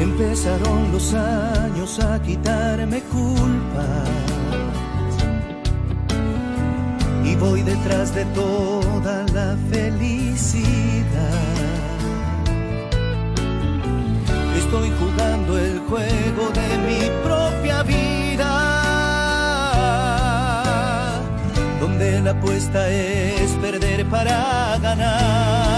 Empezaron los años a quitarme culpas y voy detrás de toda la felicidad. Estoy jugando el juego de mi propia vida, donde la apuesta es perder para ganar.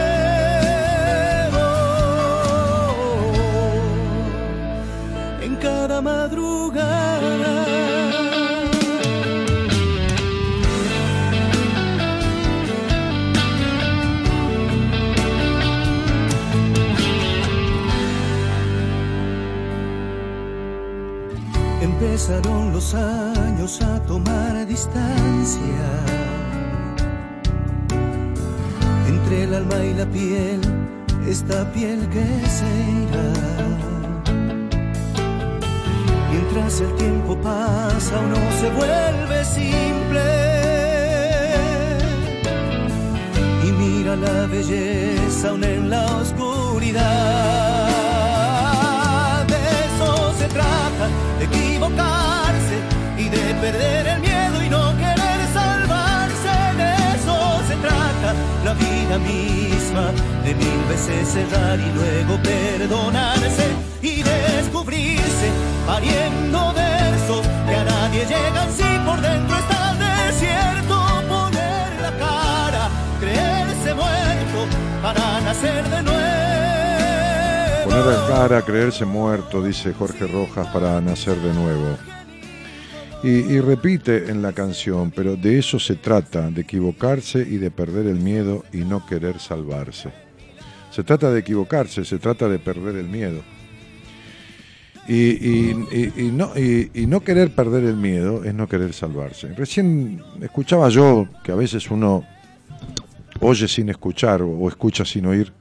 Empezaron los años a tomar distancia. Entre el alma y la piel, esta piel que se irá Mientras el tiempo pasa uno se vuelve simple y mira la belleza aún en la oscuridad. De eso se trata, de equivocarse y de perder el miedo trata la vida misma, de mil veces cerrar y luego perdonarse y descubrirse pariendo versos que a nadie llegan si por dentro está el desierto. Poner la cara, creerse muerto para nacer de nuevo. Poner la cara, creerse muerto, dice Jorge Rojas, para nacer de nuevo. Y, y, repite en la canción, pero de eso se trata, de equivocarse y de perder el miedo y no querer salvarse. Se trata de equivocarse, se trata de perder el miedo. Y, no, y, no querer perder el miedo es no querer salvarse. Recién escuchaba yo que a veces uno oye sin escuchar o, escucha sin oír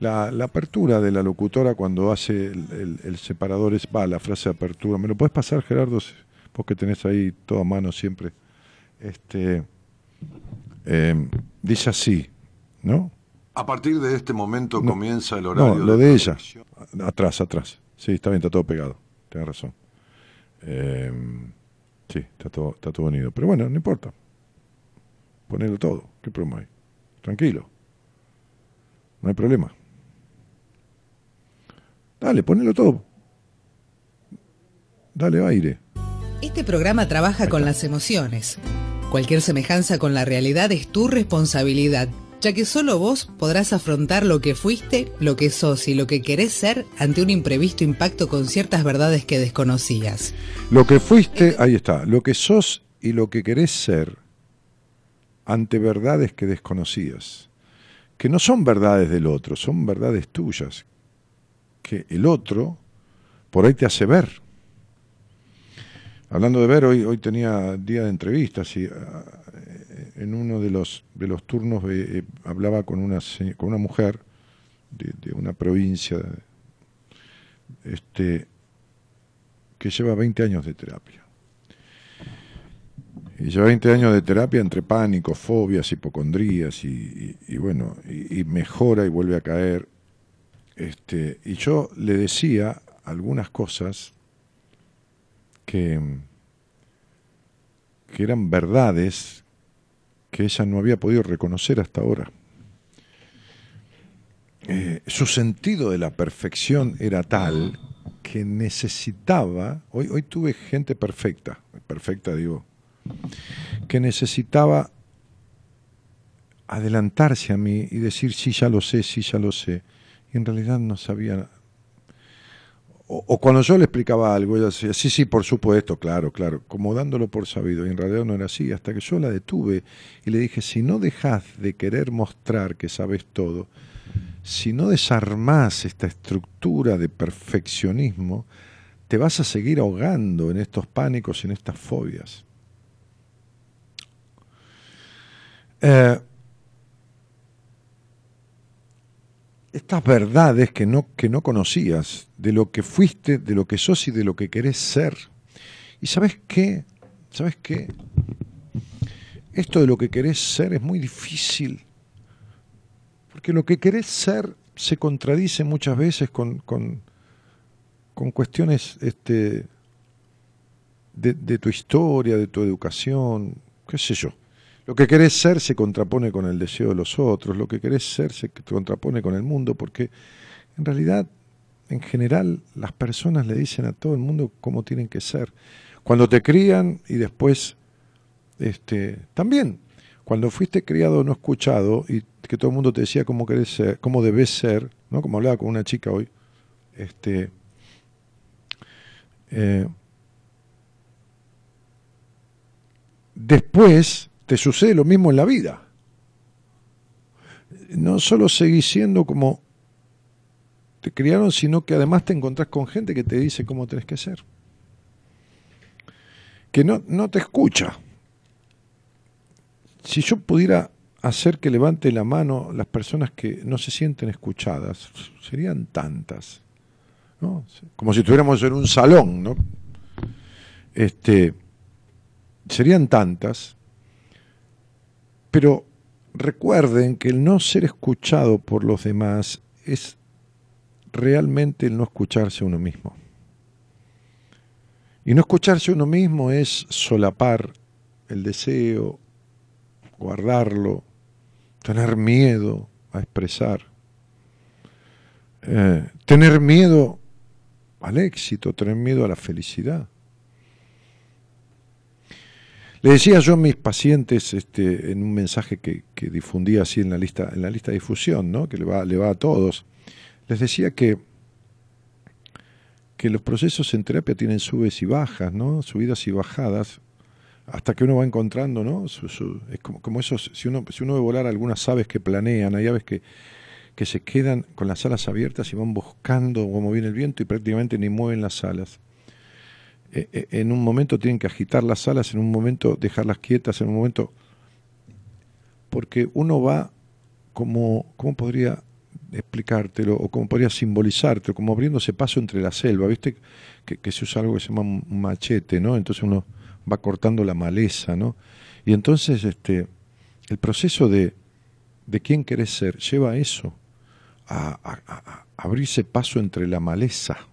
la, apertura de la locutora cuando hace el, separador, es, va, la frase apertura. ¿Me lo puedes pasar, Gerardo? Vos que tenés ahí toda mano siempre. Este, em, dice así, ¿no? A partir de este momento comienza el horario. No, lo de ella. Atrás, atrás. Sí, está bien, está todo pegado. Tienes razón. Eh, sí, está todo, está todo unido. Pero bueno, no importa. Ponelo todo. ¿Qué problema hay? Tranquilo. No hay problema. Dale, ponelo todo. Dale aire. Este programa trabaja con las emociones. Cualquier semejanza con la realidad es tu responsabilidad ya que solo vos podrás afrontar lo que fuiste, lo que sos y lo que querés ser ante un imprevisto impacto con ciertas verdades que desconocías. Lo que fuiste, ahí está, lo que sos y lo que querés ser ante verdades que desconocías, que no son verdades del otro, son verdades tuyas, que el otro por ahí te hace ver. Hablando de ver, hoy, hoy tenía día de entrevistas y ah, en uno de los, de los turnos eh, eh, hablaba con una, con una mujer de, una provincia este, que lleva 20 años de terapia. Y lleva 20 años de terapia entre pánico, fobias, hipocondrías y, bueno, y, mejora y vuelve a caer. Este, y yo le decía algunas cosas que, eran verdades que ella no había podido reconocer hasta ahora. Eh, su sentido de la perfección era tal que necesitaba, hoy, hoy tuve gente perfecta, perfecta digo, que necesitaba adelantarse a mí y decir, sí, ya lo sé, sí, ya lo sé. Y en realidad no sabía o, cuando yo le explicaba algo, ella decía, sí, sí, por supuesto, claro, claro, como dándolo por sabido, y en realidad no era así, hasta que yo la detuve y le dije, si no dejas de querer mostrar que sabes todo, si no desarmás esta estructura de perfeccionismo, te vas a seguir ahogando en estos pánicos, en estas fobias. Eh, estas verdades que no, que no conocías, de lo que fuiste, de lo que sos y de lo que querés ser. Y sabes qué, sabes qué, esto de lo que querés ser es muy difícil, porque lo que querés ser se contradice muchas veces con, con, cuestiones este, de, de tu historia, de tu educación, qué sé yo. Lo que querés ser se contrapone con el deseo de los otros, lo que querés ser se contrapone con el mundo, porque en realidad, en general, las personas le dicen a todo el mundo cómo tienen que ser. Cuando te crían y después, este, también, cuando fuiste criado no escuchado y que todo el mundo te decía cómo querés ser, cómo debes ser, ¿no? Como hablaba con una chica hoy, este, eh, después te sucede lo mismo en la vida. No solo seguís siendo como te criaron, sino que además te encontrás con gente que te dice cómo tenés que ser. Que no, no te escucha. Si yo pudiera hacer que levante la mano las personas que no se sienten escuchadas, serían tantas. ¿no? Como si estuviéramos en un salón, ¿no? Este, serían tantas pero recuerden que el no ser escuchado por los demás es realmente el no escucharse uno mismo. Y no escucharse uno mismo es solapar el deseo, guardarlo, tener miedo a expresar, eh, tener miedo al éxito, tener miedo a la felicidad. Le decía yo a mis pacientes este, en un mensaje que, difundía así en la lista, en la lista de difusión, ¿no? que le va, le va a todos, les decía que, que los procesos en terapia tienen subes y bajas, ¿no? subidas y bajadas, hasta que uno va encontrando, ¿no? es como, como esos, si uno, si uno ve volar algunas aves que planean, hay aves que, que se quedan con las alas abiertas y van buscando cómo viene el viento y prácticamente ni mueven las alas. Eh, eh, en un momento tienen que agitar las alas, en un momento dejarlas quietas, en un momento... Porque uno va como, ¿cómo podría explicártelo? O cómo podría simbolizártelo, como abriéndose paso entre la selva, ¿viste? Que, se usa algo que se llama machete, ¿no? Entonces uno va cortando la maleza, ¿no? Y entonces este, el proceso de, de quién querés ser lleva a eso, a abrirse paso entre la maleza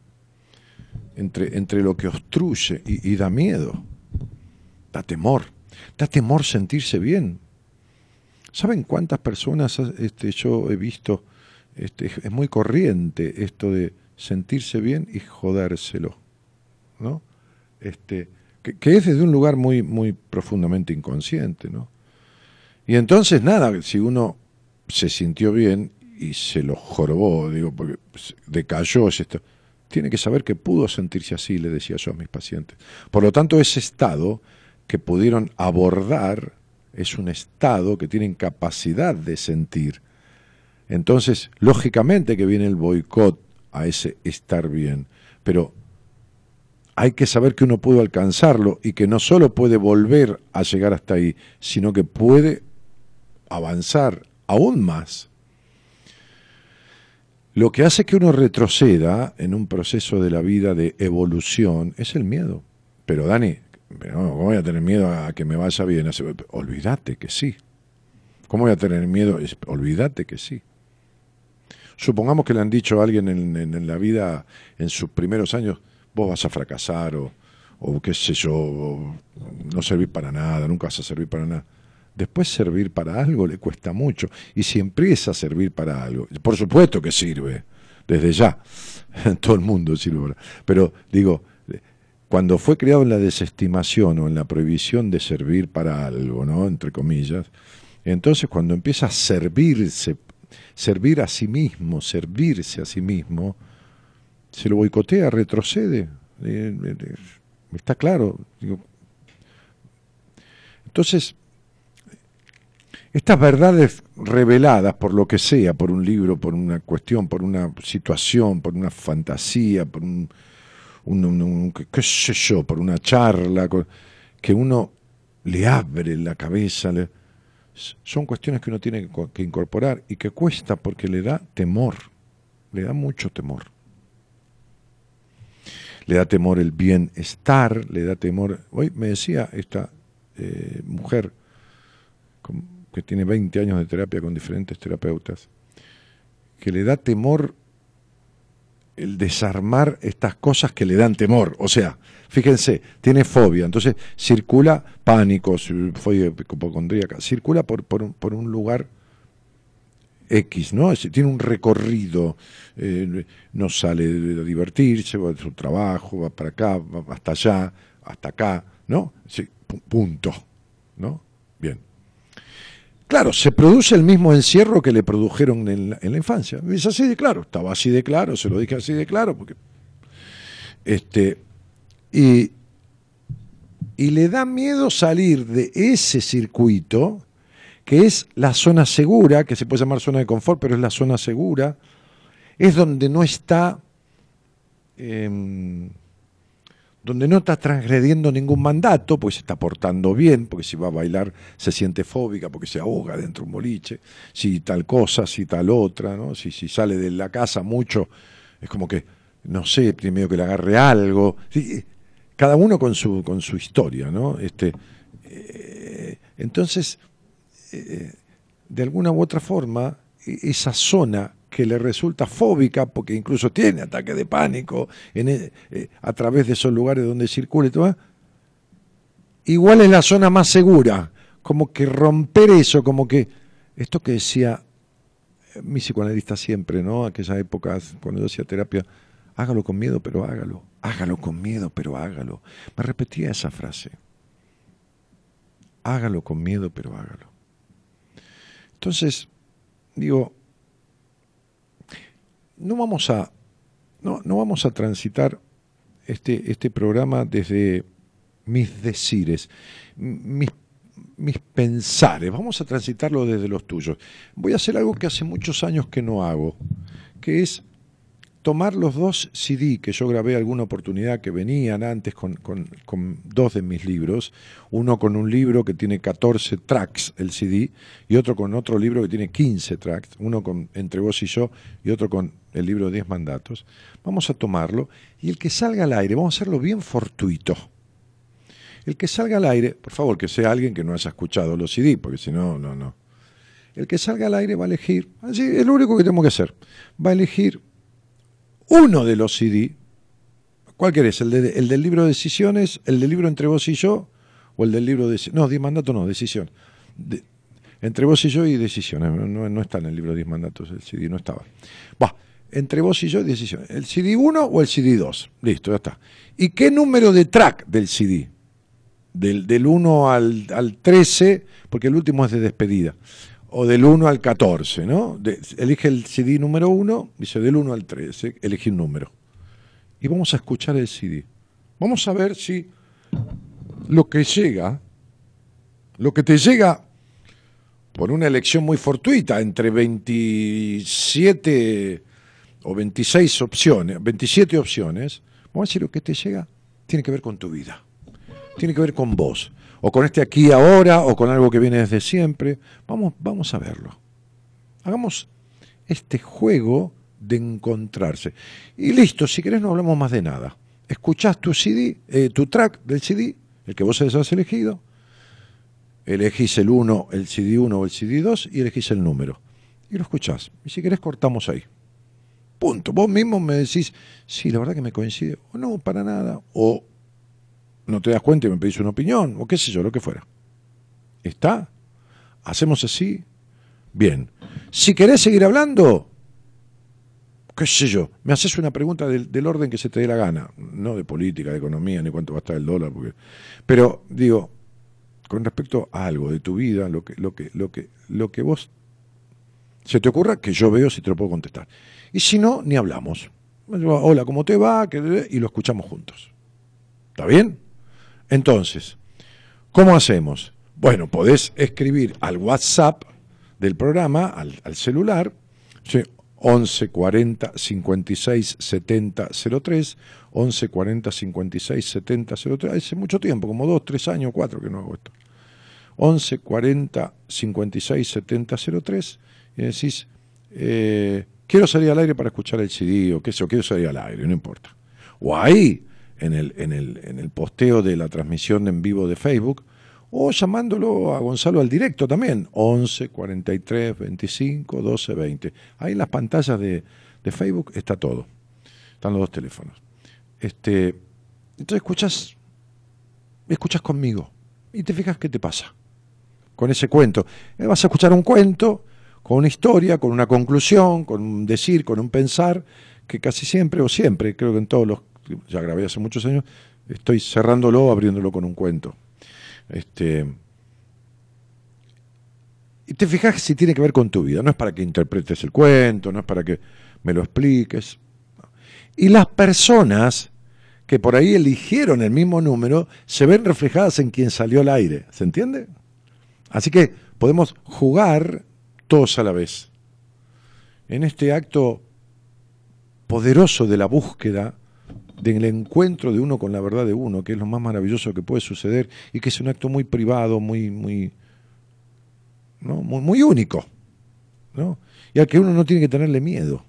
entre, entre lo que obstruye y, da miedo, da temor, da temor sentirse bien. ¿Saben cuántas personas este, yo he visto? Este, es muy corriente esto de sentirse bien y jodérselo, ¿no? Este, que, que, es desde un lugar muy, muy profundamente inconsciente, ¿no? Y entonces, nada, si uno se sintió bien y se lo jorobó, digo, porque decayó. Esto. Tiene que saber que pudo sentirse así, le decía yo a mis pacientes. Por lo tanto, ese estado que pudieron abordar es un estado que tienen capacidad de sentir. Entonces, lógicamente que viene el boicot a ese estar bien, pero hay que saber que uno pudo alcanzarlo y que no solo puede volver a llegar hasta ahí, sino que puede avanzar aún más. Lo que hace que uno retroceda en un proceso de la vida de evolución es el miedo. Pero Dani, ¿cómo voy a tener miedo a que me vaya bien? Olvídate que sí. ¿Cómo voy a tener miedo? Olvídate que sí. Supongamos que le han dicho a alguien en, la vida, en sus primeros años, vos vas a fracasar o, o qué sé yo, no servir para nada, nunca vas a servir para nada. Después servir para algo le cuesta mucho. Y si empieza a servir para algo, por supuesto que sirve, desde ya, todo el mundo sirve. Pero digo, cuando fue creado en la desestimación o en la prohibición de servir para algo, ¿no? Entre comillas, entonces cuando empieza a servirse, servir a sí mismo, servirse a sí mismo, se lo boicotea, retrocede. Eh, eh, eh, está claro. entonces, estas verdades reveladas por lo que sea, por un libro, por una cuestión, por una situación, por una fantasía, por un, qué sé yo, por una charla, que uno le abre la cabeza, son cuestiones que uno tiene que incorporar y que cuesta porque le da temor, le da mucho temor. Le da temor el bienestar, le da temor... Hoy me decía esta eh, mujer, que tiene 20 años de terapia con diferentes terapeutas, que le da temor el desarmar estas cosas que le dan temor. O sea, fíjense, tiene fobia, entonces circula pánico, fobia hipocondríaca, circula por, por, un, lugar X, ¿no? tiene un recorrido, eh, no sale de divertirse, va a su trabajo, va para acá, va hasta allá, hasta acá, ¿no? Sí, punto, ¿no? Claro, se produce el mismo encierro que le produjeron en la, infancia. Es así de claro, estaba así de claro, se lo dije así de claro, porque. Este, y, y le da miedo salir de ese circuito, que es la zona segura, que se puede llamar zona de confort, pero es la zona segura, es donde no está. Em, donde no está transgrediendo ningún mandato, pues se está portando bien, porque si va a bailar se siente fóbica, porque se ahoga dentro de un boliche, si tal cosa, si tal otra, ¿no? si, si sale de la casa mucho, es como que, no sé, primero que le agarre algo, cada uno con su, con su historia, ¿no? Este, eh, entonces, eh, de alguna u otra forma, e, esa zona que le resulta fóbica, porque incluso tiene ataque de pánico en, e, eh, a través de esos lugares donde circula y todo, igual es la zona más segura, como que romper eso, como que esto que decía eh, mi psicoanalista siempre, ¿no? Aquellas épocas cuando yo hacía terapia, hágalo con miedo, pero hágalo, hágalo con miedo, pero hágalo. Me repetía esa frase. Hágalo con miedo, pero hágalo. Entonces, digo, no vamos a, no, no vamos a transitar este, este programa desde mis decires, mis, mis pensares, vamos a transitarlo desde los tuyos. Voy a hacer algo que hace muchos años que no hago, que es tomar los dos CD que yo grabé alguna oportunidad que venían antes con, dos de mis libros, uno con un libro que tiene 14 tracks, el CD, y otro con otro libro que tiene 15 tracks, uno con Entre vos y yo y otro con el libro 10 mandatos. Vamos a tomarlo y el que salga al aire, vamos a hacerlo bien fortuito. El que salga al aire, por favor, que sea alguien que no haya escuchado los CD, porque si no, no, no. El que salga al aire va a elegir, así es lo único que tenemos que hacer, va a elegir uno de los CD. ¿Cuál querés? ¿El, ¿El del libro de decisiones? ¿El del libro entre vos y yo? ¿O el del libro de... No, diez mandatos no, decisión. entre vos y yo y decisiones. No, está en el libro de diez mandatos, el CD no estaba. Va, entre vos y yo y decisiones. ¿El CD 1 o el CD 2? Listo, ya está. ¿Y qué número de track del CD? Del, del 1 al, al 13, porque el último es de despedida. o del 1 al 14, ¿no? De- elige el CD número 1, dice del 1 al 13, elegí un número. Y vamos a escuchar el CD. Vamos a ver si lo que llega, lo que te llega por una elección muy fortuita entre 27 o 26 opciones, 27 opciones, vamos a si lo que te llega tiene que ver con tu vida, tiene que ver con vos, o con este aquí ahora, o con algo que viene desde siempre. Vamos, vamos a verlo. Hagamos este juego de encontrarse. Y listo, si querés no hablamos más de nada. Escuchás tu CD, eh, tu track del CD, el que vos hayas elegido, elegís el 1, el CD 1 o el CD 2 y elegís el número. Y lo escuchás. Y si querés cortamos ahí. Punto. Vos mismo me decís, sí, la verdad que me coincide. O no, para nada. O no te das cuenta y me pedís una opinión. O qué sé yo, lo que fuera. ¿Está? ¿Hacemos así? Bien. Si querés seguir hablando, qué sé yo, me haces una pregunta del, del orden que se te dé la gana. No de política, de economía, ni cuánto va a estar el dólar. Porque... Pero digo, con respecto a algo de tu vida, lo que, lo que, lo que, lo que vos se te ocurra, que yo veo si te lo puedo contestar. Y si no, ni hablamos. Hola, ¿cómo te va? ¿Qué- Y lo escuchamos juntos. ¿Está bien? Entonces, ¿cómo hacemos? Bueno, podés escribir al WhatsApp del programa, al, al celular, sí, 11 40 56 70 03, 11 40 56 70 03, hace mucho tiempo, como dos, tres años, cuatro que no hago esto. 11 40 56 70 03 y decís, eh, quiero salir al aire para escuchar el CD o qué sé yo, quiero salir al aire, no importa. O ahí, en el, en el, en el posteo de la transmisión en vivo de Facebook, o llamándolo a Gonzalo al directo también, 11 43 25 12 20. Ahí en las pantallas de, de Facebook está todo, están los dos teléfonos. Este, entonces escuchas, escuchas conmigo y te fijas qué te pasa con ese cuento. Eh, Vas a escuchar un cuento con una historia, con una conclusión, con un decir, con un pensar, que casi siempre, o siempre, creo que en todos los, ya grabé hace muchos años, estoy cerrándolo, abriéndolo con un cuento. Este, y te fijas si tiene que ver con tu vida, no es para que interpretes el cuento, no es para que me lo expliques. Y las personas que por ahí eligieron el mismo número se ven reflejadas en quien salió al aire, ¿se entiende? Así que podemos jugar todos a la vez. En este acto poderoso de la búsqueda, del encuentro de uno con la verdad de uno, que es lo más maravilloso que puede suceder y que es un acto muy privado, muy, muy, ¿no? muy, único, ¿no? y al que uno no tiene que tenerle miedo.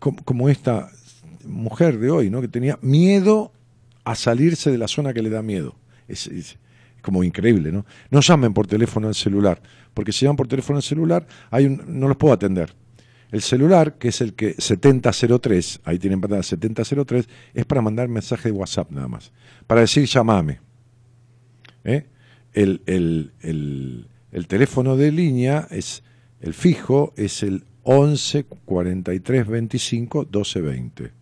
Como, esta mujer de hoy, ¿no? que tenía miedo a salirse de la zona que le da miedo. Es- es como increíble, ¿no? No llamen por teléfono al celular, porque si llaman por teléfono celular, hay un, no los puedo atender. El celular, que es el que 7003, ahí tienen pantalla 7003, es para mandar mensaje de WhatsApp nada más, para decir llamame. ¿Eh? El, el- el- el teléfono de línea es el fijo, es el 11 43 25 12 20.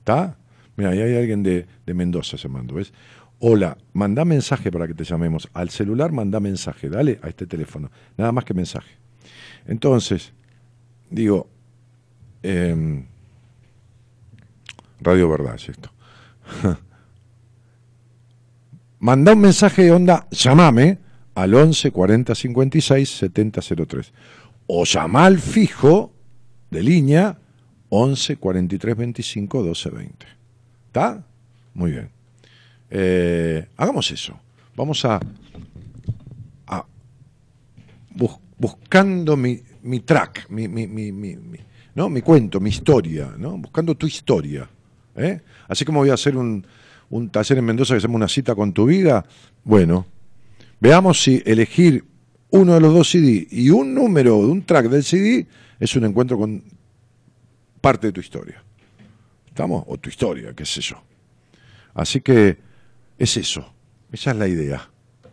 ¿Está? Mira, ahí hay alguien de, de Mendoza llamando, ¿ves? Hola, manda mensaje para que te llamemos. Al celular manda mensaje, dale a este teléfono. Nada más que mensaje. Entonces, digo, em, Radio Verdad es esto. Manda un mensaje de onda, llamame al 11 40 56 70 03. O llama al fijo de línea 11 43 25 12 20. ¿Está? Muy bien. Eh, hagamos eso. Vamos a, a bus- buscando mi, mi track, mi, mi- mi- ¿no? mi cuento, mi historia, ¿no? buscando tu historia. ¿eh? Así como voy a hacer un, un taller en Mendoza que se llama una cita con tu vida, bueno, veamos si elegir uno de los dos CD y un número de un track del CD es un encuentro con parte de tu historia. ¿Estamos? O tu historia, qué sé yo. Así que es eso, esa es la idea,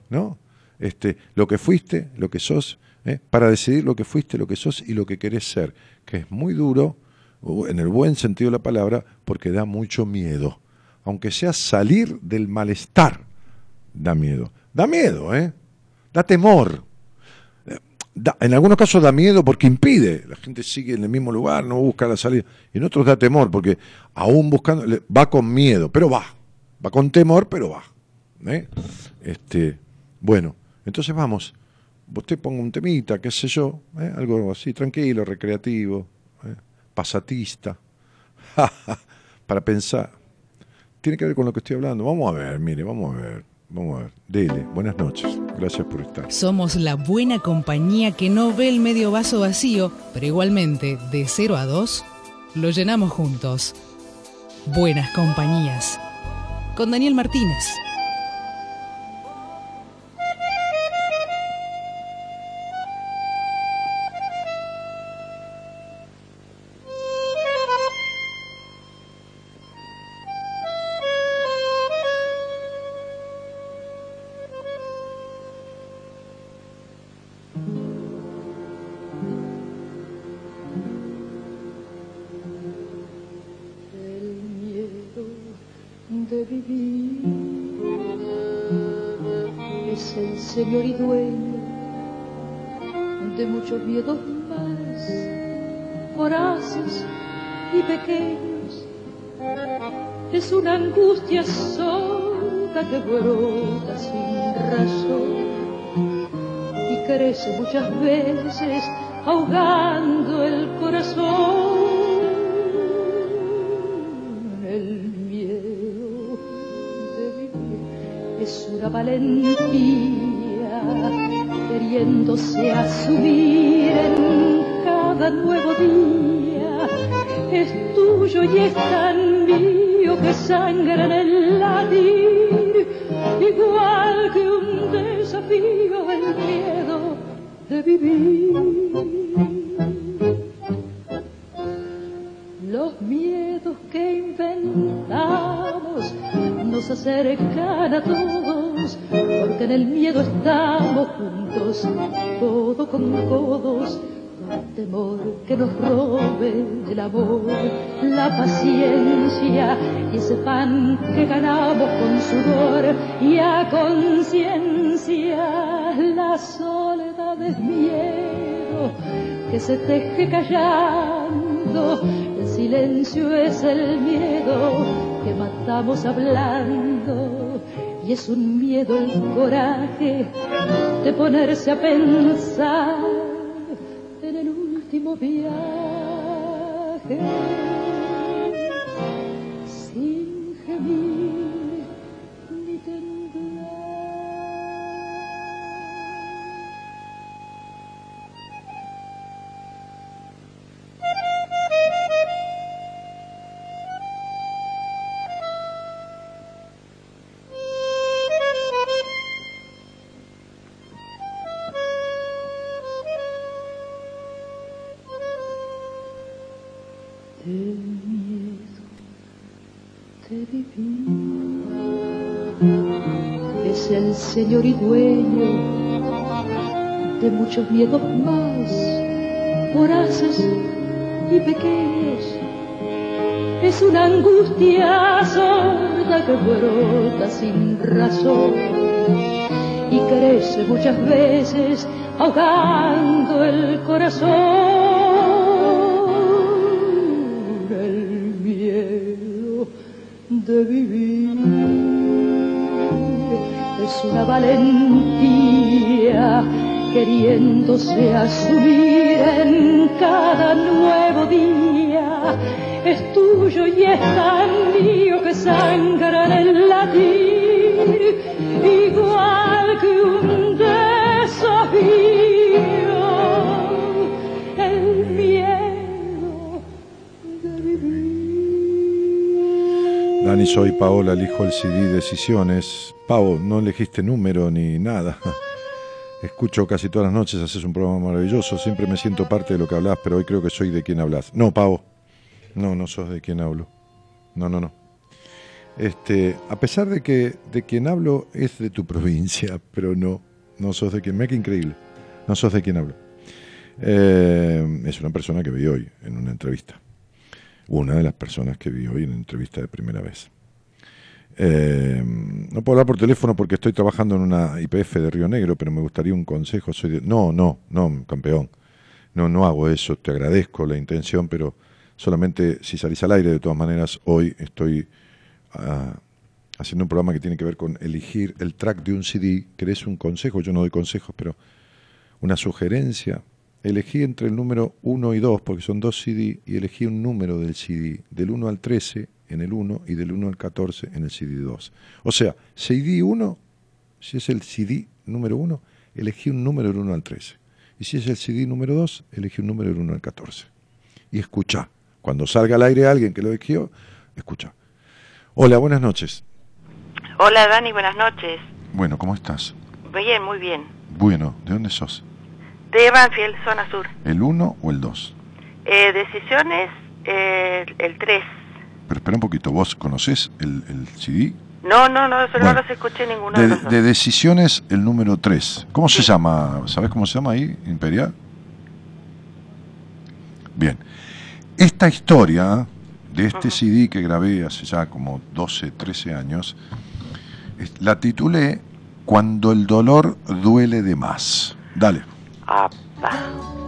¿no? Este, lo que fuiste, lo que sos, ¿eh? para decidir lo que fuiste, lo que sos y lo que querés ser, que es muy duro, en el buen sentido de la palabra, porque da mucho miedo. Aunque sea salir del malestar, da miedo. Da miedo, ¿eh? Da temor. en algunos casos da miedo porque impide. La gente sigue en el mismo lugar, no busca la salida. Y en otros da temor porque aún buscando, va con miedo, pero va. Va con temor, pero va. ¿eh? Este, bueno, entonces vamos. Usted ponga un temita, qué sé yo, ¿eh? algo así, tranquilo, recreativo, ¿eh? pasatista, para pensar. Tiene que ver con lo que estoy hablando. Vamos a ver, mire, vamos a ver. Vamos a ver. Dele, buenas noches. Gracias por estar. Somos la buena compañía que no ve el medio vaso vacío, pero igualmente, de 0 a 2, lo llenamos juntos. Buenas compañías. Con Daniel Martínez. Señor y dueño de muchos miedos más, voraces y pequeños. Es una angustia sorda que brota sin razón y crece muchas veces ahogando el corazón. Queriéndose asumir en cada nuevo día. Es tuyo y es tan mío que sangra en el latir, igual que un desafío. Dani, soy Paola, elijo el CD Decisiones. Pau, no elegiste número ni nada. Escucho casi todas las noches, haces un programa maravilloso, siempre me siento parte de lo que hablas, pero hoy creo que soy de quien hablas. No, Pau, no, no sos de quien hablo. No, no, no. Este, a pesar de que de quien hablo es de tu provincia, pero no, no sos de quien. me que increíble. No sos de quien hablo. Eh, es una persona que vi hoy en una entrevista una de las personas que vi hoy en entrevista de primera vez. Eh, no puedo hablar por teléfono porque estoy trabajando en una IPF de Río Negro, pero me gustaría un consejo. Soy de- No, no, no, campeón. No, no hago eso. Te agradezco la intención, pero solamente si salís al aire, de todas maneras, hoy estoy ah, haciendo un programa que tiene que ver con elegir el track de un CD. ¿Querés un consejo? Yo no doy consejos, pero una sugerencia. Elegí entre el número 1 y 2, porque son dos CD, y elegí un número del CD, del 1 al 13 en el 1 y del 1 al 14 en el CD 2. O sea, CD 1, si es el CD número 1, elegí un número del 1 al 13. Y si es el CD número 2, elegí un número del 1 al 14. Y escucha. Cuando salga al aire alguien que lo eligió, escucha. Hola, buenas noches. Hola Dani, buenas noches. Bueno, ¿cómo estás? Bien, muy bien. Bueno, ¿de dónde sos? De Banfield, zona sur. ¿El 1 o el 2? Eh, decisiones, eh, el 3. Pero espera un poquito, ¿vos conocés el, el CD? No, no, no, solo Bueno, no los escuché ninguno de, De, de decisiones, el número 3. ¿Cómo se llama? ¿Sabés cómo se llama ahí? ¿Imperial? Bien. Esta historia de este. CD que grabé hace ya como 12, 13 años, la titulé Cuando el dolor duele de más. Dale. Apa.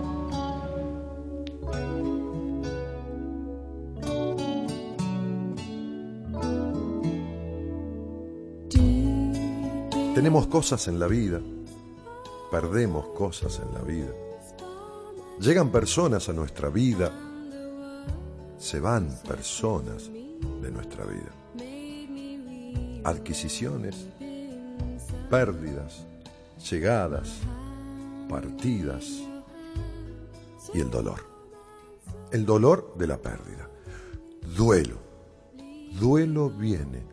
Tenemos cosas en la vida, perdemos cosas en la vida. Llegan personas a nuestra vida, se van personas de nuestra vida. Adquisiciones, pérdidas, llegadas, partidas y el dolor. El dolor de la pérdida. Duelo. Duelo viene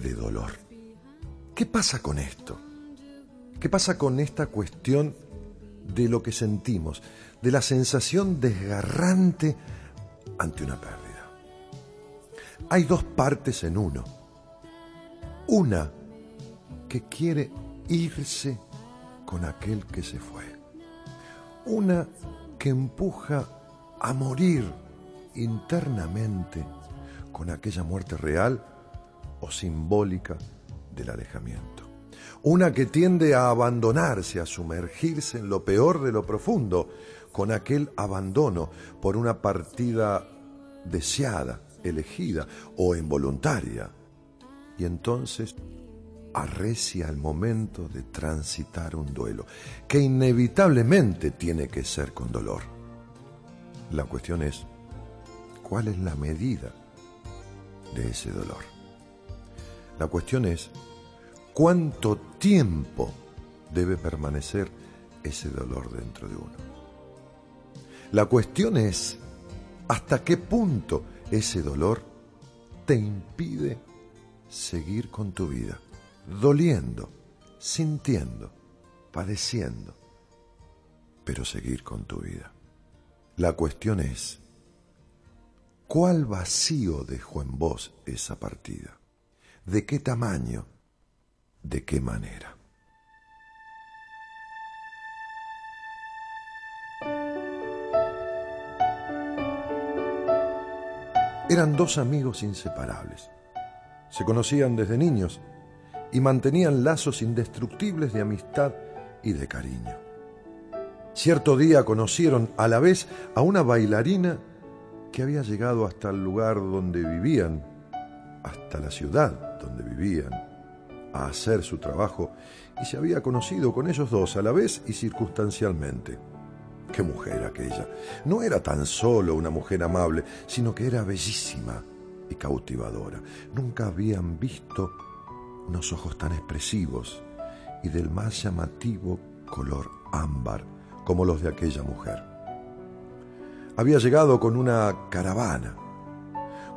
de dolor. ¿Qué pasa con esto? ¿Qué pasa con esta cuestión de lo que sentimos, de la sensación desgarrante ante una pérdida? Hay dos partes en uno. Una que quiere irse con aquel que se fue. Una que empuja a morir internamente con aquella muerte real o simbólica del alejamiento. Una que tiende a abandonarse, a sumergirse en lo peor de lo profundo, con aquel abandono por una partida deseada, elegida o involuntaria. Y entonces arrecia el momento de transitar un duelo, que inevitablemente tiene que ser con dolor. La cuestión es, ¿cuál es la medida de ese dolor? La cuestión es, ¿cuánto tiempo debe permanecer ese dolor dentro de uno? La cuestión es, ¿hasta qué punto ese dolor te impide seguir con tu vida? Doliendo, sintiendo, padeciendo, pero seguir con tu vida. La cuestión es, ¿cuál vacío dejó en vos esa partida? ¿De qué tamaño? ¿De qué manera? Eran dos amigos inseparables. Se conocían desde niños y mantenían lazos indestructibles de amistad y de cariño. Cierto día conocieron a la vez a una bailarina que había llegado hasta el lugar donde vivían, hasta la ciudad donde vivían, a hacer su trabajo y se había conocido con ellos dos a la vez y circunstancialmente. Qué mujer aquella. No era tan solo una mujer amable, sino que era bellísima y cautivadora. Nunca habían visto unos ojos tan expresivos y del más llamativo color ámbar como los de aquella mujer. Había llegado con una caravana.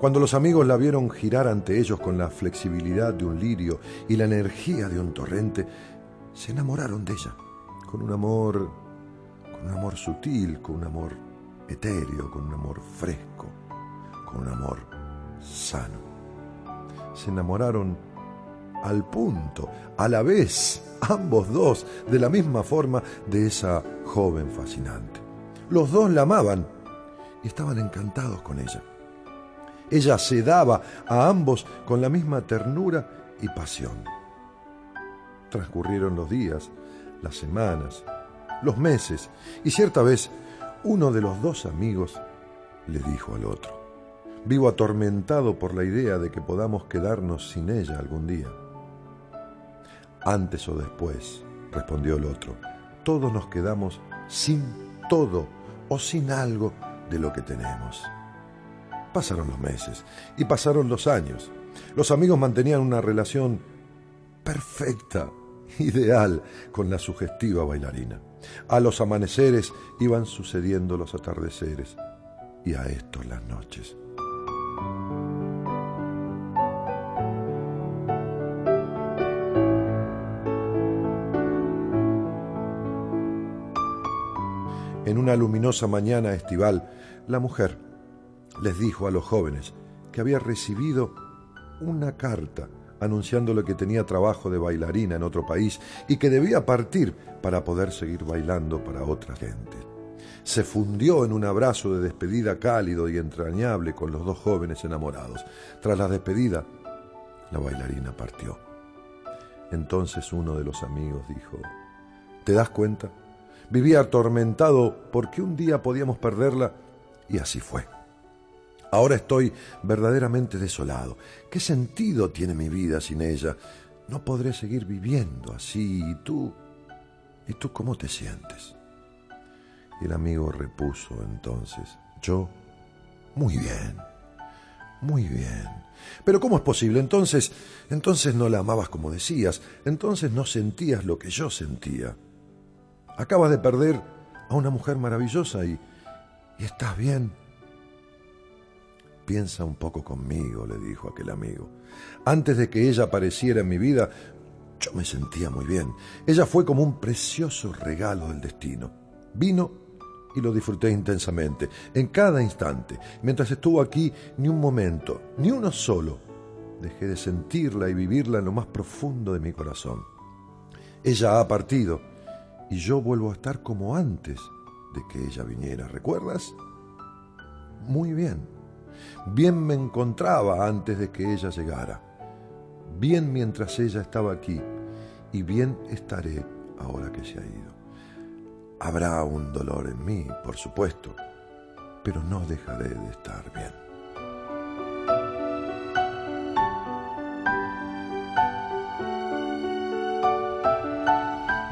Cuando los amigos la vieron girar ante ellos con la flexibilidad de un lirio y la energía de un torrente, se enamoraron de ella, con un amor, con un amor sutil, con un amor etéreo, con un amor fresco, con un amor sano. Se enamoraron al punto, a la vez, ambos dos, de la misma forma de esa joven fascinante. Los dos la amaban y estaban encantados con ella. Ella se daba a ambos con la misma ternura y pasión. Transcurrieron los días, las semanas, los meses, y cierta vez uno de los dos amigos le dijo al otro, vivo atormentado por la idea de que podamos quedarnos sin ella algún día. Antes o después, respondió el otro, todos nos quedamos sin todo o sin algo de lo que tenemos. Pasaron los meses y pasaron los años. Los amigos mantenían una relación perfecta, ideal, con la sugestiva bailarina. A los amaneceres iban sucediendo los atardeceres y a estos las noches. En una luminosa mañana estival, la mujer les dijo a los jóvenes que había recibido una carta anunciándole que tenía trabajo de bailarina en otro país y que debía partir para poder seguir bailando para otra gente. Se fundió en un abrazo de despedida cálido y entrañable con los dos jóvenes enamorados. Tras la despedida, la bailarina partió. Entonces uno de los amigos dijo, ¿te das cuenta? Vivía atormentado porque un día podíamos perderla y así fue. Ahora estoy verdaderamente desolado. ¿Qué sentido tiene mi vida sin ella? No podré seguir viviendo así. ¿Y tú? ¿Y tú cómo te sientes? El amigo repuso entonces, yo, muy bien, muy bien. Pero ¿cómo es posible? Entonces, entonces no la amabas como decías, entonces no sentías lo que yo sentía. Acabas de perder a una mujer maravillosa y, y estás bien. Piensa un poco conmigo, le dijo aquel amigo. Antes de que ella apareciera en mi vida, yo me sentía muy bien. Ella fue como un precioso regalo del destino. Vino y lo disfruté intensamente, en cada instante. Mientras estuvo aquí, ni un momento, ni uno solo, dejé de sentirla y vivirla en lo más profundo de mi corazón. Ella ha partido y yo vuelvo a estar como antes de que ella viniera. ¿Recuerdas? Muy bien. Bien me encontraba antes de que ella llegara, bien mientras ella estaba aquí y bien estaré ahora que se ha ido. Habrá un dolor en mí, por supuesto, pero no dejaré de estar bien.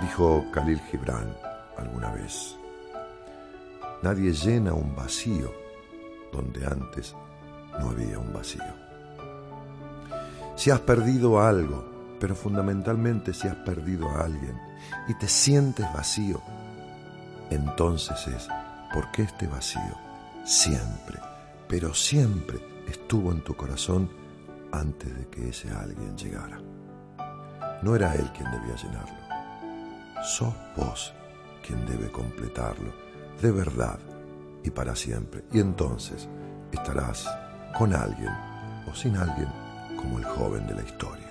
Dijo Khalil Gibran alguna vez, nadie llena un vacío donde antes no había un vacío. Si has perdido algo, pero fundamentalmente si has perdido a alguien y te sientes vacío, entonces es porque este vacío siempre, pero siempre estuvo en tu corazón antes de que ese alguien llegara. No era él quien debía llenarlo. Sos vos quien debe completarlo, de verdad y para siempre. Y entonces estarás con alguien o sin alguien como el joven de la historia.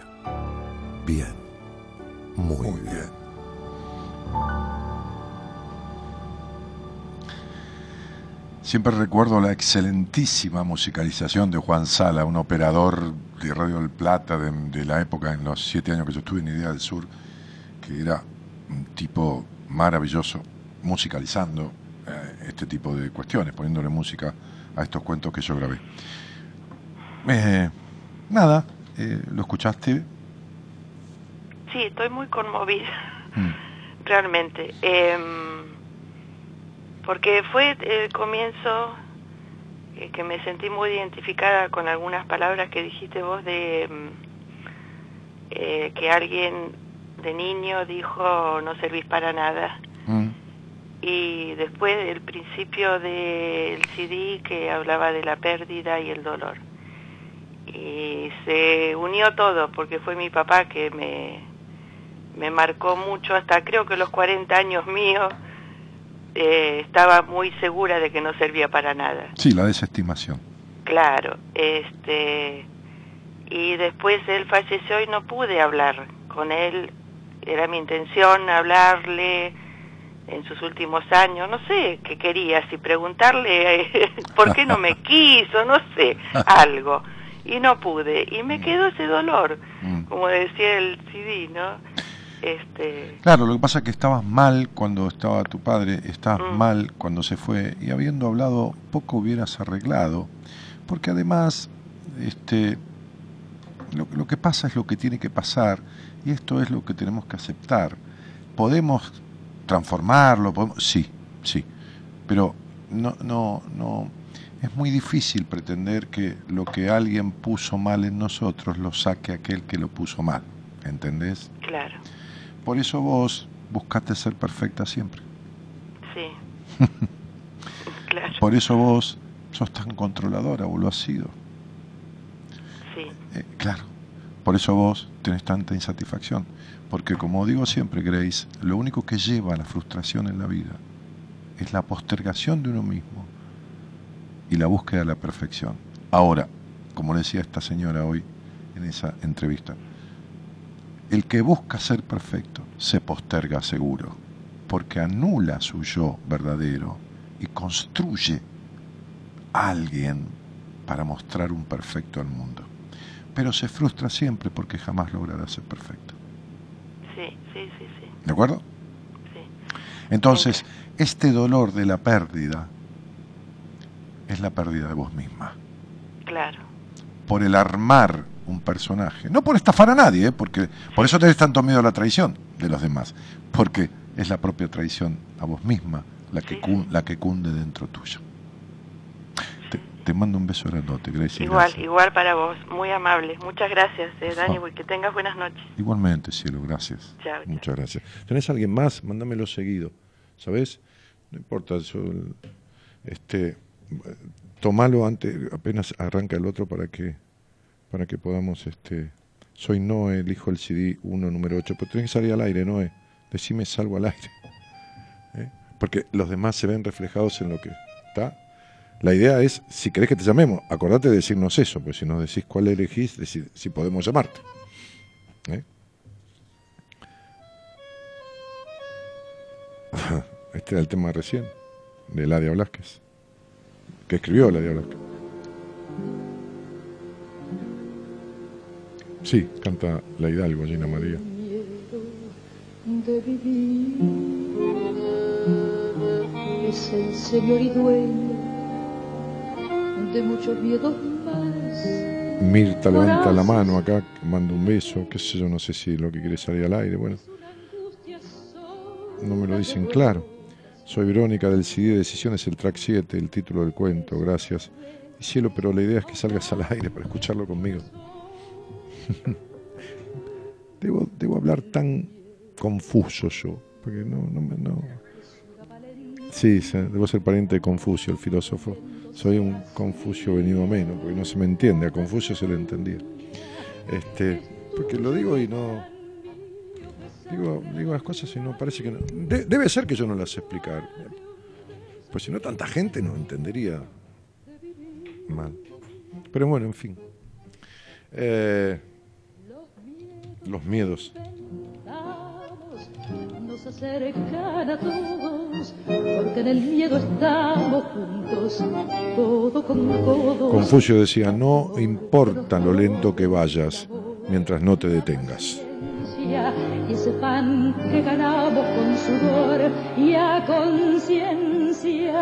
Bien, muy, bien. Siempre recuerdo la excelentísima musicalización de Juan Sala, un operador de Radio del Plata de, la época, en los siete años que yo estuve en Idea del Sur, que era un tipo maravilloso, musicalizando eh, este tipo de cuestiones, poniéndole música a estos cuentos que yo grabé. Eh, nada, eh, ¿lo escuchaste? Sí, estoy muy conmovida, mm. realmente. Em, porque fue el comienzo eh, que me sentí muy identificada con algunas palabras que dijiste vos de em, eh, que alguien de niño dijo no servís para nada. Mm. Y después el principio del CD que hablaba de la pérdida y el dolor y se unió todo porque fue mi papá que me, me marcó mucho hasta creo que los 40 años míos eh, estaba muy segura de que no servía para nada. Sí, la desestimación. Claro, este y después él falleció y no pude hablar con él. Era mi intención hablarle, en sus últimos años, no sé qué quería, si preguntarle por qué no me quiso, no sé, algo. Y no pude, y me quedó ese dolor, Mm. como decía el CD, ¿no? Este, Claro, lo que pasa es que estabas mal cuando estaba tu padre, estabas Mm. mal cuando se fue y habiendo hablado poco hubieras arreglado, porque además este, lo, lo que pasa es lo que tiene que pasar y esto es lo que tenemos que aceptar. Podemos transformarlo, podemos, sí, sí, pero no, no, no, es muy difícil pretender que lo que alguien puso mal en nosotros lo saque aquel que lo puso mal, ¿entendés? claro, Por eso vos buscaste ser perfecta siempre. sí. claro, Por eso vos sos tan controladora, vos lo has sido. sí, Eh, claro. Por eso vos tenés tanta insatisfacción. Porque como digo siempre, Grace, lo único que lleva a la frustración en la vida es la postergación de uno mismo y la búsqueda de la perfección. Ahora, como decía esta señora hoy en esa entrevista, el que busca ser perfecto se posterga seguro, porque anula su yo verdadero y construye a alguien para mostrar un perfecto al mundo. Pero se frustra siempre porque jamás logrará ser perfecto. sí, sí, sí, sí, ¿De acuerdo? sí, Entonces, este dolor de la pérdida es la pérdida de vos misma. claro, Por el armar un personaje. No por estafar a nadie, ¿eh? porque por eso tenés tanto miedo a la traición de los demás. Porque es la propia traición a vos misma la que, Sí, la que cunde dentro tuyo. Te, te mando un beso grandote, Gracie. igual, gracias. igual para vos, muy amable, muchas gracias, eh, Dani, Ah. que tengas buenas noches. Igualmente, cielo, gracias. Chao, chao. Muchas gracias. ¿Tenés alguien más? Mándamelo seguido. ¿Sabes? No importa, yo, este, tomalo antes, apenas arranca el otro para que, para que podamos, este, soy Noé, elijo el CD 1, número 8, pero tenés que salir al aire, Noé. Decime salgo al aire. ¿Eh? Porque los demás se ven reflejados en lo que está. La idea es, si querés que te llamemos, acordate de decirnos eso, pues si nos decís cuál elegís, decir si podemos llamarte. ¿Eh? Este era el tema recién, de Ladia Blasquez, que escribió Ladia Blasquez. Sí, canta La Hidalgo, Gina María. de vivir es el señor y dueño de muchos miedos más. Mirta levanta la mano acá, manda un beso, qué sé yo, no sé si lo que quiere salir al aire, bueno, no me lo dicen claro. Soy Verónica del CD Decisiones, el track 7, el título del cuento, gracias. Cielo, pero la idea es que salgas al aire para escucharlo conmigo. debo, debo hablar tan confuso yo, porque no, no me... No. Sí, sí, debo ser pariente de Confucio, el filósofo. Soy un Confucio venido a menos, porque no se me entiende, a Confucio se le entendía. Este, porque lo digo y no... Digo, digo las cosas y no parece que no... de- debe ser que yo no las sé explicar. Pues si no, tanta gente no entendería mal. Pero bueno, en fin. Eh, los miedos. Nos acercan a todos, porque en el miedo estamos juntos, codo con. Confucio decía, no importa lo lento que vayas mientras no te detengas. Y ese pan que ganamos con sudor y a conciencia,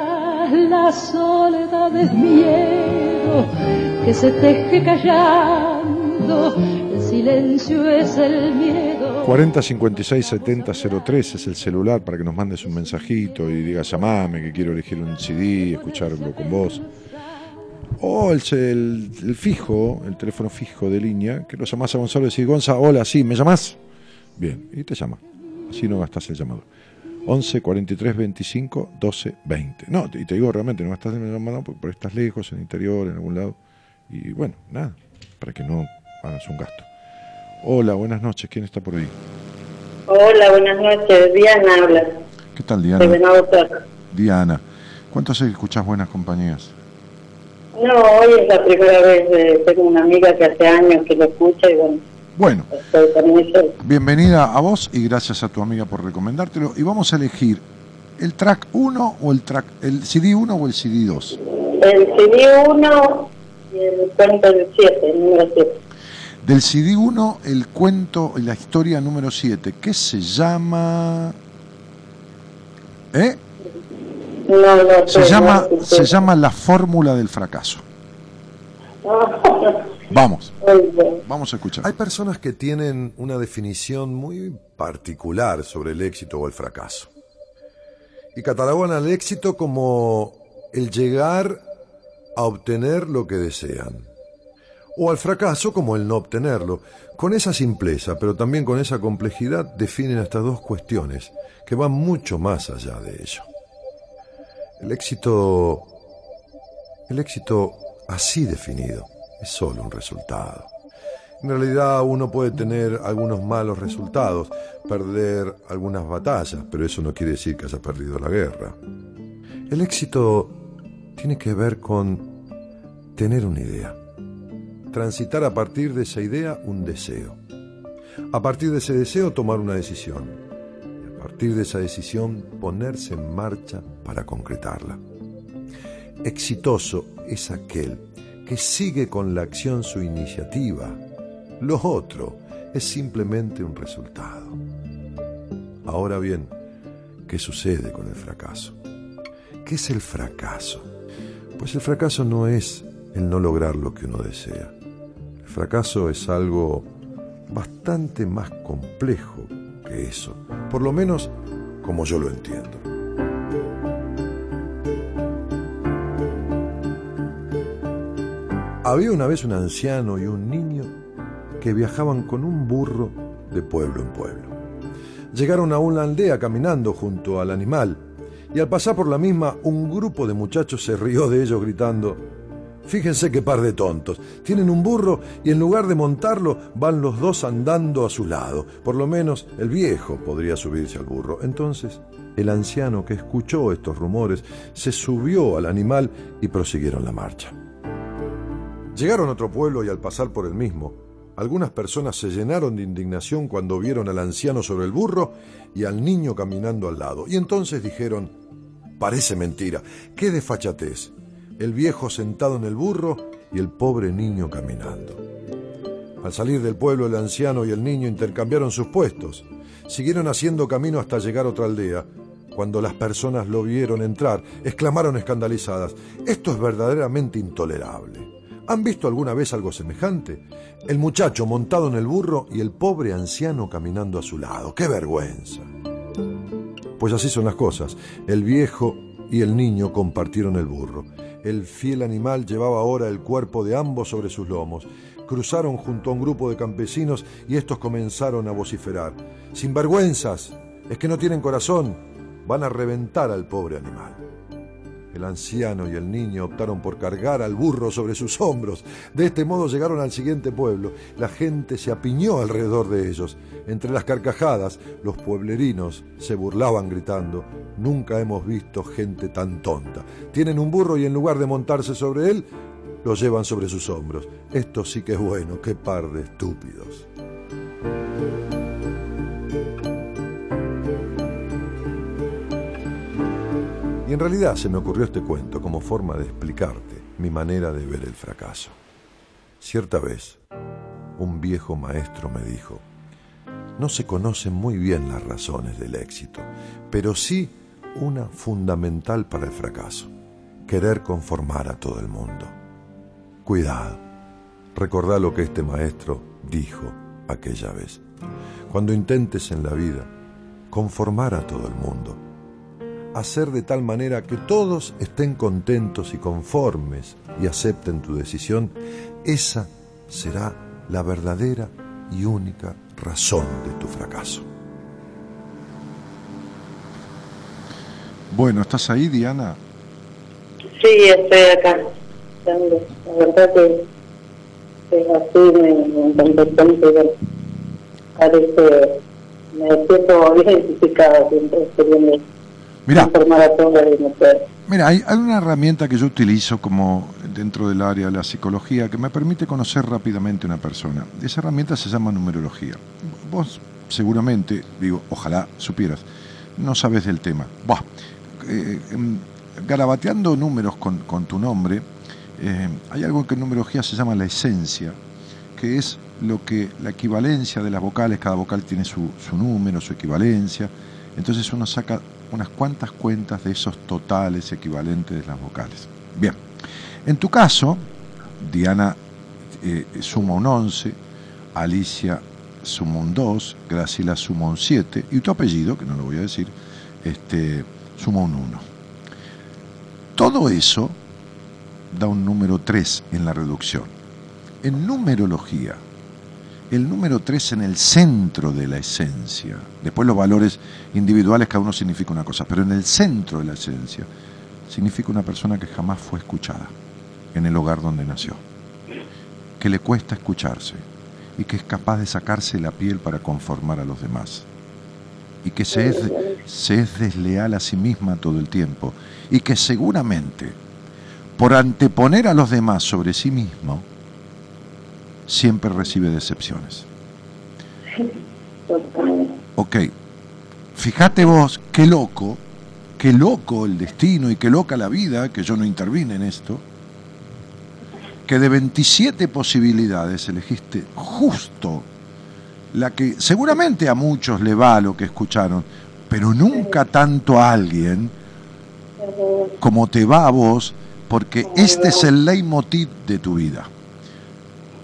la soledad es miedo que se teje callando, el silencio es el miedo. 40 56 70 03 es el celular para que nos mandes un mensajito y digas llamame que quiero elegir un CD, escucharlo con vos. O el, el- el fijo, el teléfono fijo de línea, que lo llamás a Gonzalo y decís, Gonza, hola, sí, ¿me llamás? Bien, y te llama. Así no gastás el llamado. 11 43 25 12 20. No, y te digo realmente, no gastás el llamado porque por estás lejos, en el interior, en algún lado. Y bueno, nada, para que no hagas un gasto. Hola, buenas noches, ¿quién está por ahí? Hola, buenas noches. Diana habla, ¿Qué tal, Diana? Diana, ¿cuánto hace que escuchás buenas compañías? No, hoy es la primera vez. eh, tengo una amiga que hace años que lo escucha y bueno, Bueno, bienvenida a vos y gracias a tu amiga por recomendártelo. Y vamos a elegir el track 1 o el track, el CD 1 o el CD 2? El CD 1 y el cuento del 7, el número 7. Del CD 1, el cuento, la historia número 7, ¿qué se llama? ¿Eh? No, no, Se no, llama, se llama La Fórmula del Fracaso. Vamos, vamos a escuchar. Hay personas que tienen una definición muy particular sobre el éxito o el fracaso. Y catalogan al éxito como el llegar a obtener lo que desean. O al fracaso como el no obtenerlo. Con esa simpleza, pero también con esa complejidad, definen estas dos cuestiones que van mucho más allá de ello. El éxito... El éxito así definido es solo un resultado. En realidad uno puede tener algunos malos resultados, perder algunas batallas, pero eso no quiere decir que haya perdido la guerra. El éxito tiene que ver con tener una idea, transitar a partir de esa idea un deseo, a partir de ese deseo tomar una decisión y a partir de esa decisión ponerse en marcha para concretarla. Exitoso es aquel que sigue con la acción su iniciativa. Lo otro es simplemente un resultado. Ahora bien, ¿qué sucede con el fracaso? ¿Qué es el fracaso? Pues el fracaso no es el no lograr lo que uno desea. El fracaso es algo bastante más complejo que eso, por lo menos como yo lo entiendo. Había una vez un anciano y un niño que viajaban con un burro de pueblo en pueblo. Llegaron a una aldea caminando junto al animal y al pasar por la misma un grupo de muchachos se rió de ellos gritando, Fíjense qué par de tontos. Tienen un burro y en lugar de montarlo van los dos andando a su lado. Por lo menos el viejo podría subirse al burro. Entonces el anciano que escuchó estos rumores se subió al animal y prosiguieron la marcha. Llegaron a otro pueblo y al pasar por el mismo, algunas personas se llenaron de indignación cuando vieron al anciano sobre el burro y al niño caminando al lado. Y entonces dijeron, parece mentira, qué desfachatez, el viejo sentado en el burro y el pobre niño caminando. Al salir del pueblo el anciano y el niño intercambiaron sus puestos, siguieron haciendo camino hasta llegar a otra aldea. Cuando las personas lo vieron entrar, exclamaron escandalizadas, esto es verdaderamente intolerable. ¿Han visto alguna vez algo semejante? El muchacho montado en el burro y el pobre anciano caminando a su lado. ¡Qué vergüenza! Pues así son las cosas. El viejo y el niño compartieron el burro. El fiel animal llevaba ahora el cuerpo de ambos sobre sus lomos. Cruzaron junto a un grupo de campesinos y estos comenzaron a vociferar. Sin vergüenzas, es que no tienen corazón, van a reventar al pobre animal. El anciano y el niño optaron por cargar al burro sobre sus hombros. De este modo llegaron al siguiente pueblo. La gente se apiñó alrededor de ellos. Entre las carcajadas, los pueblerinos se burlaban gritando, Nunca hemos visto gente tan tonta. Tienen un burro y en lugar de montarse sobre él, lo llevan sobre sus hombros. Esto sí que es bueno, qué par de estúpidos. Y en realidad se me ocurrió este cuento como forma de explicarte mi manera de ver el fracaso. Cierta vez, un viejo maestro me dijo, no se conocen muy bien las razones del éxito, pero sí una fundamental para el fracaso, querer conformar a todo el mundo. Cuidado, recordá lo que este maestro dijo aquella vez. Cuando intentes en la vida conformar a todo el mundo, hacer de tal manera que todos estén contentos y conformes y acepten tu decisión, esa será la verdadera y única razón de tu fracaso. Bueno, ¿estás ahí, Diana? Sí, estoy acá. La verdad que es así, me, me parece, me siento identificada siempre Mira, a hay, hay una herramienta que yo utilizo como dentro del área de la psicología que me permite conocer rápidamente una persona. Esa herramienta se llama numerología. Vos seguramente, digo, ojalá supieras, no sabes del tema. Buah, eh, em, garabateando números con, con tu nombre, eh, hay algo que en numerología se llama la esencia, que es lo que la equivalencia de las vocales, cada vocal tiene su, su número, su equivalencia, entonces uno saca unas cuantas cuentas de esos totales equivalentes de las vocales. Bien, en tu caso, Diana eh, suma un 11, Alicia suma un 2, Graciela suma un 7 y tu apellido, que no lo voy a decir, este, suma un 1. Todo eso da un número 3 en la reducción. En numerología, el número 3 en el centro de la esencia, después los valores individuales cada uno significa una cosa, pero en el centro de la esencia significa una persona que jamás fue escuchada en el hogar donde nació, que le cuesta escucharse y que es capaz de sacarse la piel para conformar a los demás y que se es desleal a sí misma todo el tiempo y que seguramente por anteponer a los demás sobre sí mismo, siempre recibe decepciones. Ok, fíjate vos, qué loco, qué loco el destino y qué loca la vida, que yo no intervine en esto, que de 27 posibilidades elegiste justo la que seguramente a muchos le va lo que escucharon, pero nunca tanto a alguien como te va a vos porque este es el leitmotiv de tu vida.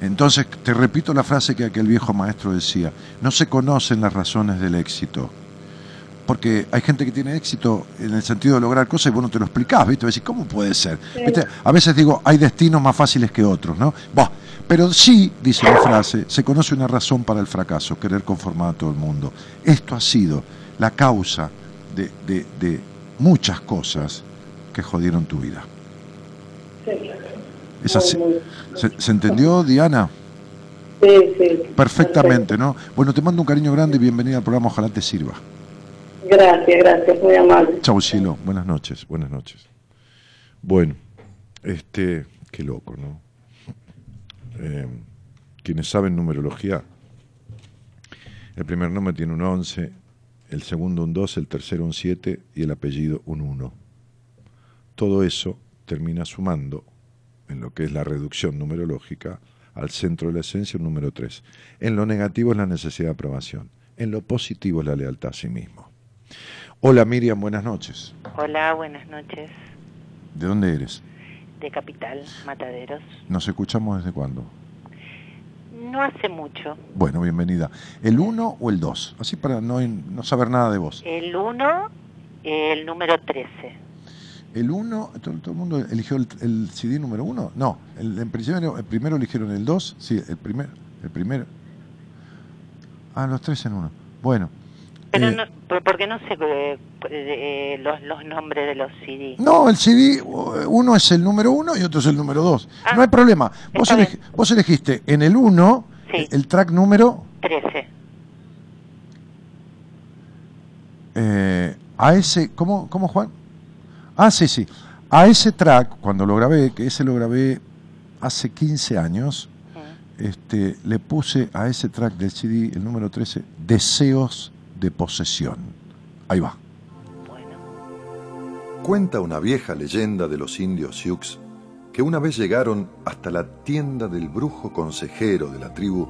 Entonces, te repito la frase que aquel viejo maestro decía, no se conocen las razones del éxito, porque hay gente que tiene éxito en el sentido de lograr cosas y vos no te lo explicás, ¿viste? Decís, ¿cómo puede ser? A veces digo, hay destinos más fáciles que otros, ¿no? pero sí, dice la frase, se conoce una razón para el fracaso, querer conformar a todo el mundo. Esto ha sido la causa de, de muchas cosas que jodieron tu vida. ¿Es así? ¿Se, entendió, Diana? Sí, sí. Perfectamente, ¿no? Bueno, te mando un cariño grande y bienvenida al programa, ojalá te sirva. Gracias, gracias, muy amable. Chau, cielo, buenas noches, buenas noches. Bueno, este, qué loco, ¿no? Eh, quienes saben numerología, el primer nombre tiene un 11, el segundo un 2, el tercero un 7 y el apellido un 1. Todo eso termina sumando en lo que es la reducción numerológica al centro de la esencia un número 3. En lo negativo es la necesidad de aprobación. En lo positivo es la lealtad a sí mismo. Hola Miriam, buenas noches. Hola, buenas noches. ¿De dónde eres? De Capital, Mataderos. ¿Nos escuchamos desde cuándo? No hace mucho. Bueno, bienvenida. ¿El 1 o el 2? Así para no, no saber nada de vos. El 1, el número 13. El 1, todo, el mundo eligió el, CD número 1. No, el, en principio, el primero eligieron el 2. Sí, el primer, el primero. Ah, los tres en uno. Bueno. Pero eh, no, ¿por qué no sé eh, eh, los, los, nombres de los CD? No, el CD, uno es el número 1 y otro es el número 2. no hay ah, problema. Vos, vos, elegiste en el 1 el track número 13. a ese, ¿cómo, ¿cómo Juan? Ah, sí, sí. A ese track, cuando lo grabé, que ese lo grabé hace 15 años, este, le puse a ese track del CD, el número 13, Deseos de posesión. Ahí va. Cuenta una vieja leyenda de los indios Sioux que una vez llegaron hasta la tienda del brujo consejero de la tribu,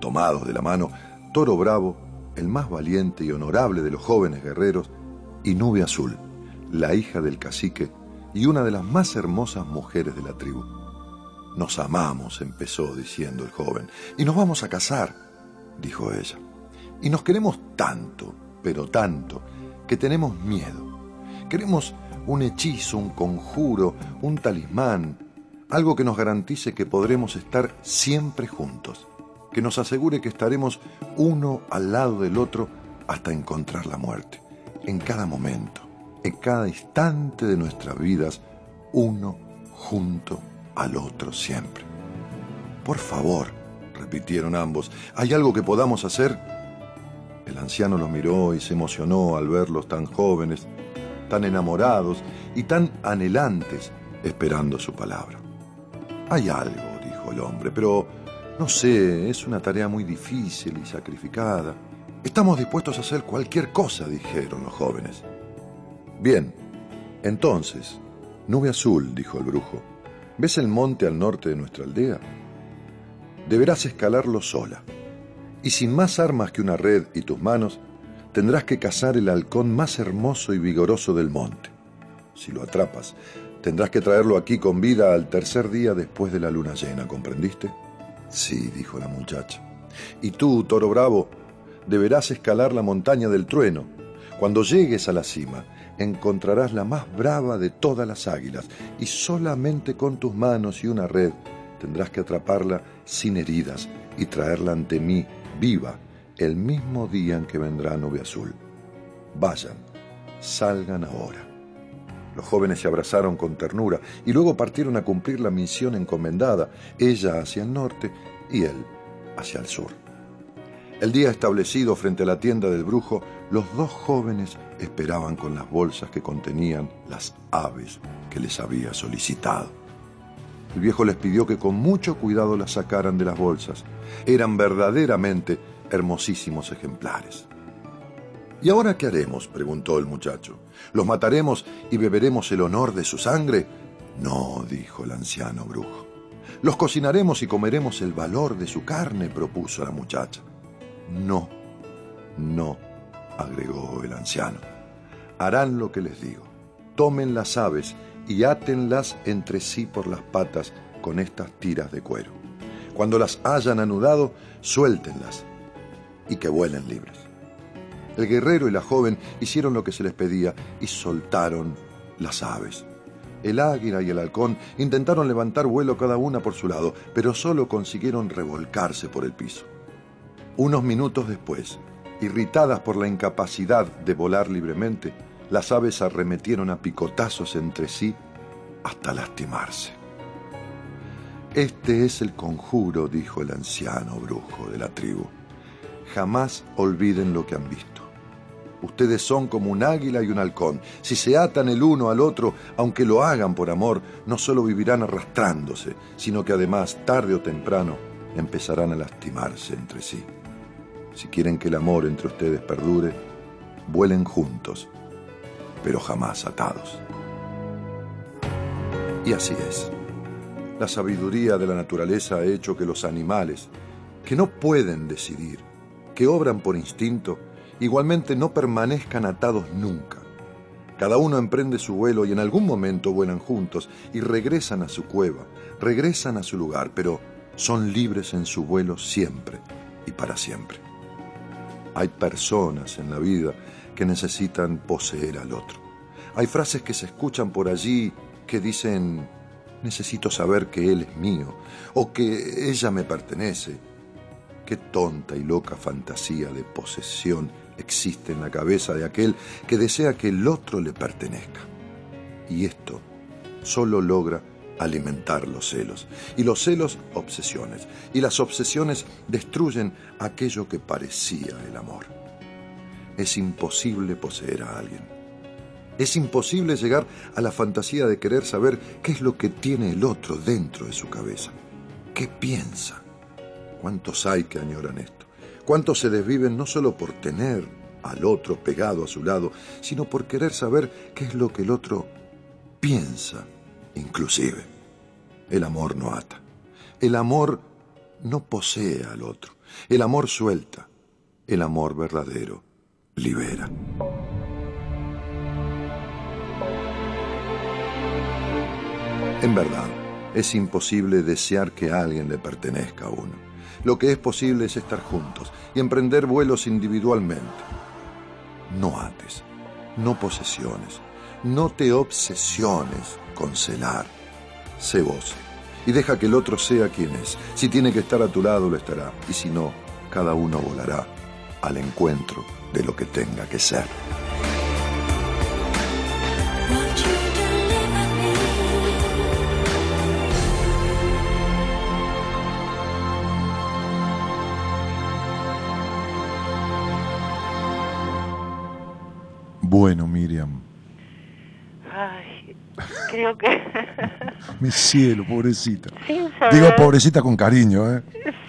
tomados de la mano, Toro Bravo, el más valiente y honorable de los jóvenes guerreros, y Nube Azul la hija del cacique y una de las más hermosas mujeres de la tribu. Nos amamos, empezó diciendo el joven, y nos vamos a casar, dijo ella. Y nos queremos tanto, pero tanto, que tenemos miedo. Queremos un hechizo, un conjuro, un talismán, algo que nos garantice que podremos estar siempre juntos, que nos asegure que estaremos uno al lado del otro hasta encontrar la muerte, en cada momento en cada instante de nuestras vidas, uno junto al otro siempre. Por favor, repitieron ambos, ¿hay algo que podamos hacer? El anciano los miró y se emocionó al verlos tan jóvenes, tan enamorados y tan anhelantes esperando su palabra. Hay algo, dijo el hombre, pero no sé, es una tarea muy difícil y sacrificada. Estamos dispuestos a hacer cualquier cosa, dijeron los jóvenes. Bien, entonces, nube azul, dijo el brujo, ¿ves el monte al norte de nuestra aldea? Deberás escalarlo sola, y sin más armas que una red y tus manos, tendrás que cazar el halcón más hermoso y vigoroso del monte. Si lo atrapas, tendrás que traerlo aquí con vida al tercer día después de la luna llena, ¿comprendiste? Sí, dijo la muchacha. Y tú, toro bravo, deberás escalar la montaña del trueno. Cuando llegues a la cima, encontrarás la más brava de todas las águilas, y solamente con tus manos y una red tendrás que atraparla sin heridas y traerla ante mí viva el mismo día en que vendrá Nube Azul. Vayan, salgan ahora. Los jóvenes se abrazaron con ternura y luego partieron a cumplir la misión encomendada, ella hacia el norte y él hacia el sur. El día establecido frente a la tienda del brujo, los dos jóvenes esperaban con las bolsas que contenían las aves que les había solicitado. El viejo les pidió que con mucho cuidado las sacaran de las bolsas. Eran verdaderamente hermosísimos ejemplares. ¿Y ahora qué haremos? preguntó el muchacho. ¿Los mataremos y beberemos el honor de su sangre? No, dijo el anciano brujo. Los cocinaremos y comeremos el valor de su carne, propuso la muchacha. No, no, agregó el anciano. Harán lo que les digo. Tomen las aves y átenlas entre sí por las patas con estas tiras de cuero. Cuando las hayan anudado, suéltenlas y que vuelen libres. El guerrero y la joven hicieron lo que se les pedía y soltaron las aves. El águila y el halcón intentaron levantar vuelo cada una por su lado, pero solo consiguieron revolcarse por el piso. Unos minutos después, irritadas por la incapacidad de volar libremente, las aves arremetieron a picotazos entre sí hasta lastimarse. Este es el conjuro, dijo el anciano brujo de la tribu. Jamás olviden lo que han visto. Ustedes son como un águila y un halcón. Si se atan el uno al otro, aunque lo hagan por amor, no solo vivirán arrastrándose, sino que además, tarde o temprano, empezarán a lastimarse entre sí. Si quieren que el amor entre ustedes perdure, vuelen juntos, pero jamás atados. Y así es. La sabiduría de la naturaleza ha hecho que los animales, que no pueden decidir, que obran por instinto, igualmente no permanezcan atados nunca. Cada uno emprende su vuelo y en algún momento vuelan juntos y regresan a su cueva, regresan a su lugar, pero son libres en su vuelo siempre y para siempre. Hay personas en la vida que necesitan poseer al otro. Hay frases que se escuchan por allí que dicen, necesito saber que él es mío o que ella me pertenece. Qué tonta y loca fantasía de posesión existe en la cabeza de aquel que desea que el otro le pertenezca. Y esto solo logra alimentar los celos. Y los celos, obsesiones. Y las obsesiones destruyen aquello que parecía el amor. Es imposible poseer a alguien. Es imposible llegar a la fantasía de querer saber qué es lo que tiene el otro dentro de su cabeza. ¿Qué piensa? ¿Cuántos hay que añoran esto? ¿Cuántos se desviven no solo por tener al otro pegado a su lado, sino por querer saber qué es lo que el otro piensa inclusive. El amor no ata. El amor no posee al otro. El amor suelta. El amor verdadero libera. En verdad, es imposible desear que alguien le pertenezca a uno. Lo que es posible es estar juntos y emprender vuelos individualmente. No ates, no posesiones, no te obsesiones con celar. Sé vos y deja que el otro sea quien es. Si tiene que estar a tu lado, lo estará. Y si no, cada uno volará al encuentro de lo que tenga que ser. Bueno, Miriam. Creo que... Mi cielo, pobrecita. Saber- Digo pobrecita con cariño, ¿eh?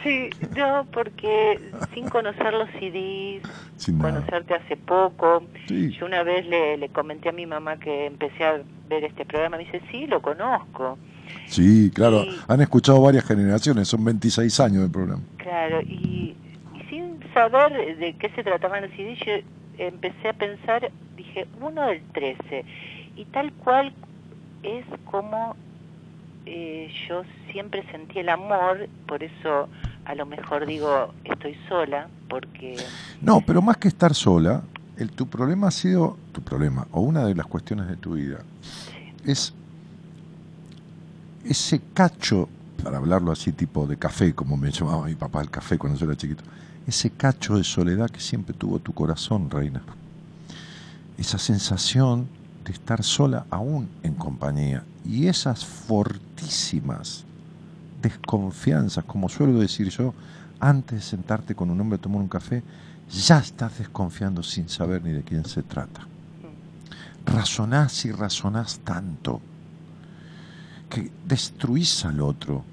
Sí, no, porque sin conocer los CDs, Sin conocerte hace poco. Sí. Yo una vez le, le comenté a mi mamá que empecé a ver este programa. Me dice, sí, lo conozco. Sí, claro. Han escuchado varias generaciones, son 26 años del programa. Claro, y, y sin saber de qué se trataban los CDs, yo empecé a pensar, dije, uno del 13. Y tal cual es como eh, yo siempre sentí el amor, por eso a lo mejor digo, estoy sola, porque... No, pero más que estar sola, el, tu problema ha sido, tu problema, o una de las cuestiones de tu vida, es ese cacho, para hablarlo así tipo de café, como me llamaba mi papá el café cuando yo era chiquito, ese cacho de soledad que siempre tuvo tu corazón, reina. Esa sensación de estar sola aún en compañía. Y esas fortísimas desconfianzas, como suelo decir yo, antes de sentarte con un hombre a tomar un café, ya estás desconfiando sin saber ni de quién se trata. Razonás y razonás tanto que destruís al otro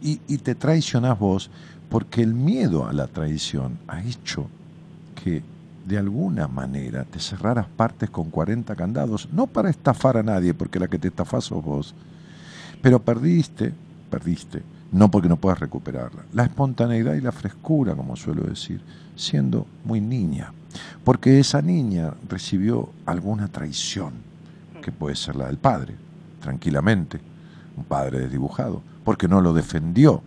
y, y te traicionás vos porque el miedo a la traición ha hecho que de alguna manera te cerraras partes con 40 candados, no para estafar a nadie, porque la que te estafás sos vos, pero perdiste, perdiste, no porque no puedas recuperarla, la espontaneidad y la frescura, como suelo decir, siendo muy niña, porque esa niña recibió alguna traición, que puede ser la del padre, tranquilamente, un padre desdibujado, porque no lo defendió,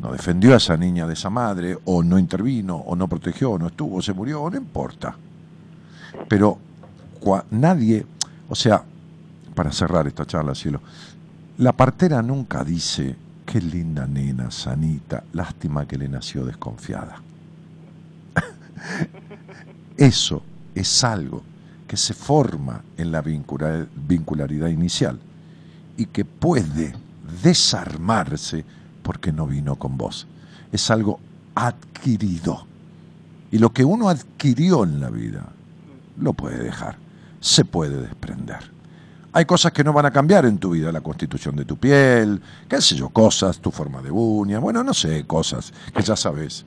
no defendió a esa niña de esa madre, o no intervino, o no protegió, o no estuvo, o se murió, o no importa. Pero nadie, o sea, para cerrar esta charla, cielo, la partera nunca dice, qué linda nena, sanita, lástima que le nació desconfiada. Eso es algo que se forma en la vincula- vincularidad inicial y que puede desarmarse porque no vino con vos. Es algo adquirido. Y lo que uno adquirió en la vida, lo puede dejar, se puede desprender. Hay cosas que no van a cambiar en tu vida, la constitución de tu piel, qué sé yo, cosas, tu forma de uña, bueno, no sé, cosas que ya sabes.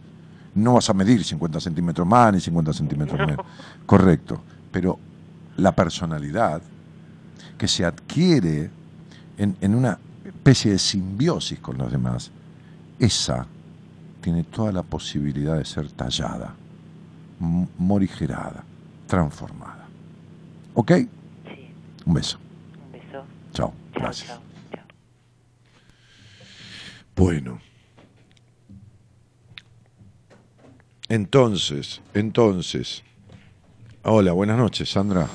No vas a medir 50 centímetros más ni 50 centímetros menos. Correcto. Pero la personalidad que se adquiere en, en una especie de simbiosis con los demás, esa tiene toda la posibilidad de ser tallada, morigerada, transformada. ¿Ok? Sí, Un beso. un beso. Chao. Chao, Gracias. chao, chao. Bueno. Entonces, entonces. Hola, buenas noches, Sandra.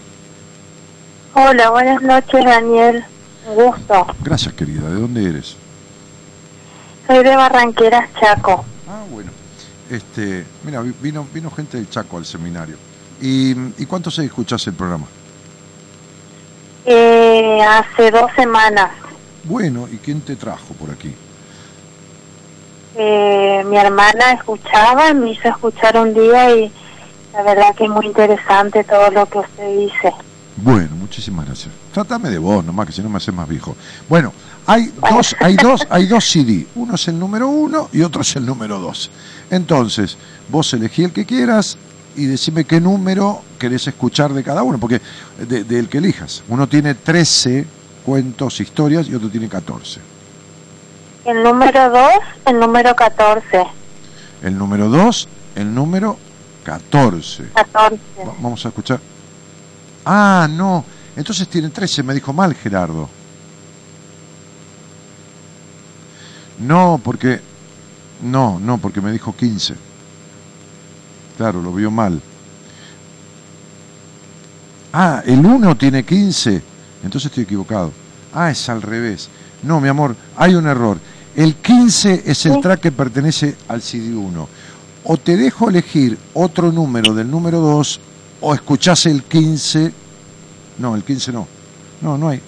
Hola, buenas noches, Daniel. Un gusto. Gracias, querida. ¿De dónde eres? Soy de Barranqueras, Chaco. Ah, bueno. Este, mira, vi- vino, vino gente del Chaco al seminario. ¿Y, y cuánto se escuchás el programa? Eh, hace dos semanas. Bueno, ¿y quién te trajo por aquí? Eh, mi hermana escuchaba, me hizo escuchar un día y la verdad que es muy interesante todo lo que usted dice. Bueno, muchísimas gracias. Trátame de vos nomás, que si no me haces más viejo. Bueno, hay dos, hay dos, hay dos CD. Uno es el número uno y otro es el número dos. Entonces, vos elegí el que quieras y decime qué número querés escuchar de cada uno, porque de- del que elijas. Uno tiene 13 cuentos, historias y otro tiene 14. El número dos, el número 14. El número dos, el número 14. 14. Va- Vamos a escuchar. Ah, no. Entonces tiene 13, me dijo mal Gerardo. No, porque... No, no, porque me dijo 15. Claro, lo vio mal. Ah, el 1 tiene 15. Entonces estoy equivocado. Ah, es al revés. No, mi amor, hay un error. El 15 es el track que pertenece al CD1. O te dejo elegir otro número del número 2 o escuchás el 15. No, el 15 no. No, no hay.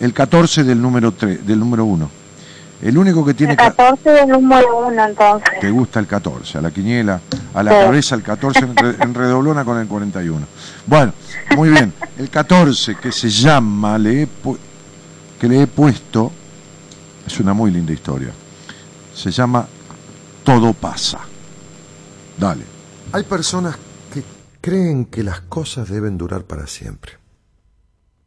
El 14 del número 3, del número 1. El único que tiene El ca- 14 del número 1, entonces. te gusta el 14, a la quiniela, a la Sí. cabeza el 14 en, re- en redoblona con el 41. Bueno, muy bien. El 14 que se llama, le he pu- que le he puesto, es una muy linda historia. Se llama Todo pasa. Dale. Hay personas que creen que las cosas deben durar para siempre.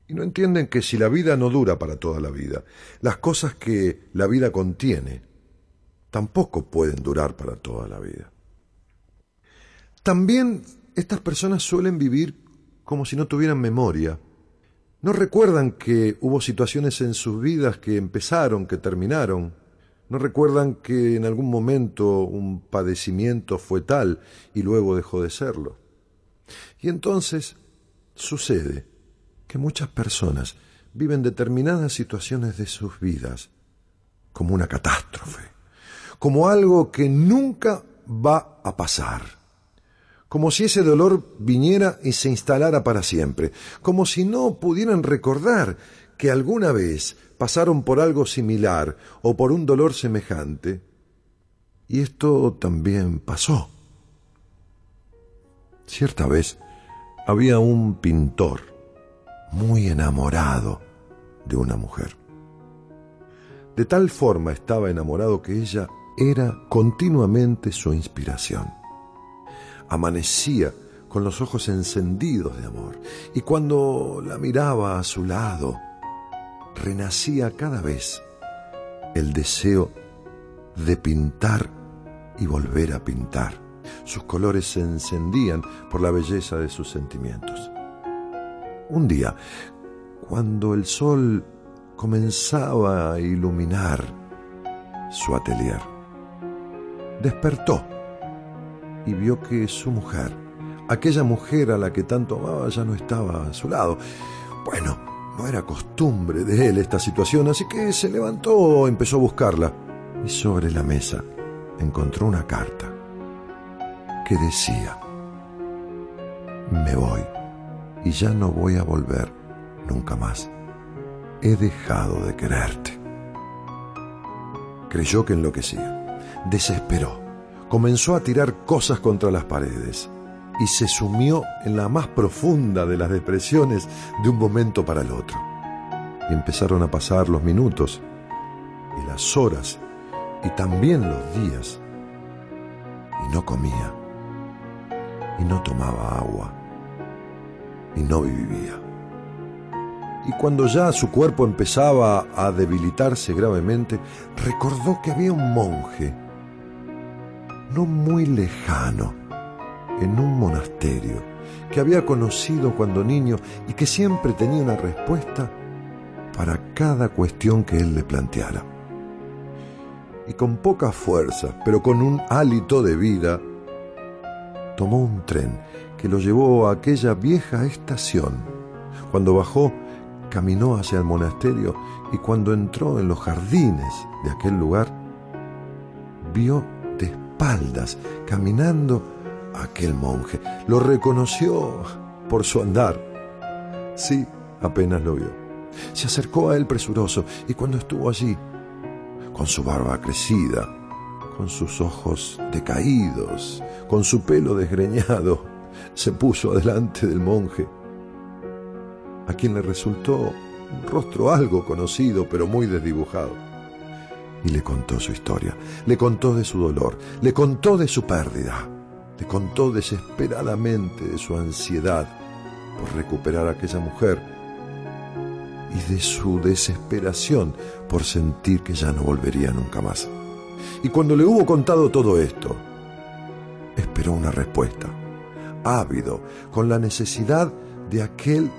Y no entienden que si la vida no dura para toda la vida, las cosas que la vida contiene tampoco pueden durar para toda la vida. También estas personas suelen vivir como si no tuvieran memoria. No recuerdan que hubo situaciones en sus vidas que empezaron, que terminaron. No recuerdan que en algún momento un padecimiento fue tal y luego dejó de serlo. Y entonces sucede que muchas personas viven determinadas situaciones de sus vidas como una catástrofe, como algo que nunca va a pasar, como si ese dolor viniera y se instalara para siempre, como si no pudieran recordar que alguna vez pasaron por algo similar o por un dolor semejante, y esto también pasó. Cierta vez había un pintor muy enamorado de una mujer. De tal forma estaba enamorado que ella era continuamente su inspiración. Amanecía con los ojos encendidos de amor y cuando la miraba a su lado, renacía cada vez el deseo de pintar y volver a pintar. Sus colores se encendían por la belleza de sus sentimientos. Un día, cuando el sol comenzaba a iluminar su atelier, despertó y vio que su mujer, aquella mujer a la que tanto amaba, ya no estaba a su lado. Bueno, no era costumbre de él esta situación, así que se levantó, empezó a buscarla y sobre la mesa encontró una carta que decía, me voy y ya no voy a volver nunca más. He dejado de quererte. Creyó que enloquecía, desesperó, comenzó a tirar cosas contra las paredes y se sumió en la más profunda de las depresiones de un momento para el otro. Y empezaron a pasar los minutos y las horas y también los días. Y no comía y no tomaba agua y no vivía. Y cuando ya su cuerpo empezaba a debilitarse gravemente, recordó que había un monje, no muy lejano, en un monasterio, que había conocido cuando niño y que siempre tenía una respuesta para cada cuestión que él le planteara. Y con poca fuerza, pero con un hálito de vida, tomó un tren que lo llevó a aquella vieja estación. Cuando bajó, caminó hacia el monasterio y cuando entró en los jardines de aquel lugar, vio de espaldas, caminando, a aquel monje. Lo reconoció por su andar. Sí, apenas lo vio. Se acercó a él presuroso y cuando estuvo allí, con su barba crecida, con sus ojos decaídos, con su pelo desgreñado, se puso delante del monje, a quien le resultó un rostro algo conocido, pero muy desdibujado. Y le contó su historia, le contó de su dolor, le contó de su pérdida, le contó desesperadamente de su ansiedad por recuperar a aquella mujer y de su desesperación por sentir que ya no volvería nunca más. Y cuando le hubo contado todo esto, esperó una respuesta, ávido, con la necesidad de aquel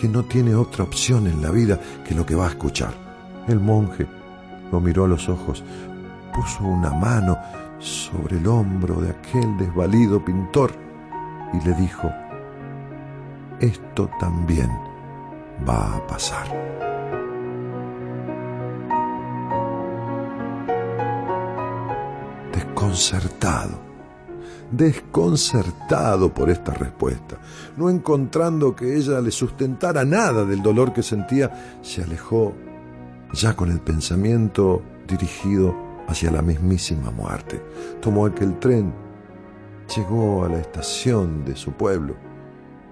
que no tiene otra opción en la vida que lo que va a escuchar. El monje lo miró a los ojos, puso una mano sobre el hombro de aquel desvalido pintor y le dijo, esto también va a pasar. Desconcertado, desconcertado por esta respuesta, no encontrando que ella le sustentara nada del dolor que sentía, se alejó ya con el pensamiento dirigido hacia la mismísima muerte. Tomó aquel tren, llegó a la estación de su pueblo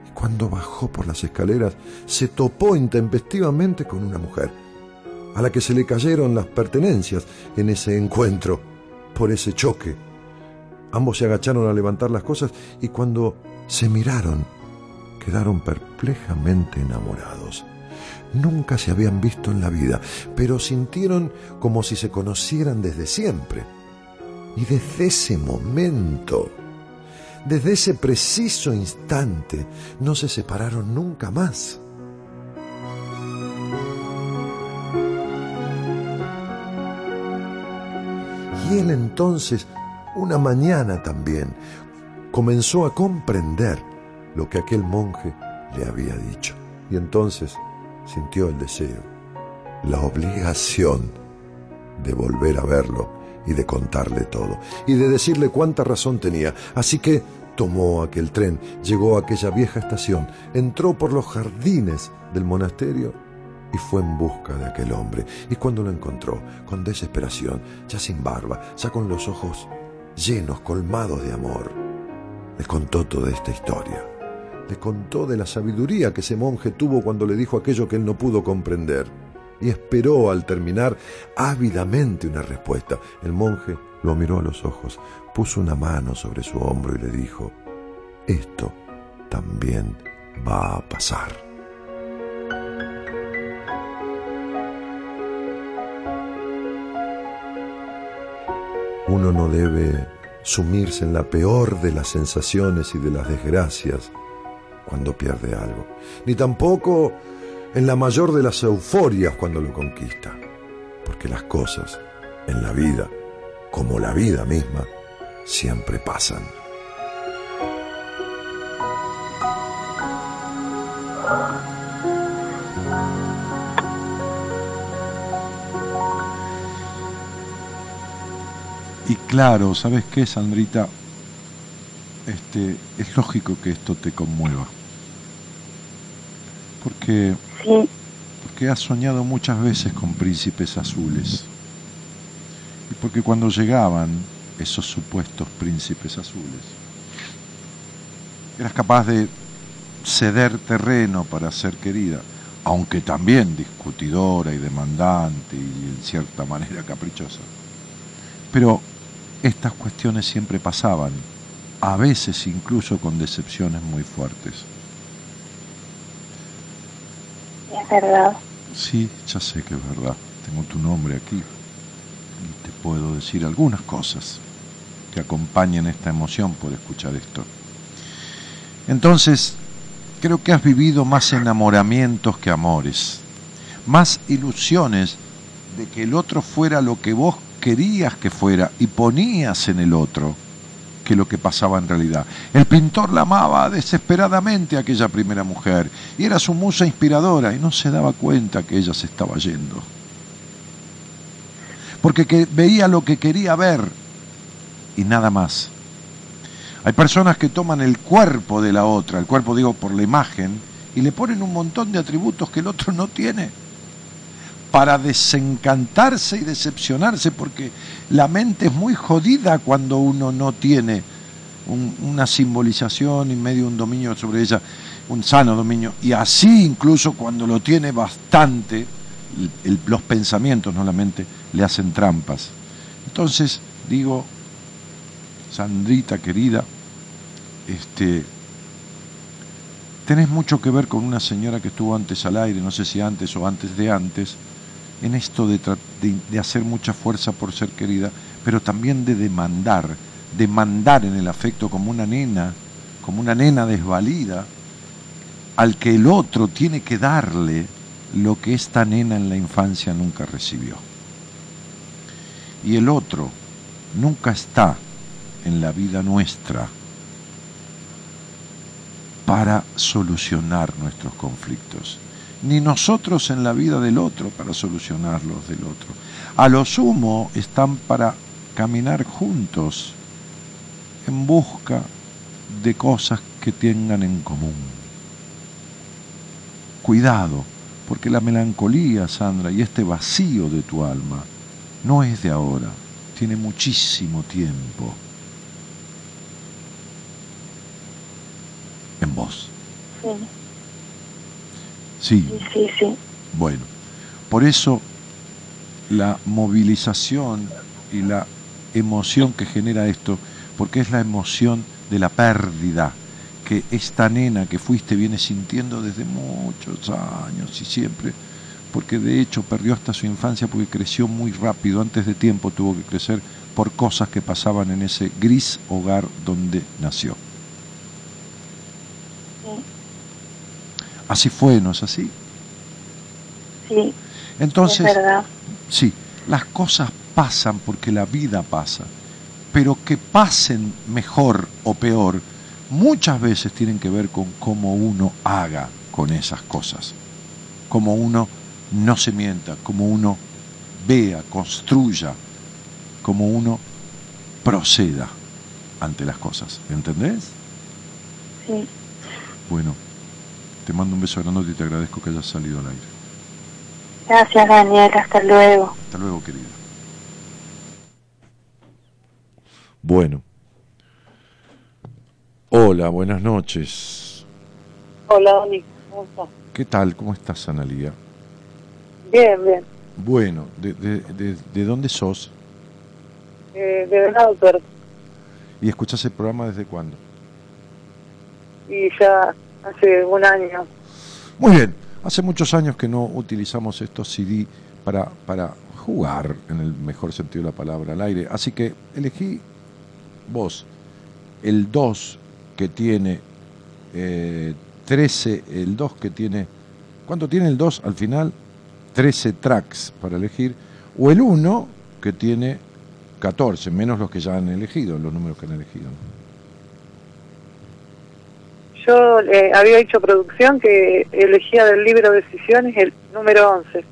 y cuando bajó por las escaleras se topó intempestivamente con una mujer. a la que se le cayeron las pertenencias en ese encuentro, por ese choque. Ambos se agacharon a levantar las cosas y cuando se miraron, quedaron perplejamente enamorados. Nunca se habían visto en la vida, pero sintieron como si se conocieran desde siempre. Y desde ese momento, desde ese preciso instante, no se separaron nunca más. Y él entonces, una mañana también, comenzó a comprender lo que aquel monje le había dicho. Y entonces sintió el deseo, la obligación de volver a verlo y de contarle todo, y de decirle cuánta razón tenía. Así que tomó aquel tren, llegó a aquella vieja estación, entró por los jardines del monasterio y fue en busca de aquel hombre. Y cuando lo encontró, con desesperación, ya sin barba, ya con los ojos llenos, colmados de amor, le contó toda esta historia. Le contó de la sabiduría que ese monje tuvo cuando le dijo aquello que él no pudo comprender. Y esperó al terminar ávidamente una respuesta. El monje lo miró a los ojos, puso una mano sobre su hombro y le dijo, esto también va a pasar. Uno no debe sumirse en la peor de las sensaciones y de las desgracias cuando pierde algo, ni tampoco en la mayor de las euforias cuando lo conquista, porque las cosas en la vida, como la vida misma, siempre pasan. Y claro, ¿sabes qué, Sandrita? Este, es lógico que esto te conmueva. Porque, porque has soñado muchas veces con príncipes azules. Y porque cuando llegaban esos supuestos príncipes azules, eras capaz de ceder terreno para ser querida, aunque también discutidora y demandante y en cierta manera caprichosa. Pero estas cuestiones siempre pasaban, a veces incluso con decepciones muy fuertes. Es verdad. Sí, ya sé que es verdad. Tengo tu nombre aquí y te puedo decir algunas cosas que acompañen esta emoción por escuchar esto. Entonces, creo que has vivido más enamoramientos que amores, más ilusiones de que el otro fuera lo que vos querías que fuera y ponías en el otro que lo que pasaba en realidad. El pintor la amaba desesperadamente a aquella primera mujer y era su musa inspiradora y no se daba cuenta que ella se estaba yendo. Porque que veía lo que quería ver y nada más. Hay personas que toman el cuerpo de la otra, el cuerpo digo por la imagen, y le ponen un montón de atributos que el otro no tiene para desencantarse y decepcionarse, porque la mente es muy jodida cuando uno no tiene una simbolización y medio un dominio sobre ella, un sano dominio, y así incluso cuando lo tiene bastante, los pensamientos, no la mente, le hacen trampas. Entonces, digo, Sandrita querida, este, tenés mucho que ver con una señora que estuvo antes al aire, no sé si antes o antes de antes, en esto de, de, hacer mucha fuerza por ser querida, pero también de demandar, demandar en el afecto como una nena, como una nena desvalida, al que el otro tiene que darle lo que esta nena en la infancia nunca recibió. Y el otro nunca está en la vida nuestra para solucionar nuestros conflictos ni nosotros en la vida del otro para solucionar los del otro. A lo sumo están para caminar juntos en busca de cosas que tengan en común. Cuidado, porque la melancolía, Sandra, y este vacío de tu alma no es de ahora, tiene muchísimo tiempo en vos. Sí, sí, sí. Bueno, por eso la movilización y la emoción que genera esto, porque es la emoción de la pérdida que esta nena que fuiste viene sintiendo desde muchos años y siempre, porque de hecho perdió hasta su infancia porque creció muy rápido, antes de tiempo tuvo que crecer por cosas que pasaban en ese gris hogar donde nació. Así fue, ¿no es así? Sí. Entonces, es verdad. sí, las cosas pasan porque la vida pasa, pero que pasen mejor o peor, muchas veces tienen que ver con cómo uno haga con esas cosas, cómo uno no se mienta, cómo uno vea, construya, cómo uno proceda ante las cosas, ¿entendés? Sí. Bueno, te mando un beso grande y te agradezco que hayas salido al aire. Gracias, Daniel. Hasta luego. Hasta luego, querida. Bueno. Hola, buenas noches. Hola, Dani. ¿Cómo estás? ¿Qué tal? ¿Cómo estás, Analía? Bien, bien. Bueno, ¿de, de, de, de dónde sos? Eh, de Venado Tuerto. ¿Y escuchás el programa desde cuándo? Y ya hace un año. Muy bien, hace muchos años que no utilizamos estos CD para, para jugar, en el mejor sentido de la palabra, al aire. Así que elegí vos el 2 que tiene eh, 13, el 2 que tiene... ¿Cuánto tiene el 2 al final? 13 tracks para elegir. O el 1 que tiene 14, menos los que ya han elegido, los números que han elegido. Yo eh, había hecho producción que elegía del libro Decisiones el número 11.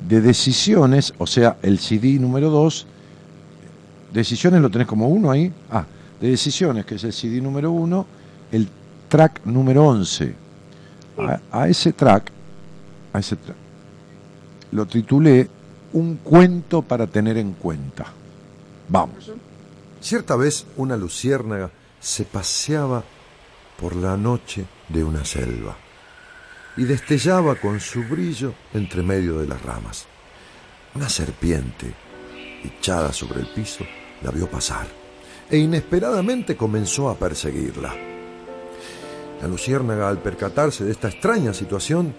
De decisiones, o sea, el CD número 2, decisiones lo tenés como uno ahí. Ah, de decisiones, que es el CD número 1, el track número 11. A, a ese track, a ese track, lo titulé Un cuento para tener en cuenta. Vamos. Cierta vez una luciérnaga se paseaba por la noche de una selva y destellaba con su brillo entre medio de las ramas. Una serpiente, echada sobre el piso, la vio pasar e inesperadamente comenzó a perseguirla. La luciérnaga, al percatarse de esta extraña situación,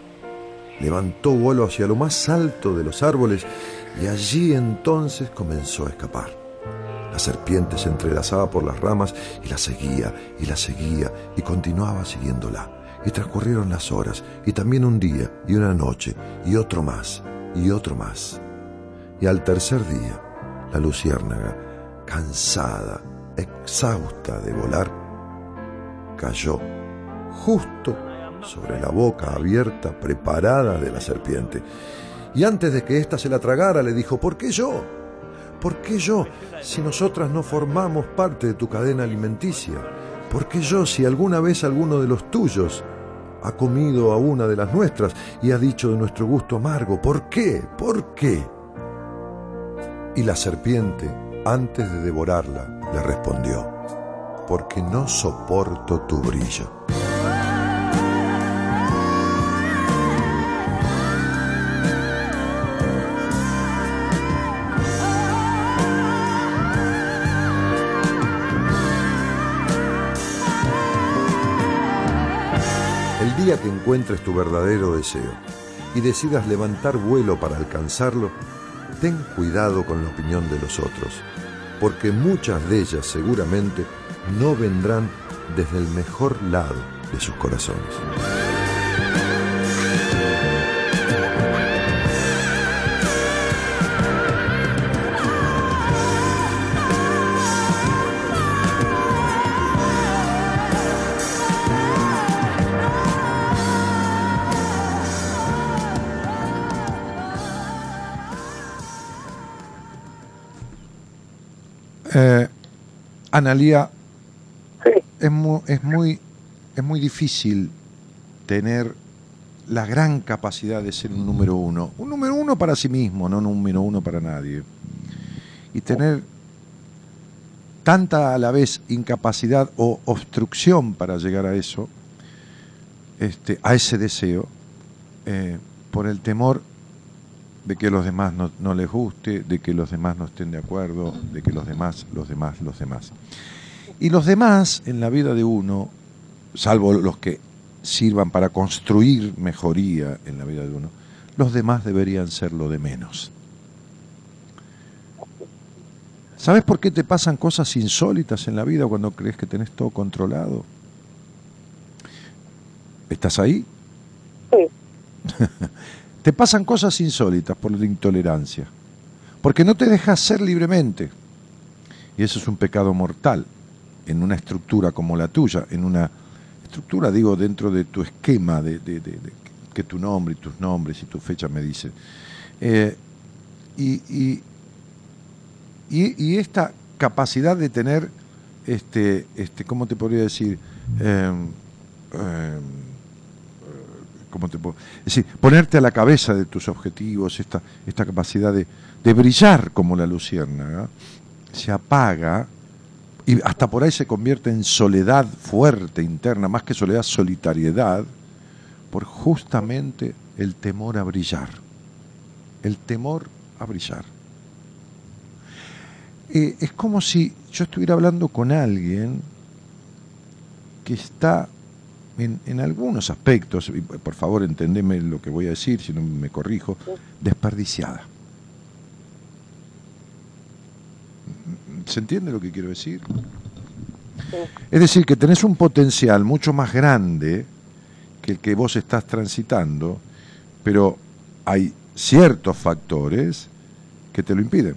levantó vuelo hacia lo más alto de los árboles y allí entonces comenzó a escapar. La serpiente se entrelazaba por las ramas y la seguía y la seguía y continuaba siguiéndola. Y transcurrieron las horas y también un día y una noche y otro más y otro más. Y al tercer día, la luciérnaga, cansada, exhausta de volar, cayó justo sobre la boca abierta preparada de la serpiente. Y antes de que ésta se la tragara, le dijo, ¿por qué yo? ¿Por qué yo si nosotras no formamos parte de tu cadena alimenticia? ¿Por qué yo si alguna vez alguno de los tuyos ha comido a una de las nuestras y ha dicho de nuestro gusto amargo? ¿Por qué? ¿Por qué? Y la serpiente, antes de devorarla, le respondió, porque no soporto tu brillo. Que encuentres tu verdadero deseo y decidas levantar vuelo para alcanzarlo, ten cuidado con la opinión de los otros, porque muchas de ellas seguramente no vendrán desde el mejor lado de sus corazones. Analía, Sí. es muy, es, muy, es muy difícil tener la gran capacidad de ser un número uno. Un número uno para sí mismo, no un número uno para nadie. Y tener tanta a la vez incapacidad o obstrucción para llegar a eso, este, a ese deseo, eh, por el temor de que los demás no, no les guste, de que los demás no estén de acuerdo, de que los demás, los demás, los demás. Y los demás en la vida de uno, salvo los que sirvan para construir mejoría en la vida de uno, los demás deberían ser lo de menos. ¿Sabes por qué te pasan cosas insólitas en la vida cuando crees que tenés todo controlado? ¿Estás ahí? Sí. te pasan cosas insólitas por la intolerancia, porque no te dejas ser libremente. Y eso es un pecado mortal en una estructura como la tuya, en una estructura, digo, dentro de tu esquema de, que tu nombre y tus nombres y tu fecha me dicen. Eh, y, y- y- y esta capacidad de tener, este, este, ¿cómo te podría decir? Em, em, ¿cómo te puedo? Es decir, ponerte a la cabeza de tus objetivos, esta, esta capacidad de, de brillar como la luciérnaga, se apaga y hasta por ahí se convierte en soledad fuerte interna, más que soledad, solitariedad, por justamente el temor a brillar. El temor a brillar. Eh, es como si yo estuviera hablando con alguien que está en, en algunos aspectos, y por favor entendeme lo que voy a decir, si no me corrijo, desperdiciada. ¿Se entiende lo que quiero decir? Es decir, que tenés un potencial mucho más grande que el que vos estás transitando, pero hay ciertos factores que te lo impiden.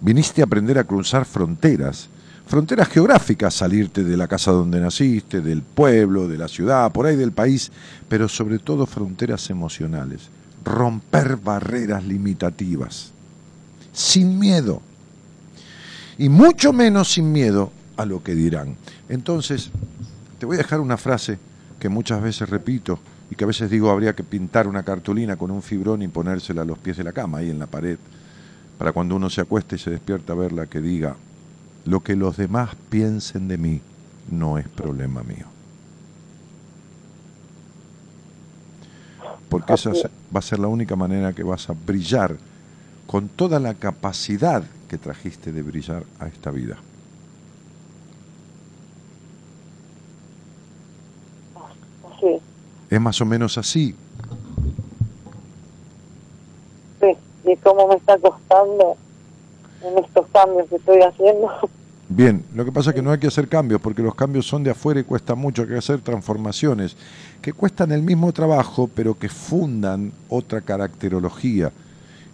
Viniste a aprender a cruzar fronteras, fronteras geográficas, salirte de la casa donde naciste, del pueblo, de la ciudad, por ahí del país, pero sobre todo fronteras emocionales, romper barreras limitativas, sin miedo, y mucho menos sin miedo a lo que dirán. Entonces, te voy a dejar una frase que muchas veces repito y que a veces digo habría que pintar una cartulina con un fibrón y ponérsela a los pies de la cama, ahí en la pared, para cuando uno se acueste y se despierta a verla que diga, lo que los demás piensen de mí no es problema mío. Porque esa va a ser la única manera que vas a brillar con toda la capacidad que trajiste de brillar a esta vida. Sí, Es más o menos así. sí. Y cómo me está costando en estos cambios que estoy haciendo. Bien, lo que pasa es que no hay que hacer cambios, porque los cambios son de afuera y cuesta mucho, hay que hacer transformaciones que cuestan el mismo trabajo, pero que fundan otra caracterología.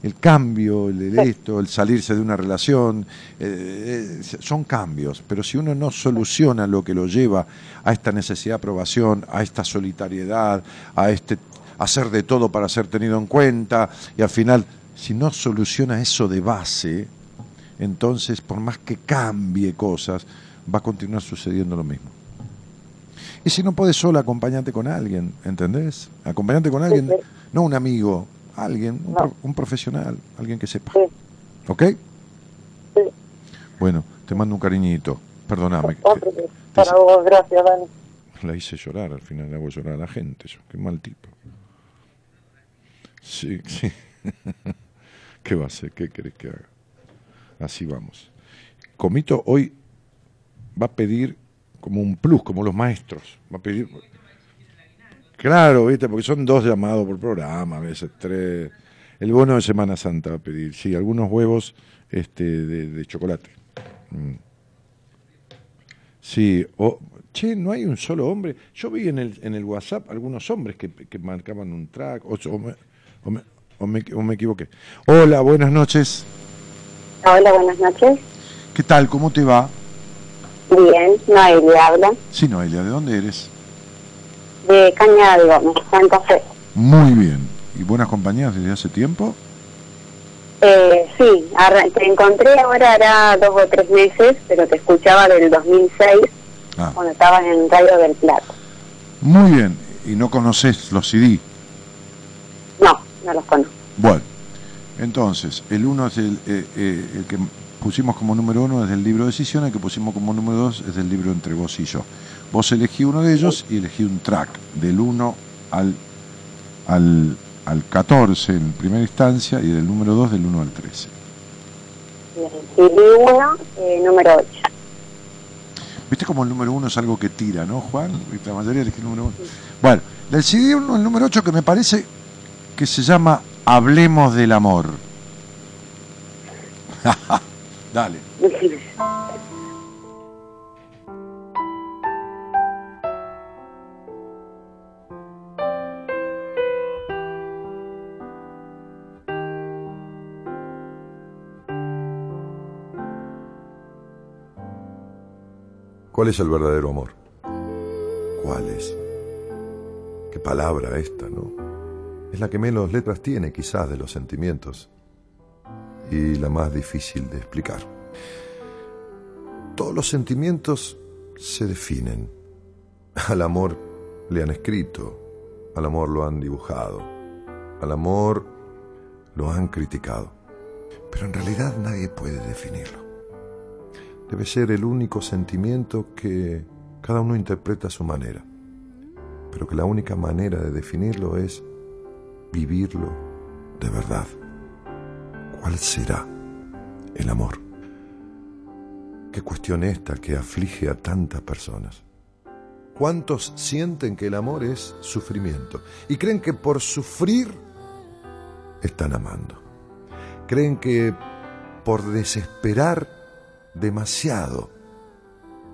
El cambio, el, el esto, el salirse de una relación, eh, eh, son cambios, pero si uno no soluciona lo que lo lleva a esta necesidad de aprobación, a esta solitariedad, a este hacer de todo para ser tenido en cuenta, y al final, si no soluciona eso de base, entonces por más que cambie cosas, va a continuar sucediendo lo mismo. Y si no puedes sola, acompañante con alguien, ¿entendés? Acompañante con alguien, sí. no un amigo, alguien, un, No. pro- un profesional, alguien que sepa. Sí. ¿Ok? Sí. Bueno, te mando un cariñito, perdóname. Otro te para vos, gracias, Dani. la hice llorar, al final le hago llorar a la gente, yo, qué mal tipo. Sí, sí. ¿Qué va a hacer? ¿Qué querés que haga? Así vamos. Comito hoy va a pedir como un plus, como los maestros. Va a pedir. Claro, viste, porque son dos llamados por programa, a veces tres. El bono de Semana Santa va a pedir, sí, algunos huevos este, de, chocolate. Mm. Sí, o, che, no hay un solo hombre. Yo vi en el, en el WhatsApp algunos hombres que, marcaban un track, o, o me equivoqué. Hola, buenas noches. Hola, buenas noches. ¿Qué tal? ¿Cómo te va? Bien, Noelia habla. Sí, Noelia, ¿de dónde eres? De Cañada de Gómez, Santa Fe. Muy bien. ¿Y buenas compañías desde hace tiempo? Eh, sí, te encontré ahora hará dos o tres meses, pero te escuchaba del 2006 Ah, cuando estabas en Radio del Plata. muy bien. ¿Y no conoces los CD? No, no los conozco. Bueno, entonces, el uno es el, eh, eh, el que pusimos como número uno es del libro Decisiones, el que pusimos como número dos es del libro Entre vos y yo. Vos elegí uno de ellos y elegí un track, del 1 al, al, al 14 en primera instancia y del número 2 del 1 al 13. Bien, CD 1, eh, número 8. ¿Viste como el número 1 es algo que tira, no, Juan? La mayoría elige el número 1. Bueno, del CD 1, el número 8 que me parece que se llama Hablemos del Amor. Dale. ¿Cuál es el verdadero amor? ¿Cuál es? Qué palabra esta, ¿no? Es la que menos letras tiene quizás de los sentimientos y la más difícil de explicar. Todos los sentimientos se definen. Al amor le han escrito, al amor lo han dibujado, al amor lo han criticado. Pero en realidad nadie puede definirlo. Debe ser el único sentimiento que cada uno interpreta a su manera, pero que la única manera de definirlo es vivirlo de verdad. ¿Cuál será el amor? Qué cuestión esta que aflige a tantas personas. ¿Cuántos sienten que el amor es sufrimiento y creen que por sufrir están amando? Creen que por desesperar demasiado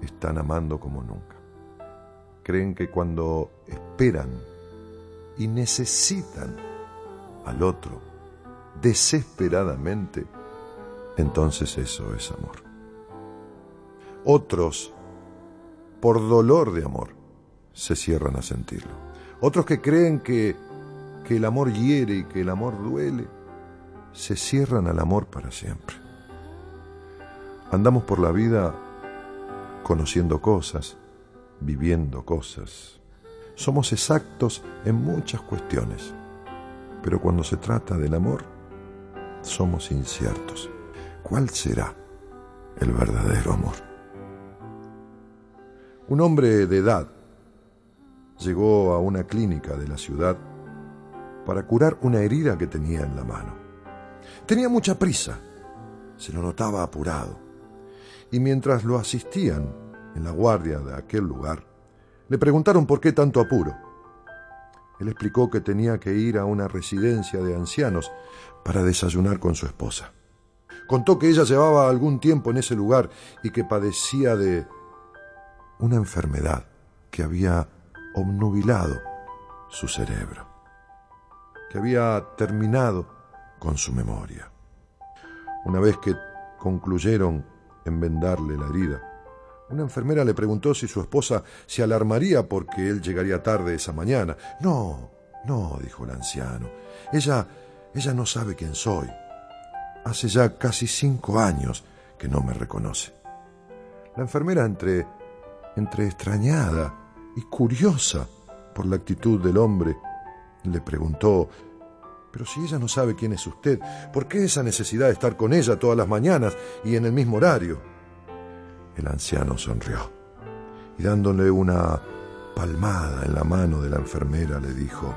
están amando como nunca. Creen que cuando esperan y necesitan al otro desesperadamente, entonces eso es amor. Otros, por dolor de amor, se cierran a sentirlo. Otros que creen que, que el amor hiere y que el amor duele, se cierran al amor para siempre. Andamos por la vida conociendo cosas, viviendo cosas. Somos exactos en muchas cuestiones, pero cuando se trata del amor, somos inciertos. ¿Cuál será el verdadero amor? Un hombre de edad llegó a una clínica de la ciudad para curar una herida que tenía en la mano. Tenía mucha prisa, se lo notaba apurado y mientras lo asistían en la guardia de aquel lugar, le preguntaron por qué tanto apuro. Él explicó que tenía que ir a una residencia de ancianos para desayunar con su esposa. Contó que ella llevaba algún tiempo en ese lugar y que padecía de una enfermedad que había obnubilado su cerebro, que había terminado con su memoria. Una vez que concluyeron en vendarle la herida. Una enfermera le preguntó si su esposa se alarmaría porque él llegaría tarde esa mañana. No, no, dijo el anciano. Ella, ella no sabe quién soy. Hace ya casi cinco años que no me reconoce. La enfermera, entre, entre extrañada y curiosa por la actitud del hombre, le preguntó pero si ella no sabe quién es usted, ¿por qué esa necesidad de estar con ella todas las mañanas y en el mismo horario? El anciano sonrió y dándole una palmada en la mano de la enfermera le dijo,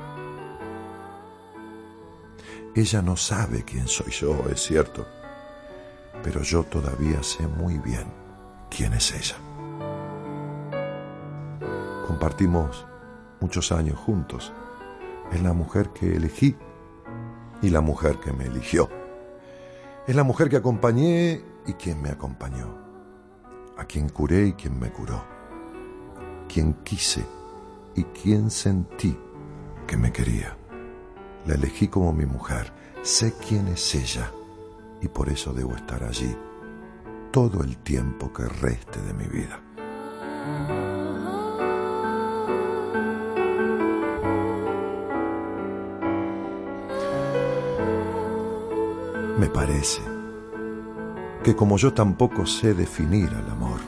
ella no sabe quién soy yo, es cierto, pero yo todavía sé muy bien quién es ella. Compartimos muchos años juntos. Es la mujer que elegí y la mujer que me eligió. Es la mujer que acompañé y quien me acompañó. A quien curé y quien me curó. Quien quise y quien sentí que me quería. La elegí como mi mujer. Sé quién es ella y por eso debo estar allí todo el tiempo que reste de mi vida. Me parece que como yo tampoco sé definir al amor,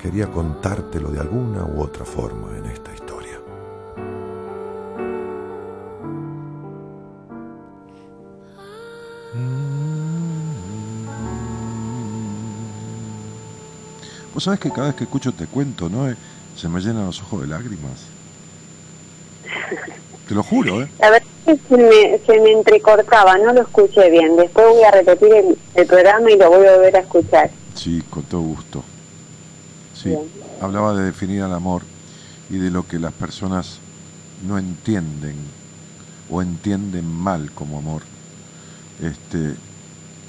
quería contártelo de alguna u otra forma en esta historia. Vos sabés que cada vez que escucho te cuento, ¿no? Se me llenan los ojos de lágrimas. Te lo juro, ¿eh? A ver, que se me, se me entrecortaba, no lo escuché bien. Después voy a repetir el, el programa y lo voy a volver a escuchar. Sí, con todo gusto. Sí, Bien. hablaba de definir al amor y de lo que las personas no entienden o entienden mal como amor. Este,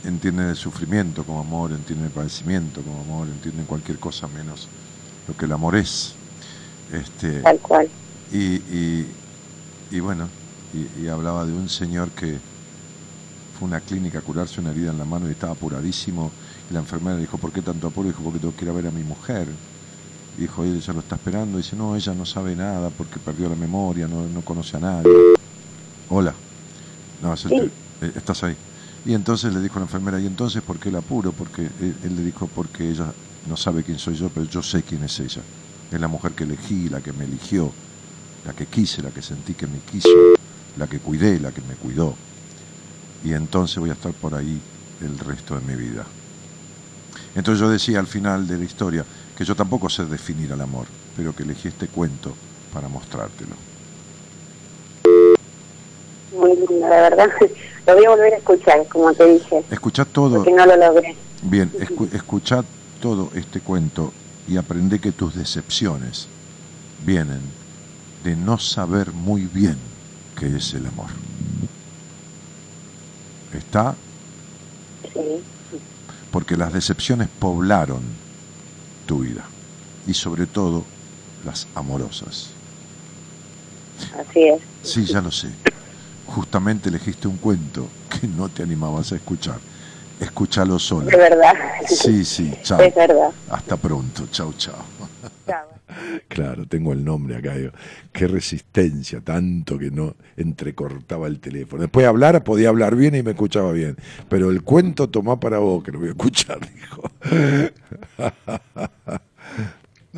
entienden el sufrimiento como amor, entienden el padecimiento como amor, entienden cualquier cosa menos lo que el amor es. Este, Tal cual. y, y, y bueno, y, y hablaba de un señor que fue a una clínica a curarse una herida en la mano y estaba apuradísimo. Y la enfermera le dijo, ¿por qué tanto apuro? Dijo, porque tengo que ir a ver a mi mujer. Y dijo, ella lo está esperando. dice, no, ella no sabe nada porque perdió la memoria, no, no conoce a nadie. Hola. No, es el Sí. te- eh, estás ahí. Y entonces le dijo la enfermera, ¿y entonces por qué el apuro? Porque él, él le dijo, porque ella no sabe quién soy yo, pero yo sé quién es ella. Es la mujer que elegí, la que me eligió, la que quise, la que sentí que me quiso, la que cuidé, la que me cuidó. Y entonces voy a estar por ahí el resto de mi vida. Entonces yo decía al final de la historia que yo tampoco sé definir al amor, pero que elegí este cuento para mostrártelo. Muy lindo, la verdad. Lo voy a volver a escuchar, como te dije, Escuchá todo, porque no lo logré. bien, escu- escuchá todo este cuento y aprende que tus decepciones vienen de no saber muy bien qué es el amor. ¿Está? Sí. porque las decepciones poblaron tu vida y sobre todo las amorosas. Así es. Sí, ya lo sé. Justamente elegiste un cuento que no te animabas a escuchar. Escúchalo solo. De verdad. Sí, sí, chao. Es verdad. Hasta pronto, chao, chao. Chao. Claro, tengo el nombre acá. digo, Qué resistencia, tanto que no entrecortaba el teléfono. Después de hablar, podía hablar bien y me escuchaba bien. Pero el cuento tomá para vos, que lo voy a escuchar, dijo.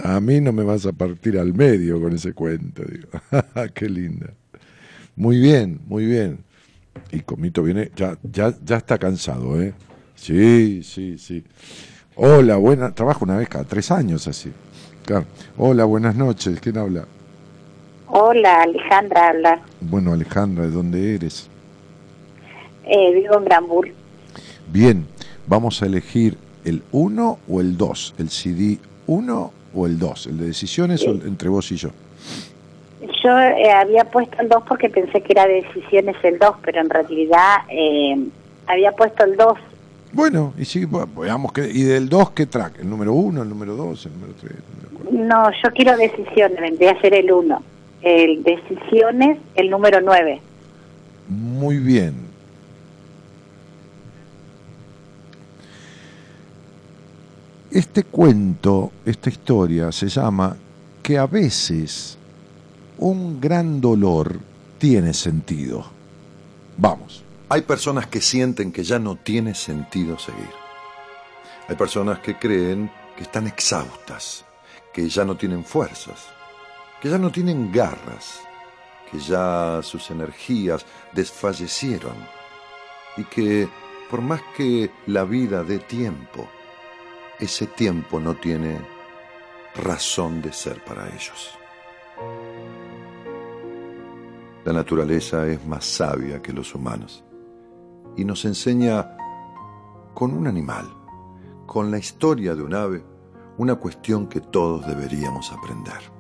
A mí no me vas a partir al medio con ese cuento, digo. Qué linda. Muy bien, muy bien. Y Comito viene, ya, ya, ya está cansado, ¿eh? Sí, sí, sí. Hola, buena, trabajo una vez cada tres años así. Claro. Hola, buenas noches, ¿quién habla? Hola, Alejandra habla. Bueno, Alejandra, ¿de dónde eres? Eh, vivo en Granbul. Bien, vamos a elegir el 1 o el 2, el CD 1 o el 2, el de decisiones o el- entre vos y yo. Yo eh, había puesto el 2 porque pensé que era decisiones el 2, pero en realidad eh, había puesto el 2. Bueno, y sí, veamos que, y del 2 qué track, el número 1, el número 2, el número 3, No, yo quiero decisiones, vendría a ser el 1. El decisiones, el número 9. Muy bien. Este cuento, esta historia se llama que a veces un gran dolor tiene sentido. Vamos. Hay personas que sienten que ya no tiene sentido seguir. Hay personas que creen que están exhaustas, que ya no tienen fuerzas, que ya no tienen garras, que ya sus energías desfallecieron y que por más que la vida dé tiempo, ese tiempo no tiene razón de ser para ellos. La naturaleza es más sabia que los humanos y nos enseña con un animal, con la historia de un ave, una cuestión que todos deberíamos aprender.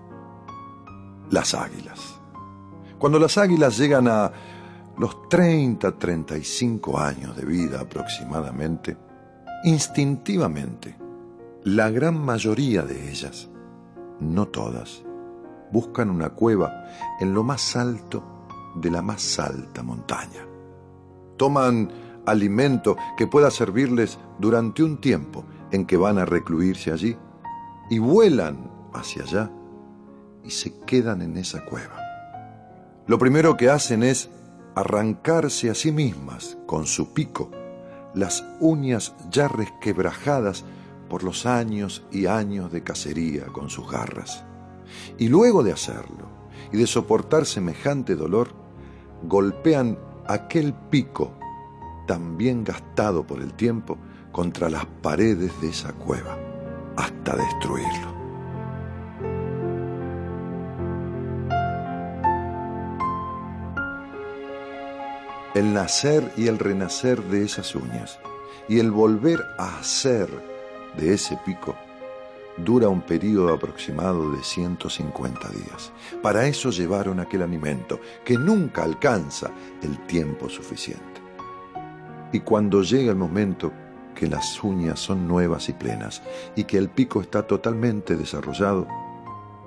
Las águilas. Cuando las águilas llegan a los 30, 35 años de vida aproximadamente, instintivamente, la gran mayoría de ellas, no todas, buscan una cueva en lo más alto de la más alta montaña. Toman alimento que pueda servirles durante un tiempo en que van a recluirse allí y vuelan hacia allá y se quedan en esa cueva. Lo primero que hacen es arrancarse a sí mismas con su pico las uñas ya resquebrajadas por los años y años de cacería con sus garras. Y luego de hacerlo y de soportar semejante dolor, golpean aquel pico tan bien gastado por el tiempo contra las paredes de esa cueva hasta destruirlo. el nacer y el renacer de esas uñas y el volver a hacer de ese pico dura un periodo aproximado de 150 días. Para eso llevaron aquel alimento que nunca alcanza el tiempo suficiente. Y cuando llega el momento que las uñas son nuevas y plenas y que el pico está totalmente desarrollado,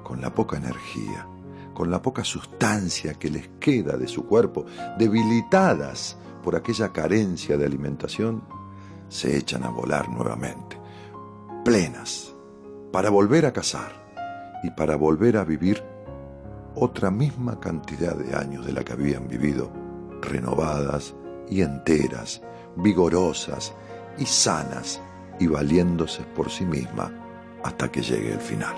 con la poca energía, con la poca sustancia que les queda de su cuerpo, debilitadas por aquella carencia de alimentación, se echan a volar nuevamente, plenas, para volver a cazar y para volver a vivir otra misma cantidad de años de la que habían vivido, renovadas y enteras, vigorosas y sanas y valiéndose por sí misma hasta que llegue el final.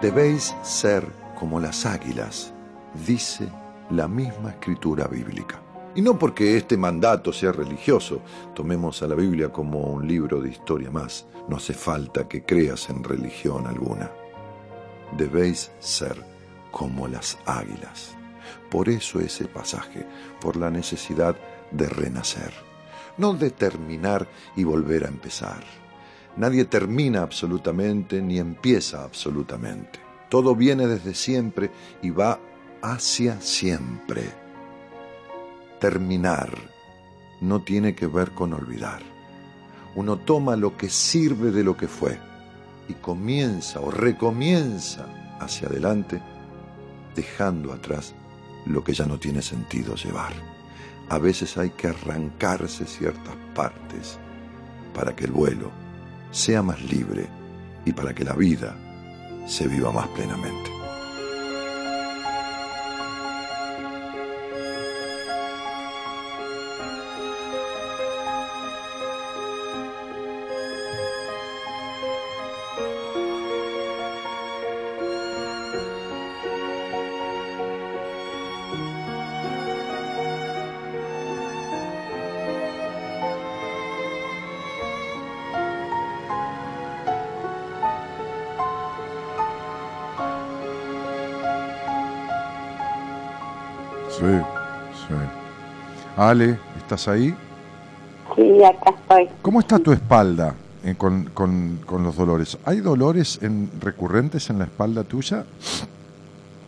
Debéis ser como las águilas, dice la misma escritura bíblica. Y no porque este mandato sea religioso, tomemos a la Biblia como un libro de historia más, no hace falta que creas en religión alguna. Debéis ser como las águilas. Por eso ese pasaje, por la necesidad de renacer, no de terminar y volver a empezar. Nadie termina absolutamente ni empieza absolutamente. Todo viene desde siempre y va hacia siempre. Terminar no tiene que ver con olvidar. Uno toma lo que sirve de lo que fue y comienza o recomienza hacia adelante, dejando atrás lo que ya no tiene sentido llevar. A veces hay que arrancarse ciertas partes para que el vuelo sea más libre y para que la vida se viva más plenamente. Ale, ¿estás ahí? Sí, acá estoy. ¿Cómo está tu espalda eh, con, con- con los dolores? ¿Hay dolores en- recurrentes en la espalda tuya?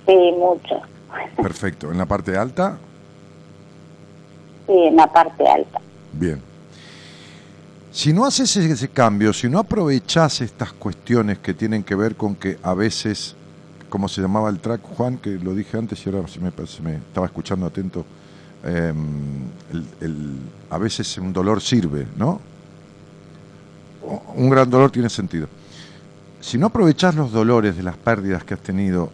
Sí, mucho. Perfecto. ¿En la parte alta? Sí, en la parte alta. Bien. Si no haces ese, cambio, si no aprovechas estas cuestiones que tienen que ver con que a veces, como se llamaba el track, Juan, que lo dije antes y ahora se me, se me estaba escuchando atento, el- a veces un dolor sirve, ¿no? Un gran dolor tiene sentido. Si no aprovechas los dolores de las pérdidas que has tenido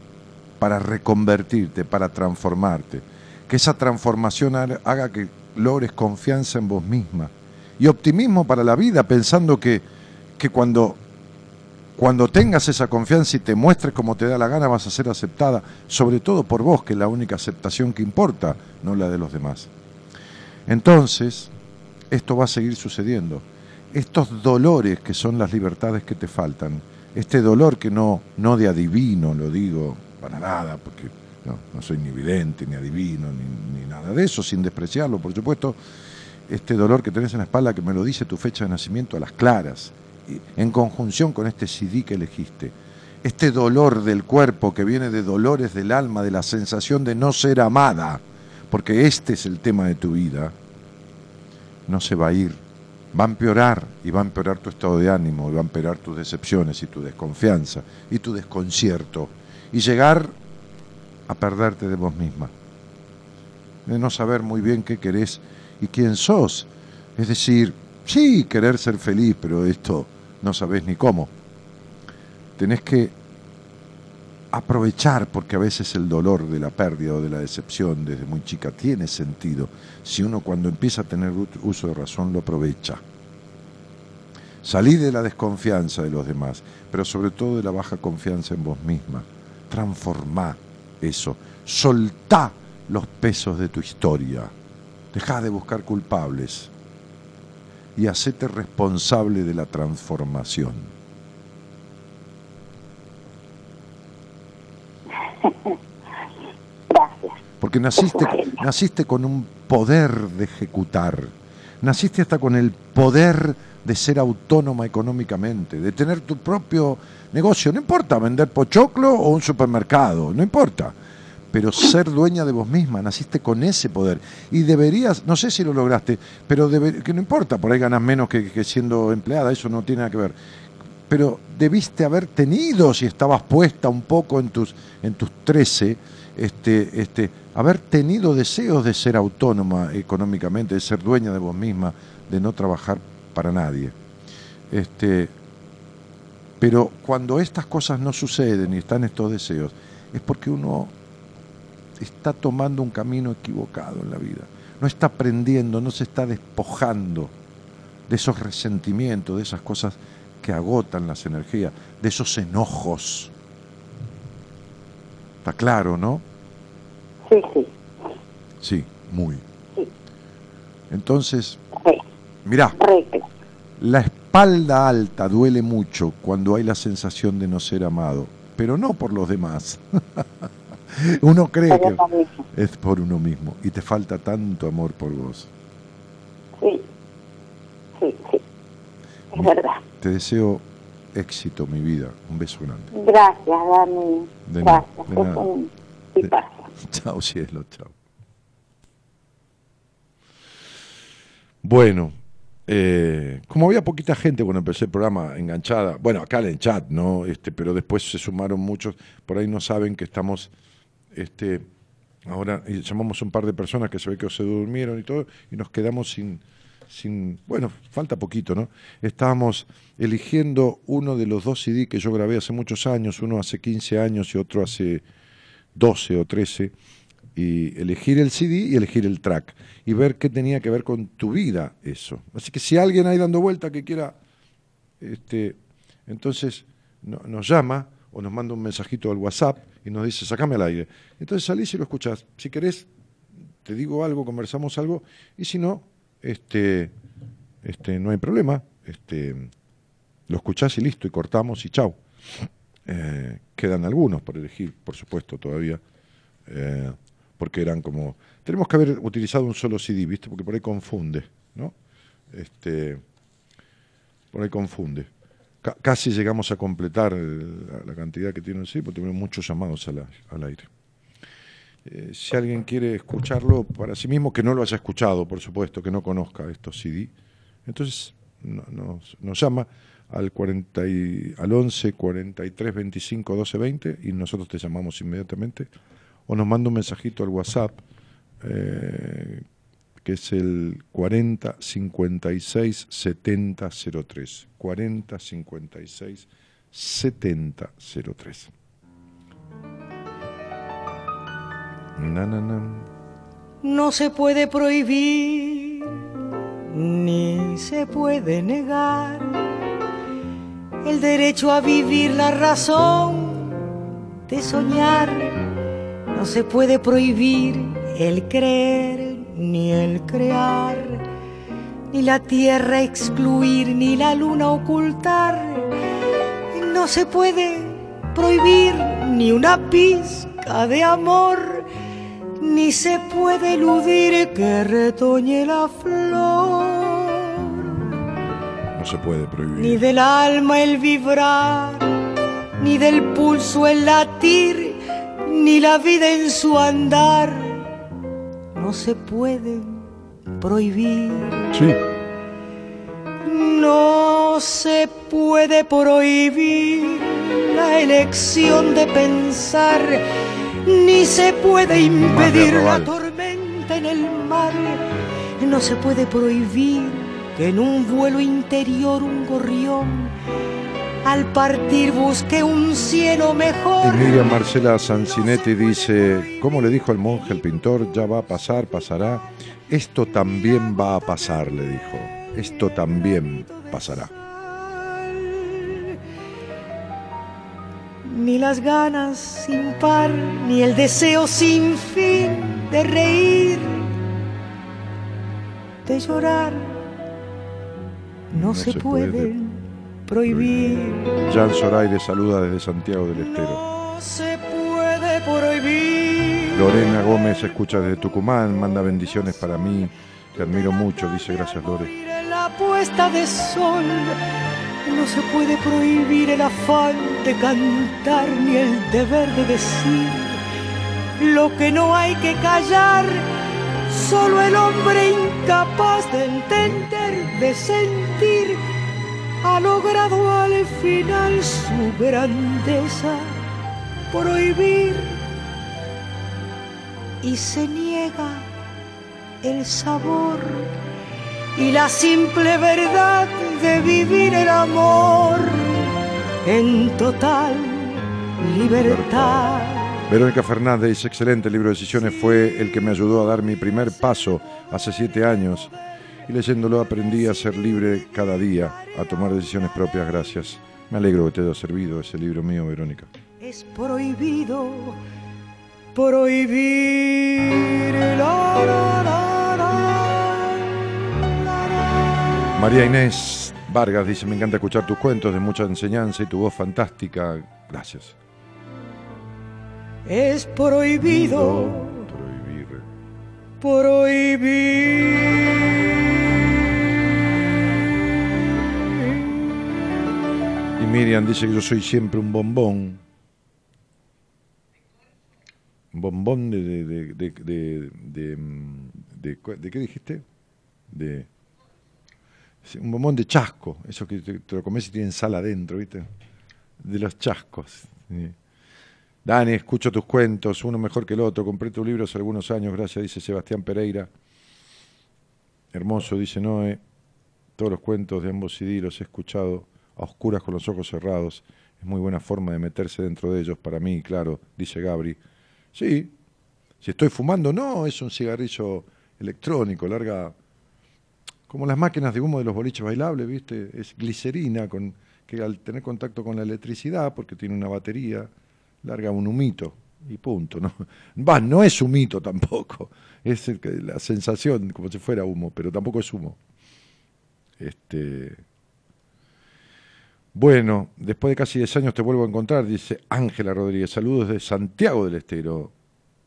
para reconvertirte, para transformarte, que esa transformación ha- haga que logres confianza en vos misma y optimismo para la vida, pensando que, que cuando, cuando tengas esa confianza y te muestres como te da la gana, vas a ser aceptada, sobre todo por vos, que es la única aceptación que importa, no la de los demás. Entonces, esto va a seguir sucediendo. Estos dolores que son las libertades que te faltan, este dolor que no, no de adivino, lo digo para nada, porque no, soy ni vidente, ni adivino, ni, ni nada de eso, sin despreciarlo, por supuesto, este dolor que tenés en la espalda que me lo dice tu fecha de nacimiento a las claras, en conjunción con este CD que elegiste. Este dolor del cuerpo que viene de dolores del alma, de la sensación de no ser amada, porque este es el tema de tu vida, no se va a ir, va a empeorar y va a empeorar tu estado de ánimo, y va a empeorar tus decepciones y tu desconfianza y tu desconcierto y llegar a perderte de vos misma, de no saber muy bien qué querés y quién sos. Es decir, sí, querer ser feliz, pero esto no sabés ni cómo. Tenés que aprovechar, porque a veces el dolor de la pérdida o de la decepción desde muy chica tiene sentido, si uno cuando empieza a tener uso de razón lo aprovecha. Salí de la desconfianza de los demás, pero sobre todo de la baja confianza en vos misma. Transformá eso. Soltá los pesos de tu historia. Dejá de buscar culpables y hacete responsable de la transformación. Gracias. Porque naciste, naciste con un poder de ejecutar. Naciste hasta con el poder de ser autónoma económicamente, de tener tu propio negocio. No importa vender pochoclo o un supermercado, no importa. Pero ser dueña de vos misma, naciste con ese poder. Y deberías, no sé si lo lograste, pero debe- que no importa, por ahí ganas menos que, que siendo empleada, eso no tiene nada que ver. Pero debiste haber tenido, si estabas puesta un poco en tus, en tus 13, este, este, haber tenido deseos de ser autónoma económicamente, de ser dueña de vos misma, de no trabajar para nadie. Este, pero cuando estas cosas no suceden y están estos deseos, es porque uno está tomando un camino equivocado en la vida. No está aprendiendo, no se está despojando de esos resentimientos, de esas cosas que agotan las energías, de esos enojos. Está claro, ¿no? Sí, sí. Sí, muy. Sí. Entonces, mirá, la espalda alta duele mucho cuando hay la sensación de no ser amado, pero no por los demás. Uno cree Por que uno es por uno mismo y te falta tanto amor por vos. Sí. Sí, sí. Es verdad. Te deseo éxito, mi vida. Un beso grande. Gracias, Dani. De Gracias. de Es nada. un De- tipazo. Chao, cielo, chao. Bueno, eh, como había poquita gente cuando empecé el programa enganchada, bueno, acá en el chat, ¿no? Este, pero después se sumaron muchos, por ahí no saben que estamos, este, ahora llamamos a un par de personas que se ve que se durmieron y todo, y nos quedamos sin, sin, bueno, falta poquito, ¿no? Estábamos eligiendo uno de los dos CD que yo grabé hace muchos años, uno hace 15 años y otro hace 12 o 13 y elegir el CD y elegir el track y ver qué tenía que ver con tu vida eso. Así que si alguien ahí dando vuelta que quiera, este, entonces no- nos llama o nos manda un mensajito al WhatsApp y nos dice, sacame al aire. Entonces salís y lo escuchás. Si querés, te digo algo, conversamos algo, y si no, este, este, no hay problema. Este, lo escuchás y listo, y cortamos y chau. Eh, quedan algunos por elegir, por supuesto, todavía. eh, porque eran como. Tenemos que haber utilizado un solo CD, ¿viste? Porque por ahí confunde, ¿no? Este, por ahí confunde. Ca- casi llegamos a completar el- la, cantidad que tiene el CD, porque tenemos muchos llamados al, al aire. Eh, si alguien quiere escucharlo para sí mismo, que no lo haya escuchado, por supuesto, que no conozca estos CD, entonces no- nos, nos llama al, 40 y- al 11 43 25 12 20 y nosotros te llamamos inmediatamente o nos manda un mensajito al WhatsApp eh, que es el 40 56 70 03 40 56 70 03 Na, no se puede prohibir ni se puede negar el derecho a vivir la razón de soñar. No se puede prohibir el creer ni el crear, ni la tierra excluir ni la luna ocultar. No se puede prohibir ni una pizca de amor ni se puede eludir que retoñe la flor, no se puede ni prohibir del alma el vibrar, ni del pulso el latir, ni la vida en su andar. No se puede prohibir. sí No se puede prohibir la elección de pensar, ni se puede impedir la tormenta en el mar. No se puede prohibir que en un vuelo interior un gorrión al partir busque un cielo mejor. Y Miriam Marcela Sancinetti dice, ¿cómo le dijo el monje el pintor? Ya va a pasar, pasará. Esto también va a pasar, le dijo. Esto también pasará. Ni las ganas sin par, ni el deseo sin fin de reír, de llorar, no, se, se pueden puede prohibir. Jan Soray le saluda desde Santiago del Estero. No se puede prohibir Lorena Gómez escucha desde Tucumán, manda bendiciones para mí. Te admiro mucho, dice gracias Lore. La puesta de sol no se puede prohibir el afán de cantar ni el deber de decir lo que no hay que callar. Solo el hombre incapaz de entender, de sentir, ha logrado al final su grandeza prohibir y se niega el sabor y la simple verdad de vivir el amor en total libertad. Verónica Fernández, excelente libro de decisiones, fue el que me ayudó a dar mi primer paso hace siete años y leyéndolo aprendí a ser libre cada día, a tomar decisiones propias, gracias. Me alegro que te haya servido ese libro mío, Verónica. Es prohibido prohibir. María Inés Vargas dice, me encanta escuchar tus cuentos de mucha enseñanza y tu voz fantástica. Gracias. Es prohibido prohibir. prohibir. Miriam dice que yo soy siempre un bombón. Bombón de... ¿De, de, de, qué dijiste? De... Un bombón de chasco, eso que te, lo comes y tiene sal adentro, ¿viste? De los chascos. sí. Dani, escucho tus cuentos, uno mejor que el otro. Compré tu libro hace algunos años, gracias, dice Sebastián Pereira. Hermoso, dice Noé. Todos los cuentos de ambos CD los he escuchado a oscuras con los ojos cerrados. Es muy buena forma de meterse dentro de ellos para mí, claro, dice Gabri. Sí, si estoy fumando, no, es un cigarrillo electrónico, larga, como las máquinas de humo de los boliches bailables, ¿viste? Es glicerina con, que al tener contacto con la electricidad, porque tiene una batería, larga un humito y punto. ¿no? Va, no es humito tampoco, es la sensación como si fuera humo, pero tampoco es humo. Este, bueno, después de casi 10 años te vuelvo a encontrar, dice Ángela Rodríguez. Saludos de Santiago del Estero.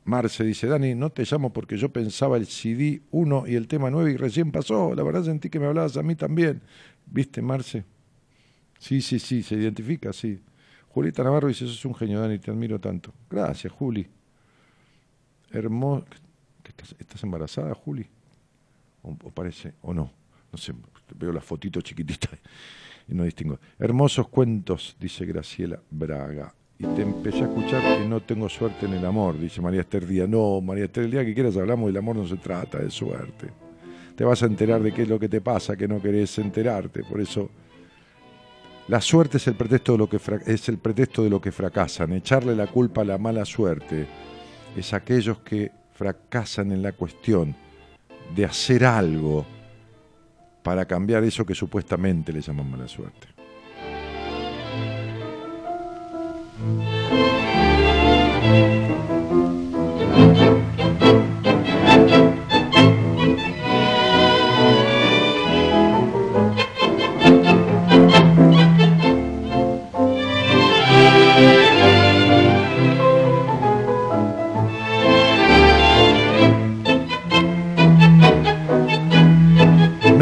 Marce dice, Dani, no te llamo porque yo pensaba el CD 1 y el tema 9 y recién pasó. La verdad sentí que me hablabas a mí también. ¿Viste, Marce? Sí, sí, sí, se identifica, sí. Julieta Navarro dice, sos un genio, Dani, te admiro tanto. Gracias, Juli. Hermoso. ¿Estás, embarazada, Juli? O, o parece, o no. No sé, veo la fotito chiquitita y no distingo. Hermosos cuentos, dice Graciela Braga. Y te empecé a escuchar que no tengo suerte en el amor, dice María Esther Díaz. No, María Esther, el día que quieras hablamos del amor no se trata de suerte. Te vas a enterar de qué es lo que te pasa, que no querés enterarte. Por eso, la suerte es el pretexto de lo que, es el pretexto de lo que fracasan. Echarle la culpa a la mala suerte es aquellos que fracasan en la cuestión de hacer algo para cambiar eso que supuestamente le llaman mala suerte.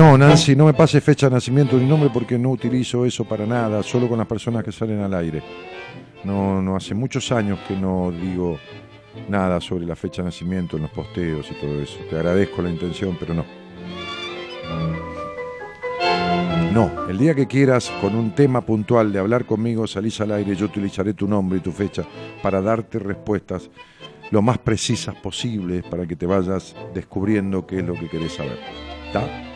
No, Nancy, no me pase fecha de nacimiento ni nombre porque no utilizo eso para nada, solo con las personas que salen al aire. No, no hace muchos años que no digo nada sobre la fecha de nacimiento en los posteos y todo eso. Te agradezco la intención, pero no. No, el día que quieras, con un tema puntual de hablar conmigo, salís al aire, yo utilizaré tu nombre y tu fecha para darte respuestas lo más precisas posibles para que te vayas descubriendo qué es lo que querés saber. ¿Está?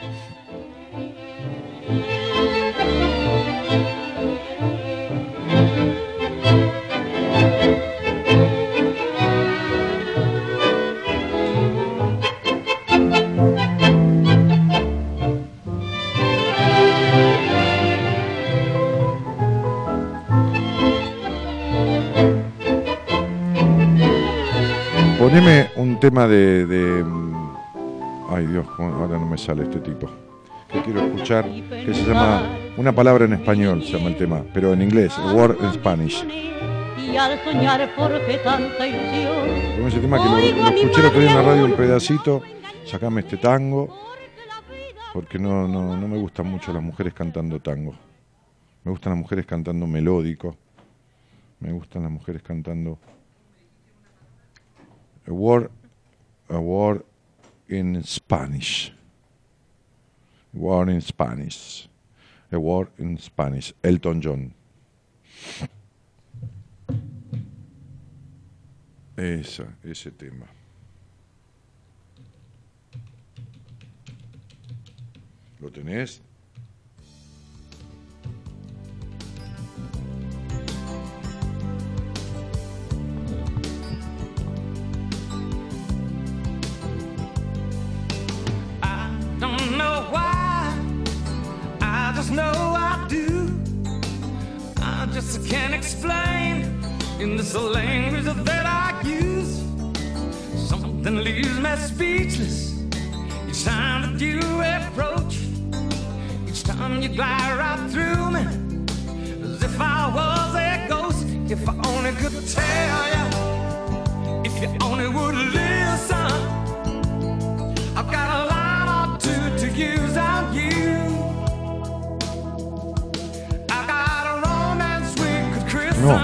Poneme un tema de, de, mm, Ay Dios, ahora no me sale este tipo. Que quiero escuchar, que se llama Una palabra en español, se llama el tema, pero en inglés, Word in Spanish. y al soñar forjé tanta ilusión. Ese tema que lo, lo escuché el otro día en la radio un pedacito, sacame este tango, porque no, no, no me gustan mucho las mujeres cantando tango. Me gustan las mujeres cantando melódico. Me gustan las mujeres cantando a word, a word in Spanish. Word in Spanish. A word in Spanish. Elton John. Esa, ese tema. ¿Lo tenés? I don't know why. Just know I do. I just can't explain in this language that I use. Something leaves me speechless each time that you approach. Each time you glide right through me as if I was a ghost. If I only could tell you, if you only would listen. I've got a line or two to use on you.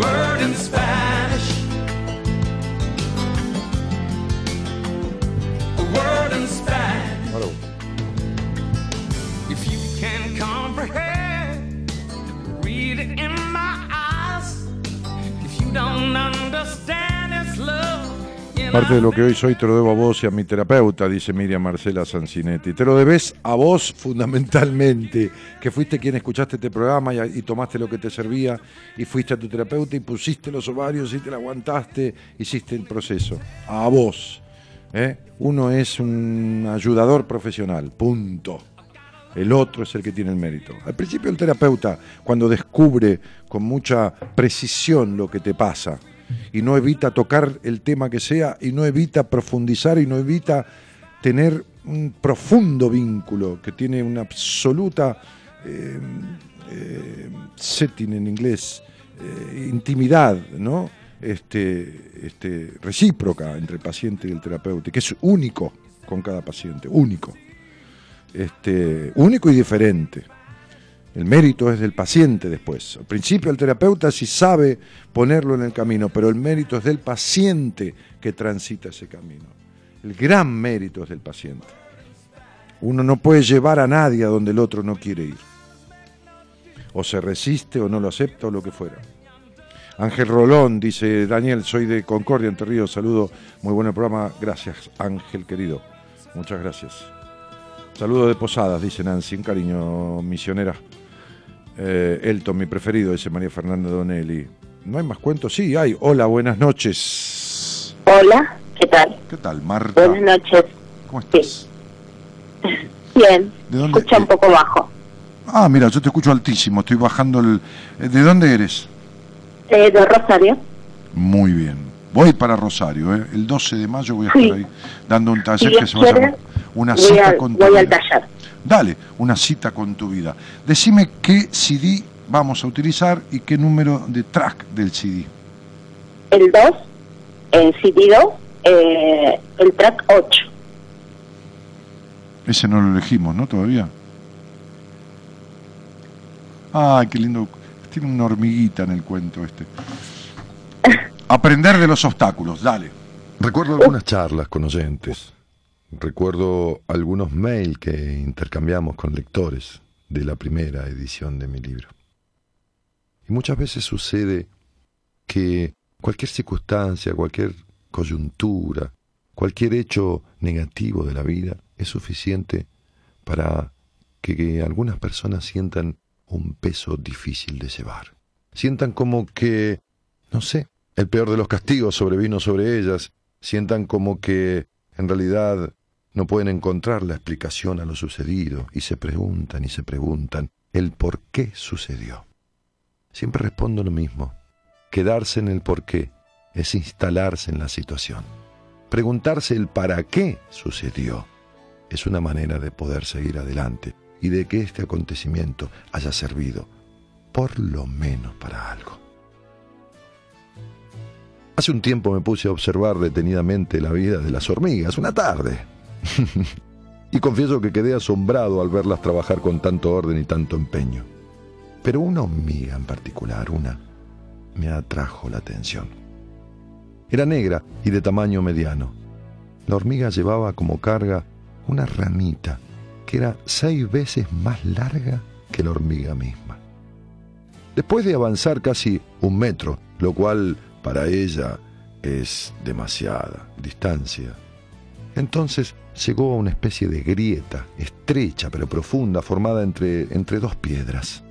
Word in Spanish. A word in Spanish. Ahora, If you can comprehend, read it in my eyes. If you don't understand its love, Parte de lo que hoy soy te lo debo a vos y a mi terapeuta, dice Miriam Marcela Sancinetti. Te lo debes a vos fundamentalmente, que fuiste quien escuchaste este programa y, tomaste lo que te servía y fuiste a tu terapeuta y pusiste los ovarios y te la aguantaste, hiciste el proceso. A vos. ¿eh? Uno es un ayudador profesional, punto. El otro es el que tiene el mérito. Al principio el terapeuta, cuando descubre con mucha precisión lo que te pasa, y no evita tocar el tema que sea, y no evita profundizar, y no evita tener un profundo vínculo que tiene una absoluta eh, eh, setting en inglés, eh, intimidad, ¿no? Este, este, recíproca entre el paciente y el terapeuta, que es único con cada paciente, único este, único y diferente. El mérito es del paciente después. Al principio el terapeuta sí sabe ponerlo en el camino, pero el mérito es del paciente que transita ese camino. El gran mérito es del paciente. Uno no puede llevar a nadie a donde el otro no quiere ir. O se resiste o no lo acepta o lo que fuera. Ángel Rolón dice, Daniel, soy de Concordia, Entre Ríos, saludo, muy buen programa, gracias Ángel querido, muchas gracias. Saludo de Posadas, dice Nancy, un cariño misionera. Eh, Elton, mi preferido, dice María Fernanda Donelli. ¿No hay más cuentos? Sí, hay. Hola, buenas noches. Hola, ¿qué tal? ¿Qué tal, Marta? Buenas noches. ¿Cómo estás? Bien, ¿De dónde? escucha un poco bajo. Ah, mira, yo te escucho altísimo, estoy bajando el... eh, ¿De dónde eres? Eh, de Rosario. Muy bien. Voy para Rosario, ¿eh? el 12 de mayo voy a Sí. estar ahí dando un taller Si que se va a llamar Una cita con voy al taller. Dale, una cita con tu vida. Decime qué CD vamos a utilizar y qué número de track del CD. El 2, el CD 2, eh, el track 8. Ese no lo elegimos, ¿no? Todavía. Ay, qué lindo. Tiene una hormiguita en el cuento este. Aprender de los obstáculos, dale. Recuerdo algunas charlas con oyentes. Recuerdo algunos mails que intercambiamos con lectores de la primera edición de mi libro. Y muchas veces sucede que cualquier circunstancia, cualquier coyuntura, cualquier hecho negativo de la vida es suficiente para que, que algunas personas sientan un peso difícil de llevar. Sientan como que, no sé, El peor de los castigos sobrevino sobre ellas. Sientan como que, en realidad, no pueden encontrar la explicación a lo sucedido y se preguntan y se preguntan el por qué sucedió. Siempre respondo lo mismo. Quedarse en el por qué es instalarse en la situación. Preguntarse el para qué sucedió es una manera de poder seguir adelante y de que este acontecimiento haya servido por lo menos para algo. Hace un tiempo me puse a observar detenidamente la vida de las hormigas, una tarde. y confieso que quedé asombrado al verlas trabajar con tanto orden y tanto empeño. Pero una hormiga en particular, una, me atrajo la atención. Era negra y de tamaño mediano. La hormiga llevaba como carga una ramita que era seis veces más larga que la hormiga misma. Después de avanzar casi un metro, lo cual para ella es demasiada distancia, entonces llegó a una especie de grieta, estrecha pero profunda, formada entre, entre dos piedras.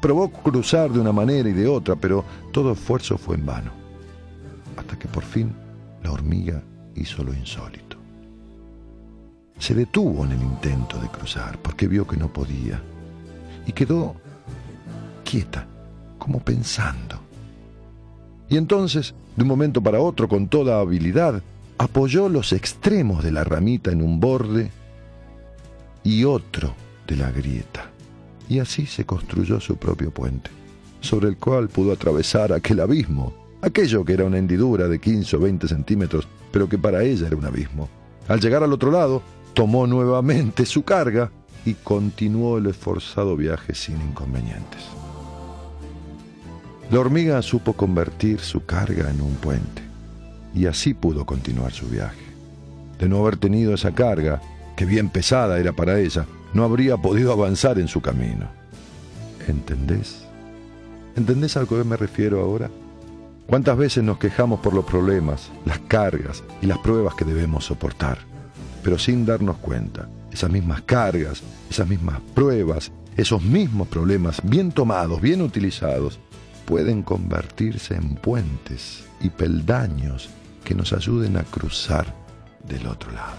Probó cruzar de una manera y de otra, pero todo esfuerzo fue en vano, hasta que por fin la hormiga hizo lo insólito. Se detuvo en el intento de cruzar porque vio que no podía y quedó quieta, como pensando. Y entonces, de un momento para otro, con toda habilidad, apoyó los extremos de la ramita en un borde y otro de la grieta. Y así se construyó su propio puente, sobre el cual pudo atravesar aquel abismo, aquello que era una hendidura de 15 o 20 centímetros, pero que para ella era un abismo. Al llegar al otro lado, tomó nuevamente su carga y continuó el esforzado viaje sin inconvenientes. La hormiga supo convertir su carga en un puente y así pudo continuar su viaje. De no haber tenido esa carga, que bien pesada era para ella, no habría podido avanzar en su camino. ¿Entendés? ¿Entendés a lo que me refiero ahora? ¿Cuántas veces nos quejamos por los problemas, las cargas y las pruebas que debemos soportar? Pero sin darnos cuenta, esas mismas cargas, esas mismas pruebas, esos mismos problemas bien tomados, bien utilizados, pueden convertirse en puentes y peldaños que nos ayuden a cruzar del otro lado.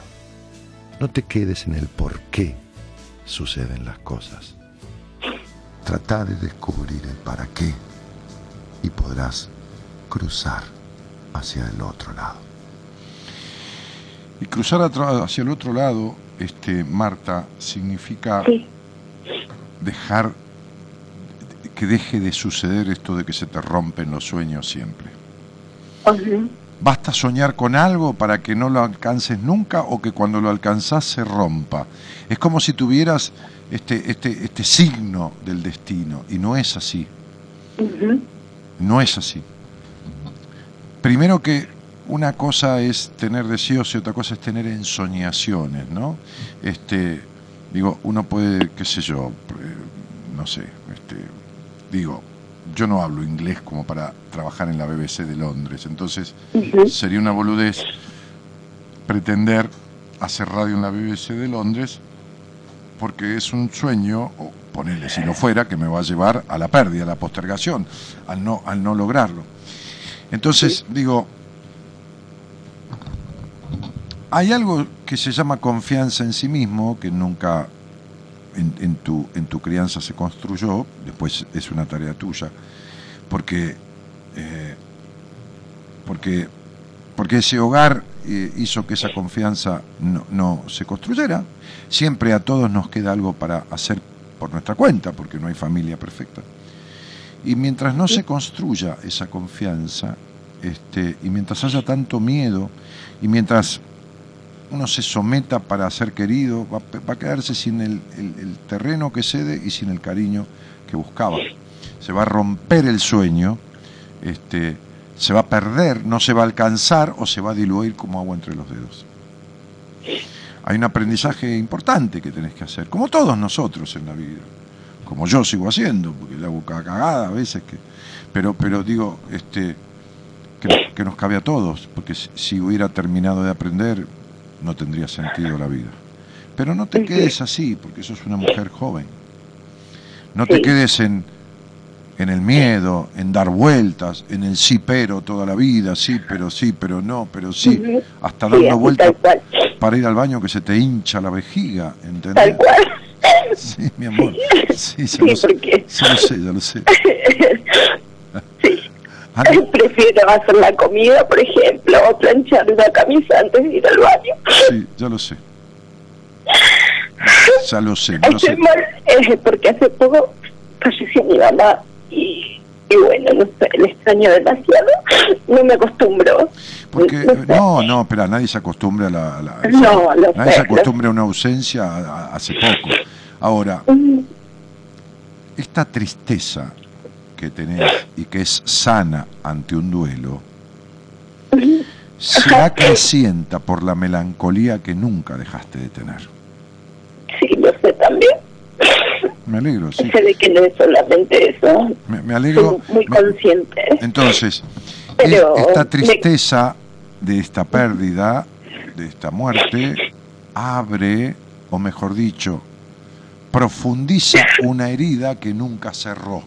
No te quedes en el por qué suceden las cosas. Trata de descubrir el para qué y podrás cruzar hacia el otro lado. Y cruzar hacia el otro lado, este, Marta, significa dejar que deje de suceder esto de que se te rompen los sueños siempre. ¿Basta soñar con algo para que no lo alcances nunca o que cuando lo alcanzás se rompa? Es como si tuvieras este, este, este signo del destino y no es así. No es así. Primero que una cosa es tener deseos y otra cosa es tener ensoñaciones, ¿no? Este, digo, uno puede, qué sé yo, eh, no sé, este, digo, yo no hablo inglés como para trabajar en la BBC de Londres, entonces sería una boludez pretender hacer radio en la BBC de Londres porque es un sueño, o ponerle si no fuera, que me va a llevar a la pérdida, a la postergación, al no, al no lograrlo. Entonces, digo, hay algo que se llama confianza en sí mismo, que nunca en, tu, en tu crianza se construyó, después es una tarea tuya, porque, eh, porque, porque ese hogar eh, hizo que esa confianza no, no, se construyera. Siempre a todos nos queda algo para hacer por nuestra cuenta, porque no hay familia perfecta. Y mientras no se construya esa confianza, este, y mientras haya tanto miedo, y mientras uno se someta para ser querido, va, a quedarse sin el, terreno que cede y sin el cariño que buscaba. Se va a romper el sueño, este, se va a perder, no se va a alcanzar o se va a diluir como agua entre los dedos. Hay un aprendizaje importante que tenés que hacer, como todos nosotros en la vida, como yo sigo haciendo, porque la boca cagada a veces que. Pero, pero digo, este, que, que nos cabe a todos, porque si hubiera terminado de aprender, no tendría sentido la vida. Pero no te quedes así, porque sos una mujer joven. No te quedes en, en el miedo, en dar vueltas, en el sí pero toda la vida, sí pero sí pero no, pero sí, hasta Sí, dando vueltas tal cual. para ir al baño que se te hincha la vejiga, ¿entendés? Tal cual. Sí, mi amor. Sí, ya Sí, lo sé. porque- Ya sé, ya lo sé. Ah, Prefiero hacer la comida, por ejemplo, o planchar una camisa antes de ir al baño. Sí, ya lo sé. Ya lo sé, ya lo sé. Mal eh, porque hace poco falleció mi mamá y, y bueno, no sé, le extraño demasiado. No me acostumbro. Porque, No sé. no, no, espera, nadie se acostumbra a la... a la- No, lo nadie sé, se lo acostumbra a una ausencia a- a- hace poco. Ahora, esta tristeza que tenés y que es sana ante un duelo, se acrecienta por la melancolía que nunca dejaste de tener. Sí, lo sé también. Me alegro, sí. Sé de que no es solamente eso. Me, me alegro. Soy muy me- consciente. Entonces, Pero es- esta me- tristeza de esta pérdida, de esta muerte, abre, o mejor dicho, profundiza una herida que nunca cerró,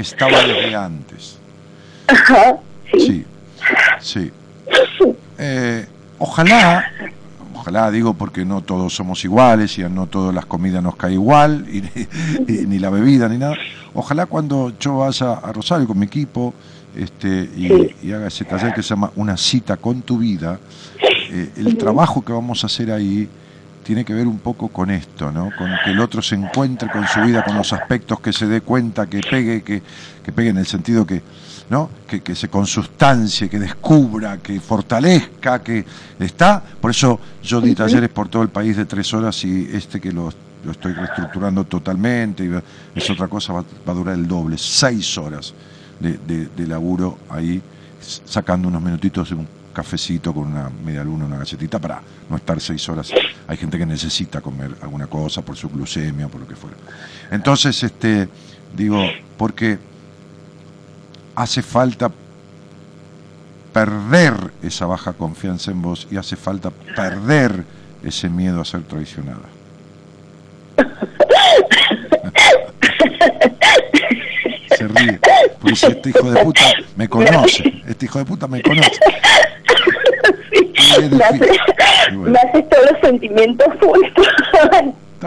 que estaba desde antes. Ajá, Sí, sí. Eh, ojalá, ojalá digo porque no todos somos iguales y a no todas las comidas nos cae igual, y, y- ni la bebida ni nada. Ojalá cuando yo vaya a Rosario con mi equipo este, y, y haga ese taller que se llama Una cita con tu vida, eh, el trabajo que vamos a hacer ahí tiene que ver un poco con esto, ¿no? Con que el otro se encuentre con su vida, con los aspectos que se dé cuenta, que pegue, que, que pegue en el sentido que, ¿no? Que, que se consustancie, que descubra, que fortalezca, que está. Por eso yo di talleres por todo el país de tres horas y este que lo, lo estoy reestructurando totalmente, y es otra cosa, va, va a durar el doble, seis horas de, de- de laburo ahí, sacando unos minutitos de un cafecito con una media luna, una galletita para no estar seis horas. Hay gente que necesita comer alguna cosa por su glucemia, por lo que fuera. Entonces, este, digo, porque hace falta perder esa baja confianza en vos y hace falta perder ese miedo a ser traicionada. Se ríe, porque dice, este hijo de puta me conoce, este hijo de puta me conoce. Es me, hace, bueno. me hace todos los sentimientos juntos.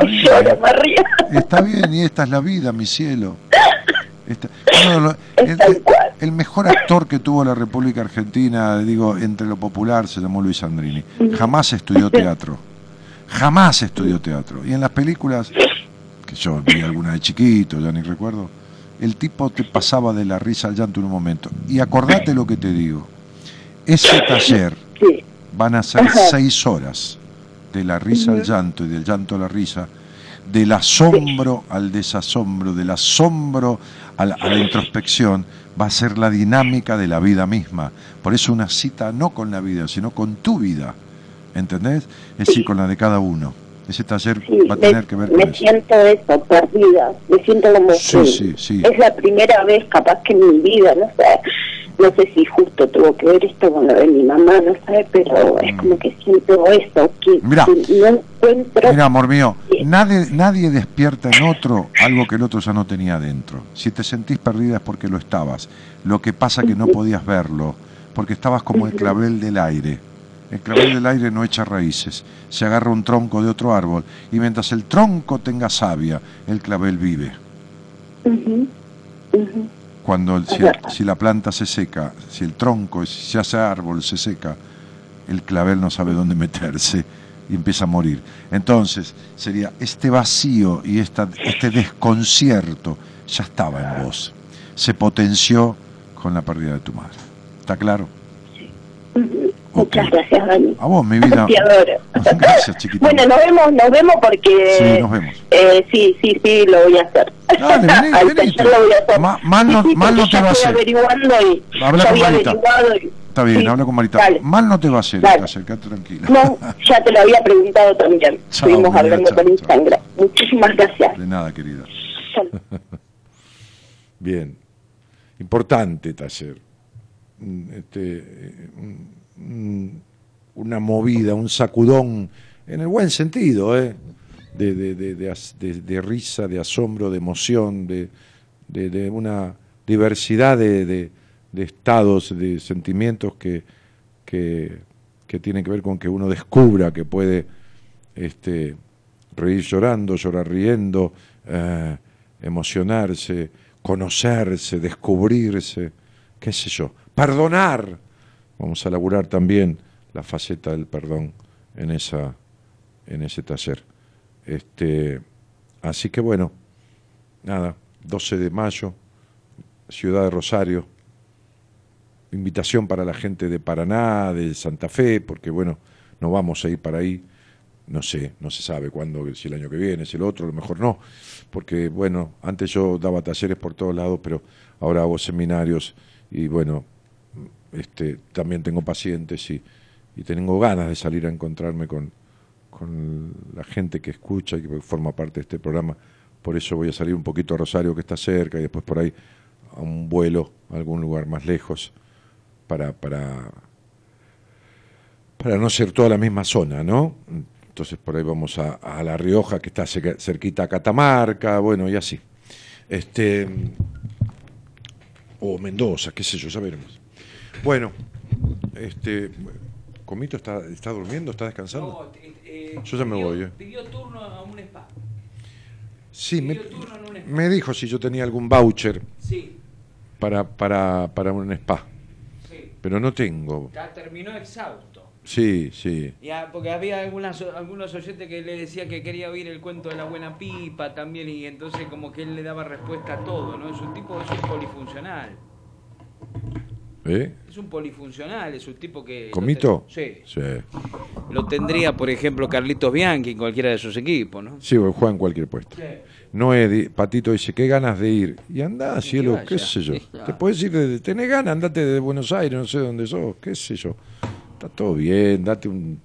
y lloro, me. Está bien, y esta es la vida, mi cielo. Esta- el mejor actor que tuvo la República Argentina, digo, entre lo popular, se llamó Luis Andrini. Jamás estudió teatro. Jamás estudió teatro. Y en las películas, que yo vi alguna de chiquito, ya ni recuerdo, el tipo te pasaba de la risa al llanto en un momento. Y acordate lo que te digo. Ese taller van a ser Ajá. seis horas de la risa al llanto y del llanto a la risa, del asombro al desasombro, del asombro a la, a la introspección, va a ser la dinámica de la vida misma. Por eso una cita no con la vida, sino con tu vida. ¿Entendés? Es decir, con la de cada uno. Ese taller va a tener que ver con me eso. siento eso, perdida. Me siento como Sí, sí, sí. es la primera vez capaz que en mi vida, no sé, no sé si justo tuvo que ver esto con lo de mi mamá, no sé, pero es como que siento eso, que, Mm. Mirá. que no encuentro... Mira, amor mío, nadie, nadie despierta en otro algo que el otro ya no tenía dentro. Si te sentís perdida es porque lo estabas. Lo que pasa que no podías verlo, porque estabas como el clavel del aire. El clavel del aire no echa raíces, se agarra un tronco de otro árbol y mientras el tronco tenga savia, el clavel vive. Cuando el- si, Ajá. si la planta se seca, si el tronco, si hace árbol, se seca, el clavel no sabe dónde meterse y empieza a morir. Entonces, sería este vacío y esta, este desconcierto ya estaba en vos. Se potenció con la pérdida de tu madre. ¿Está claro? Muchas gracias, Dani. A vos, mi vida. Te adoro. Gracias, chiquita. Bueno, nos vemos, nos vemos porque... Sí, nos vemos. Eh, sí, sí, sí, lo voy a hacer. Dale, vení, Al taller lo voy a hacer. Ma- mal no- Sí, sí, mal no te va a hacer. averiguando y Habla con Marita. y- Está bien, Sí, habla con Marita. dale. Mal no te va a hacer, Dale. acércate tranquila. No, ya te lo había preguntado también. Chao, Estuvimos querida, hablando chao, por Instagram. Muchísimas gracias. De nada, querida. Bien. Importante taller. Este, eh, un- una movida, un sacudón, en el buen sentido, ¿eh? de, risa, de asombro, de emoción, de, una diversidad de, estados, de sentimientos que tienen que ver con que uno descubra que puede este, reír llorando, llorar riendo, eh, emocionarse, conocerse, descubrirse, qué sé yo, perdonar. Vamos a laburar también la faceta del perdón en esa en ese taller. Este, así que bueno, nada, 12 de mayo, Ciudad de Rosario, invitación para la gente de Paraná, de Santa Fe, porque bueno, no vamos a ir para ahí, no sé, no se sabe cuándo, si el año que viene, si el otro, a lo mejor no, porque bueno, antes yo daba talleres por todos lados, pero ahora hago seminarios y bueno, este, también tengo pacientes y, y tengo ganas de salir a encontrarme con, con la gente que escucha y que forma parte de este programa. Por eso voy a salir un poquito a Rosario, que está cerca, y después por ahí a un vuelo a algún lugar más lejos, para, para, para no ser toda la misma zona, ¿no? Entonces por ahí vamos a, a La Rioja, que está cerquita a Catamarca, bueno, y así. Este, o Mendoza, qué sé yo, ya veremos. Bueno, este, Comito está, está durmiendo, está descansando. Yo ya me pidió- voy, eh. Pidió turno a un spa. Sí, me, me dijo si yo tenía algún voucher Sí, para, para, para un spa, sí. pero no tengo. Ya terminó exhausto. Sí, sí. Ya, porque había algunas, algunos oyentes que le decía que quería oír el cuento de la buena pipa también y entonces como que él le daba respuesta a todo, ¿no? Es un tipo, es un polifuncional. ¿Eh? Es un polifuncional, es un tipo que... ¿Comito? sí. Sí. Lo tendría, por ejemplo, Carlitos Bianchi en cualquiera de sus equipos, ¿no? Sí, juega en cualquier puesto. Noé, di- Patito dice, qué ganas de ir. Y anda, cielo, vaya. qué sé yo. Sí, claro. Te puedes ir, de, tenés ganas, andate de Buenos Aires, no sé dónde sos, qué sé yo. Está todo bien, date un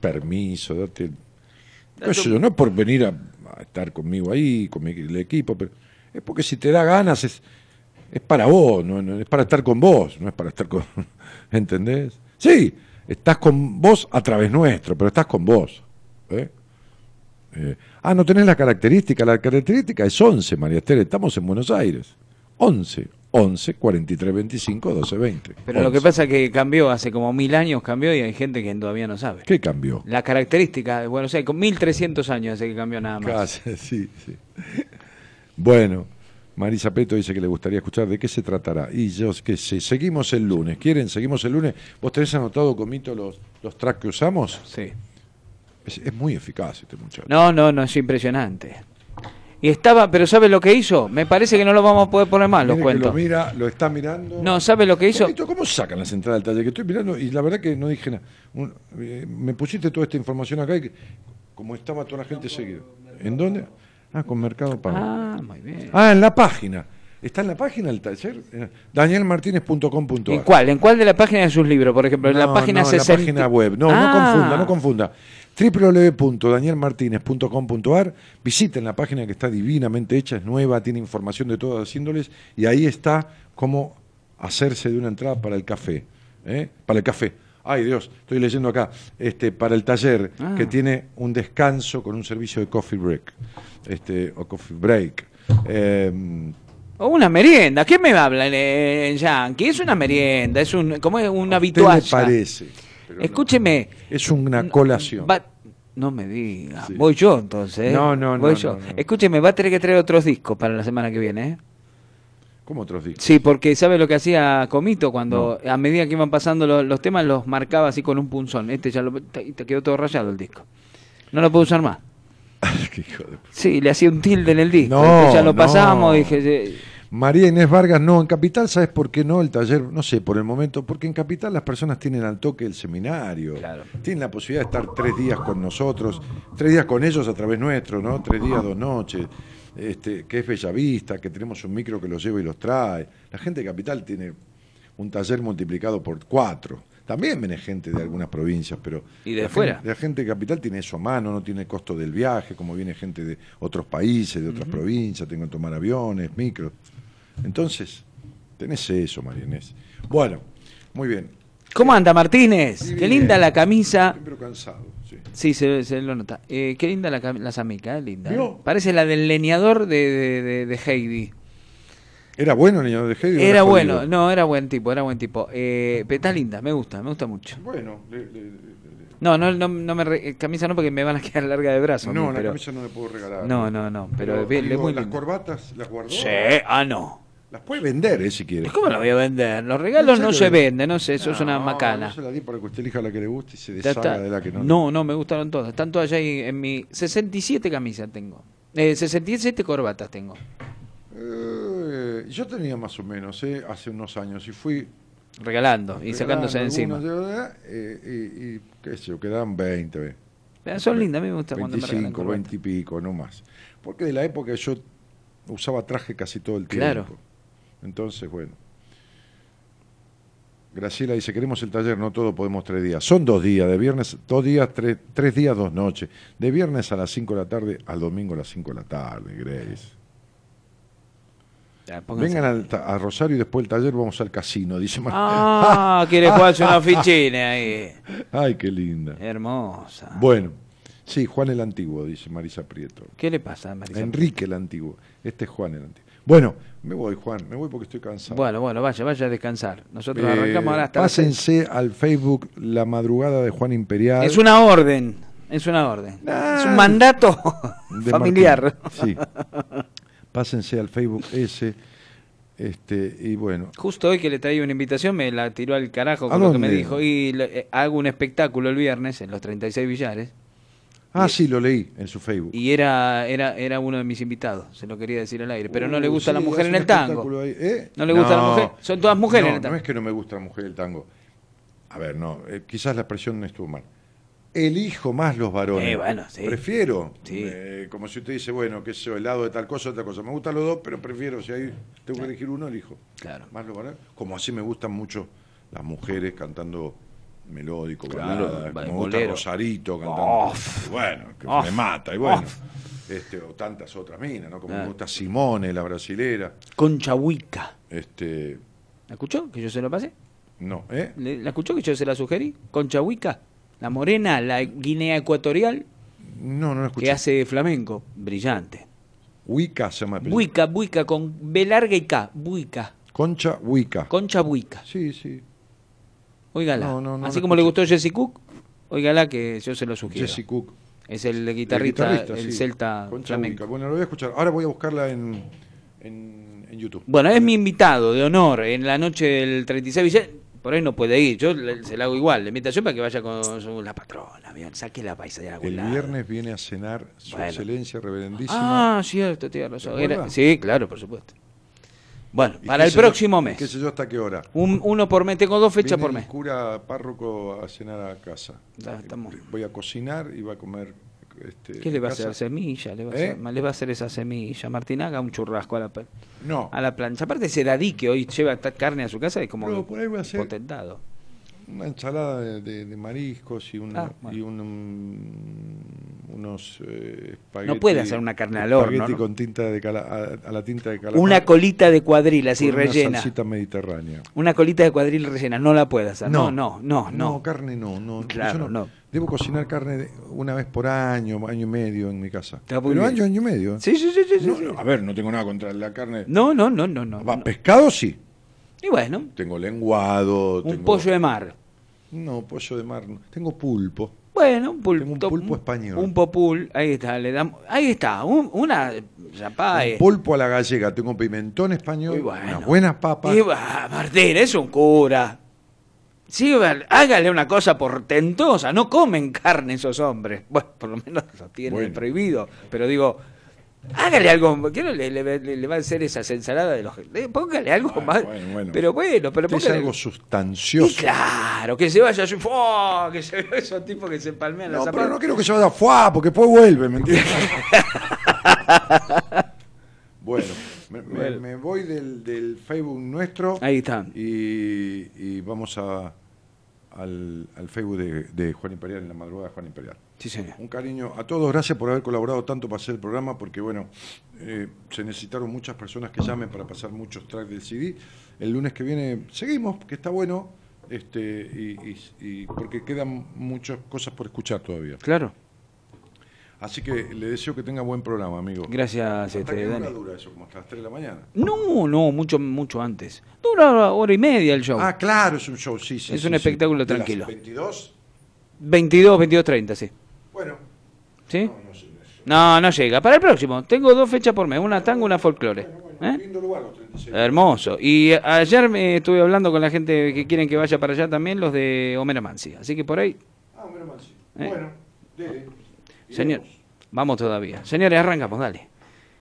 permiso, date... qué sé yo, no es por venir a, a estar conmigo ahí, con mi- el equipo, pero es porque si te da ganas es, es para vos, no, no, es para estar con vos, no es para estar con... ¿Entendés? Sí, estás con vos a través nuestro, pero estás con vos. ¿eh? Eh, ah, no tenés la característica. La característica es 11, María Esther. Estamos en Buenos Aires. 11, 11, 43, 25, 12, 20. Pero lo que pasa es que cambió, hace como mil años cambió y hay gente que todavía no sabe. ¿Qué cambió? La característica de Buenos Aires, con 1300 años hace que cambió nada más. Casi, sí, sí. Bueno, Marisa Peto dice que le gustaría escuchar de qué se tratará. Y yo qué sé, seguimos el lunes. ¿Quieren? Seguimos el lunes. ¿Vos tenés anotado, Comito, los, los tracks que usamos? Sí. Es, es muy eficaz este muchacho. No, no, no, es impresionante. Y estaba, pero ¿sabe lo que hizo? Me parece que no lo vamos a poder poner más, los cuentos. Lo mira, lo está mirando. No, ¿sabe lo que hizo? ¿Cómo sacan las entradas del taller? Que estoy mirando y la verdad que no dije nada. Un- eh, me pusiste toda esta información acá y que- como estaba toda la gente seguida. ¿En dónde? Ah, con Mercado Pago. Ah, muy bien. Ah, en la página. ¿Está en la página el taller? Eh, Danielmartinez.com.ar. ¿En cuál? ¿En cuál de la página de sus libros, por ejemplo? En la No, página no, en la 60. página web. No, no Ah. confunda, no confunda. www.danielmartinez.com.ar Visiten la página que está divinamente hecha, es nueva, tiene información de todas las índoles y ahí está cómo hacerse de una entrada para el café. ¿eh? Para el café. Ay Dios, estoy leyendo acá. Este, para el taller Ah. que tiene un descanso con un servicio de coffee break. Este, o coffee break. Eh, O una merienda. ¿Qué me habla en, yankee? Es una merienda, es un, como es un ¿Qué habitual. le parece? No. Escúcheme. Es una colación. Va- no me diga. Voy yo entonces. ¿eh? No, no, no, Voy no, yo. no. Escúcheme, va a tener que traer otros discos para la semana que viene, ¿eh? ¿Cómo otros discos? Sí, porque ¿sabe lo que hacía Comito cuando a medida que iban pasando lo- los, temas los marcaba así con un punzón? Este ya lo, te, te quedó todo rayado el disco. No lo puedo usar más. Qué hijo de Sí, le hacía un tilde en el disco. No, Este ya lo no. pasamos, dije, María Inés Vargas, no, en Capital, ¿sabes por qué no el taller? No sé, por el momento, porque en Capital las personas tienen al toque el seminario, tienen la posibilidad de estar tres días con nosotros, tres días con ellos a través nuestro, ¿no? Tres días, dos noches, este, que es Bellavista, que tenemos un micro que los lleva y los trae. La gente de Capital tiene un taller multiplicado por cuatro. También viene gente de algunas provincias, pero Y de la fuera. gente- la gente de Capital tiene eso a mano, no tiene costo del viaje, como viene gente de otros países, de otras provincias, tengo que tomar aviones, micros. Entonces, tenés eso, María Inés. Bueno, muy bien. ¿Cómo anda Martínez? Qué linda la camisa. Pero cansado, sí. Sí, se, se lo nota. Eh, qué linda la, la samica, eh, linda. ¿Vio? eh. Parece la del leñador de, de, de- de Heidi. ¿Era bueno el niño de Heidi? Era jodido? bueno, no, era buen tipo, era buen tipo. Eh, pero está linda, me gusta, me gusta mucho. Bueno, le- le- No, no, no, no me re- camisa no porque me van a quedar larga de brazo. mí, no, la pero- camisa no le puedo regalar. No, no, no, pero, bien, digo, las linda. corbatas las guardó. Sí, ah, no. Las puede vender, eh, si quiere. ¿Cómo la voy a vender? Los regalos ¿En no se venden, no sé, eso es una No, macana. No se la di para que usted elija la que le guste y se deshaga de la que no. No, no, me gustaron todas. Están todas ahí en mi 67 camisas tengo. Eh, 67 corbatas tengo. Eh, yo tenía más o menos, eh, hace unos años, y fui Regalando y sacándose de regalando encima. eh, y, y qué sé yo, quedaban 20, ve. Pero Son lindas, a mí me gusta cuando me regalan 25, corbatas. 20 y pico, no más. Porque de la época yo usaba traje casi todo el tiempo. Claro. Entonces, bueno. Graciela dice, queremos el taller, no todo podemos tres días. Son dos días, de viernes, dos días, tres, tres días, dos noches. De viernes a las 5 de la tarde al domingo a las 5 de la tarde, Grace. Ya. Vengan al a Rosario y después del taller vamos al casino, dice Mar- Ah, quiere jugarse unos fichines ahí. Ay, qué linda. Hermosa. Bueno, sí, Juan el Antiguo, dice Marisa Prieto. ¿Qué le pasa, Marisa? Enrique el Antiguo. Este es Juan el Antiguo. Bueno, me voy, Juan, me voy porque estoy cansado. Bueno, bueno, vaya, vaya a descansar. Nosotros Eh, arrancamos ahora hasta las. Pásense al Facebook La Madrugada de Juan Imperial. Es una orden, es una orden. Ah, es un mandato familiar. Martín. Sí. Pásense al Facebook ese. Este, y bueno, Justo hoy que le traía una invitación me la tiró al carajo ¿A con lo que me dijo. Y le- eh, hago un espectáculo el viernes en los 36 billares. Ah, sí, lo leí en su Facebook. Y era, era, era uno de mis invitados, se lo quería decir al aire. Pero no le gusta la mujer en el tango. ¿Eh? No le gusta la mujer. Son todas mujeres no, en el tango. No es que no me gusta la mujer del tango. A ver, no, eh, quizás la expresión no estuvo mal. Elijo más los varones. Eh, bueno, sí. Prefiero. Sí. como si usted dice, bueno, qué sé yo, helado de tal cosa, otra cosa. Me gustan los dos, pero prefiero, si ahí tengo que elegir uno, elijo. Claro. Más los varones. Como así me gustan mucho las mujeres cantando melódico, Claro, como bolero. Rosarito cantando. Bueno, que me mata, y bueno. Este, o tantas otras minas, ¿no? Como me gusta Simone, la brasilera. Concha Huica. Este, ¿La escuchó? ¿Que yo se lo pasé? no, ¿eh? ¿Le- ¿La escuchó que yo se la sugerí? Concha Huica. La morena, la Guinea Ecuatorial, No, no lo escuché. que hace flamenco. Brillante. Wicca se llama. Buica, Buica, con B larga y K. Buica. Concha Wicca. Concha Buica. Sí, sí. Óigala. No, no, no Así como le gustó Jesse Cook, óigala que yo se lo sugiero. Jesse Cook. Es el guitarrista, el, sí. celta Concha flamenco. Wicca. Bueno, lo voy a escuchar. Ahora voy a buscarla en, en, en YouTube. Bueno, es mi invitado de honor en la noche del 36 Villar. Por ahí no puede ir, yo le- se la hago igual. La invitación para que vaya con su- la patrona. Bien, saque la paisa de algún El lado. viernes viene a cenar su Bueno. excelencia reverendísima. Ah, cierto, tiene razón. ¿Te Era- acuerdas? sí, claro, por supuesto. Bueno, ¿Y para el yo- próximo mes. ¿Qué sé yo hasta qué hora? Un, uno por mes, tengo dos fechas Viene por el mes. cura párroco a cenar a casa. Ya estamos. Voy a cocinar y va a comer. Este, ¿Qué le va a hacer? Semilla, le va a, ¿Eh? hacer, le va a hacer esa semilla. Martín, haga un churrasco a la, No, a la plancha. Aparte ese dadí que hoy lleva carne a su casa es como Pero por ahí va a ser- potentado. Una ensalada de, de- de mariscos y, un, Ah, bueno. y un, um, unos eh, espagueti. No puede hacer una carne al horno, espagueti ¿no? con tinta de cala- a, a la tinta de calamar. Una colita de cuadril así con una rellena. salsita mediterránea. Una colita de cuadril rellena, no la puede hacer. No, no, no, no. No, carne no, no. Claro, Yo no. Debo cocinar carne una vez por año, año y medio en mi casa. Pero bien. año, año y medio. Sí, sí, sí, sí, sí, No, no, a ver, no tengo nada contra la carne. No, no, no, no, no. Va, no. pescado sí. Y bueno, Tengo lenguado. un tengo- pollo de mar. No, pollo de mar. no. Tengo pulpo. Bueno, un pulpo. Tengo un pulpo español. Un popul, ahí está, le damos, ahí está, un- una zapá. Un pulpo a la gallega. Tengo pimentón español. Bueno. Unas buenas papas. Y va, Martín, es un cura. Sí, hágale una cosa portentosa. No comen carne esos hombres. Bueno, por lo menos lo tienen Bueno. prohibido. Pero digo, hágale algo. ¿Qué no le, le- va a hacer esas ensaladas de los. eh, Póngale algo más. bueno, bueno. Pero bueno, pero es póngale. algo Y sustancioso. claro, que se vaya ¡fua! que se vea esos tipos que se palmean No, las pero zapatas. no quiero que se vaya fuá, porque después vuelve, ¿me entiendes? bueno, me, me- Bueno. me voy del, del Facebook nuestro Ahí está. y, y vamos a, al, al Facebook de, de Juan Imperial, en la madrugada de Juan Imperial. Sí, señor. Un cariño a todos, gracias por haber colaborado tanto para hacer el programa, porque bueno, eh, se necesitaron muchas personas que llamen para pasar muchos tracks del CD. El lunes que viene seguimos, que está bueno, este, y, y- y porque quedan muchas cosas por escuchar todavía. Claro. Así que le deseo que tenga buen programa, amigo. Gracias, ¿Hasta este, qué hora Dani. dura eso? ¿Como hasta las 3 de la mañana? No, no, mucho, mucho antes. Dura hora y media el show. Ah, claro, es un show, sí, sí. Es sí, un sí. espectáculo ¿De las tranquilo. 22? 22, 22, 30, sí. Bueno. ¿Sí? No, no llega. Para el próximo. Tengo dos fechas por mes. Una tango, una folclore. ¿Eh? Lindo lugar, los 36. Hermoso. Y ayer me estuve hablando con la gente que quieren que vaya para allá también, los de Homero Mansi. Así que por ahí, Ah, mal, sí. Eh. Bueno, dele. Señor, vamos todavía. Señores, arrancamos, dale.